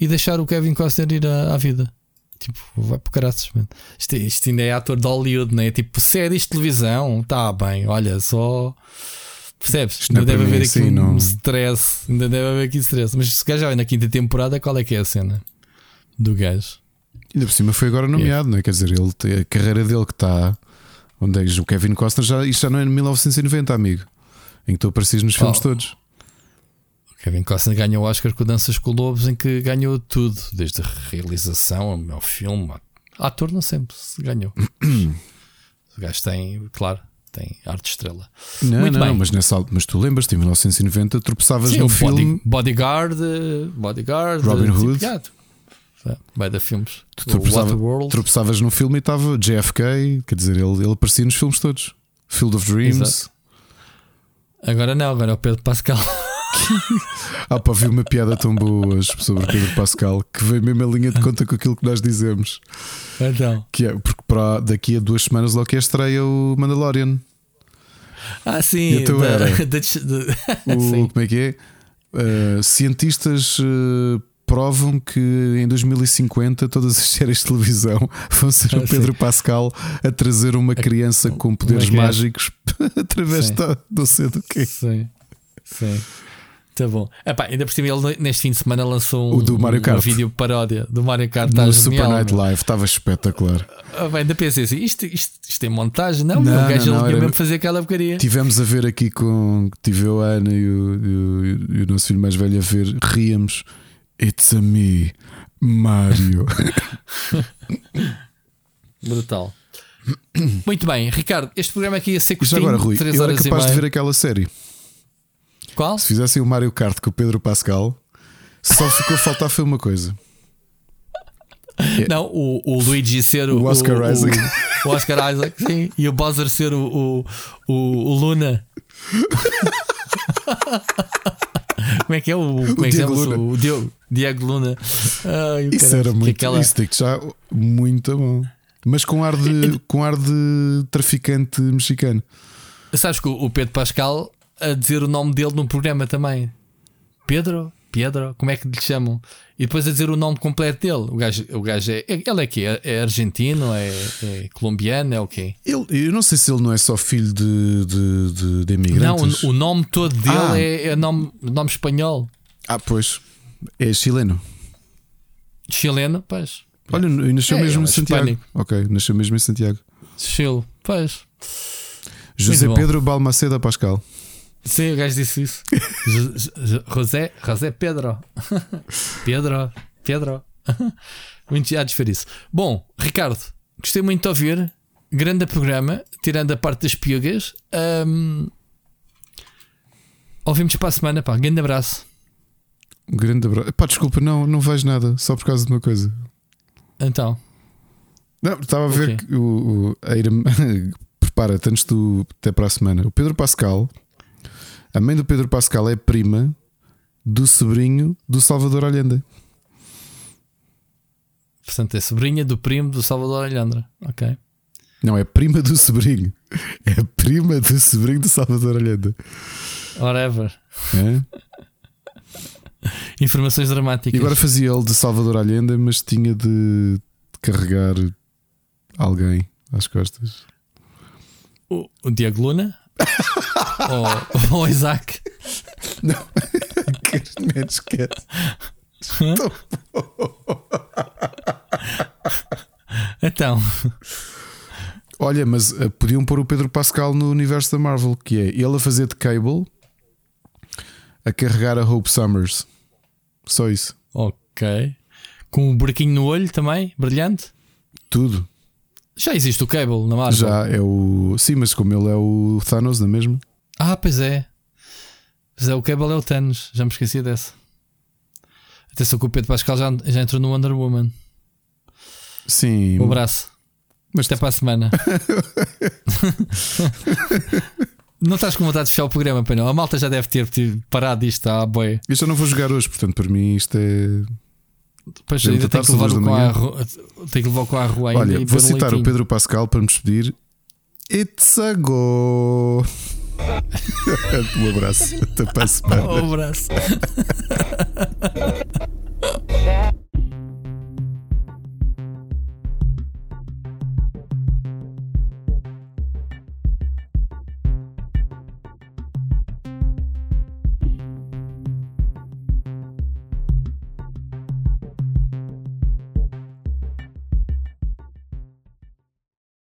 e deixar o Kevin Costner ir à, à vida. Tipo, vai por caraças, mano. Isto, isto ainda é ator de Hollywood, não é? Tipo, séries de televisão, tá bem, olha, só. Percebes? Isto não Ainda é deve mim haver aqui assim, um não. stress. Ainda deve haver aqui stress. Mas se gajo já vai na quinta temporada, qual é que é a cena do gajo? Ainda por cima foi agora nomeado, não é? Quer dizer, ele, a carreira dele que está. Onde é o Kevin Costner já, isto já não é em 1990, amigo. Em que tu aparecias nos filmes Oh. todos. O Kevin Costner ganhou o Oscar com Danças com Lobos, em que ganhou tudo, desde a realização ao filme. Ator não sempre se ganhou. o gajo tem, claro, tem arte estrela. Não, Muito não, bem. mas nessa mas tu lembras-te, em 1990 tropeçavas Sim, no filme. Body- Bodyguard, Bodyguard, Robin tipo, Hood. yeah, Vai filmes. Tu tropeçava- tropeçavas no filme e estava JFK, quer dizer, ele, ele aparecia nos filmes todos. Field of Dreams. Exato. Agora não, agora é o Pedro Pascal. Ah, pá, vi uma piada tão boa hoje sobre Pedro Pascal que veio mesmo a linha de conta com aquilo que nós dizemos. então. Que é porque para daqui a duas semanas logo que estreia o Mandalorian. Ah, sim. então da- era. da- da- O, Sim. como é que é? Uh, cientistas uh, provam que em 2050 todas as séries de televisão vão ser Ah, o Pedro Pascal a trazer uma criança com poderes mágicos através Sim. de não sei do quê. Sim, sim. Tá bom. Epá, ainda por cima, ele neste fim de semana lançou um, O do Mario um Kart. vídeo paródia do Mario Kart. Tá No genial, Super Night meu. Live estava espetacular. Ah, bem, ainda pensei assim: isto, isto, isto é montagem? Não, Não, o gajo não, não, era- mesmo fazer aquela porcaria. Tivemos a ver aqui com. Tive eu, a Ana e o, e o- e o nosso filho mais velho a ver, ríamos. It's a me, Mario. Brutal. Muito bem, Ricardo, este programa aqui ia ser curtinho, agora, Rui, 3 eu era horas e capaz de ver aquela série. Qual? Se fizessem o Mario Kart com o Pedro Pascal, só ficou a faltar foi uma coisa. Não, o, o Luigi ser o, O Oscar o, Isaac. O, o Oscar Isaac, sim. E o Bowser ser o, o, Luna. como é que é o, como é que Diego? Luna. O Diego, Diego Luna. Ai, Isso caralho, era que muito. aquela- Isso digo já muito bom. Mas com ar de, com ar de traficante mexicano. Sabes que o o Pedro Pascal a dizer o nome dele no programa também. Pedro? Pedro? Como é que lhe chamam? E depois a dizer o nome completo dele. O gajo, o gajo é. Ele é quê? É, é argentino? É, é colombiano? É o quê? Ele, eu não sei se ele não é só filho de, de, de, de Não, imigrantes. o, o nome todo dele Ah. é, é nome, nome espanhol. Ah, pois. É chileno. Chileno, pois. Olha, e nasceu É, mesmo ele em é Santiago. hispânico. Ok, nasceu mesmo em Santiago. Chile, pois. José. Pedro Balmaceda Pascal. Sim, o gajo disse isso. Jo- Jo- José, José Pedro. Pedro, Pedro. muito entusiasmados de ver isso. Bom, Ricardo, gostei muito de ouvir. Grande programa, tirando a parte das piugas. Um, ouvimos para a semana, pá. Grande abraço. Um grande abraço. Pá, desculpa, não, não vejo nada, só por causa de uma coisa. Então, Não, estava a ver Ok. que o, o a Ira- prepara-te antes do até para a semana. O Pedro Pascal, a mãe do Pedro Pascal é prima do sobrinho do Salvador Allende. portanto, é sobrinha do primo do Salvador Alhandra. Ok. Não, é prima do sobrinho. É prima do sobrinho do Salvador Allende. Whatever. É? Informações E dramáticas. agora fazia ele de Salvador Allende, mas tinha de carregar alguém às costas. o, o Diego Luna ou, ou o Isaac. Man, esquece. Então, Olha, mas eh, podiam pôr o Pedro Pascal no universo da Marvel, que é ele a fazer de Cable a carregar a Hope Summers. Só isso. ok. Com um buraquinho no olho também, brilhante. Tudo. Já existe o Cable na Marvel. Já é o. Sim, mas como ele é o Thanos, não é mesmo? Ah, pois é. Pois é, o Cable é o Thanos. Já me esqueci dessa. Atenção que o Pedro Pascal já, já entrou no Wonder Woman. Sim. Um abraço. Mas Até para a semana. não estás com vontade de fechar o programa, pai não? A malta já deve ter parado isto à boia. eu já não vou jogar hoje, portanto, para mim isto é. Pois ainda tem que, levar com a rua, tem que levar com a rua ainda. Olha, vou citar o. Pedro Pascal para me despedir. It's a go! um abraço. Até para a semana. Um abraço.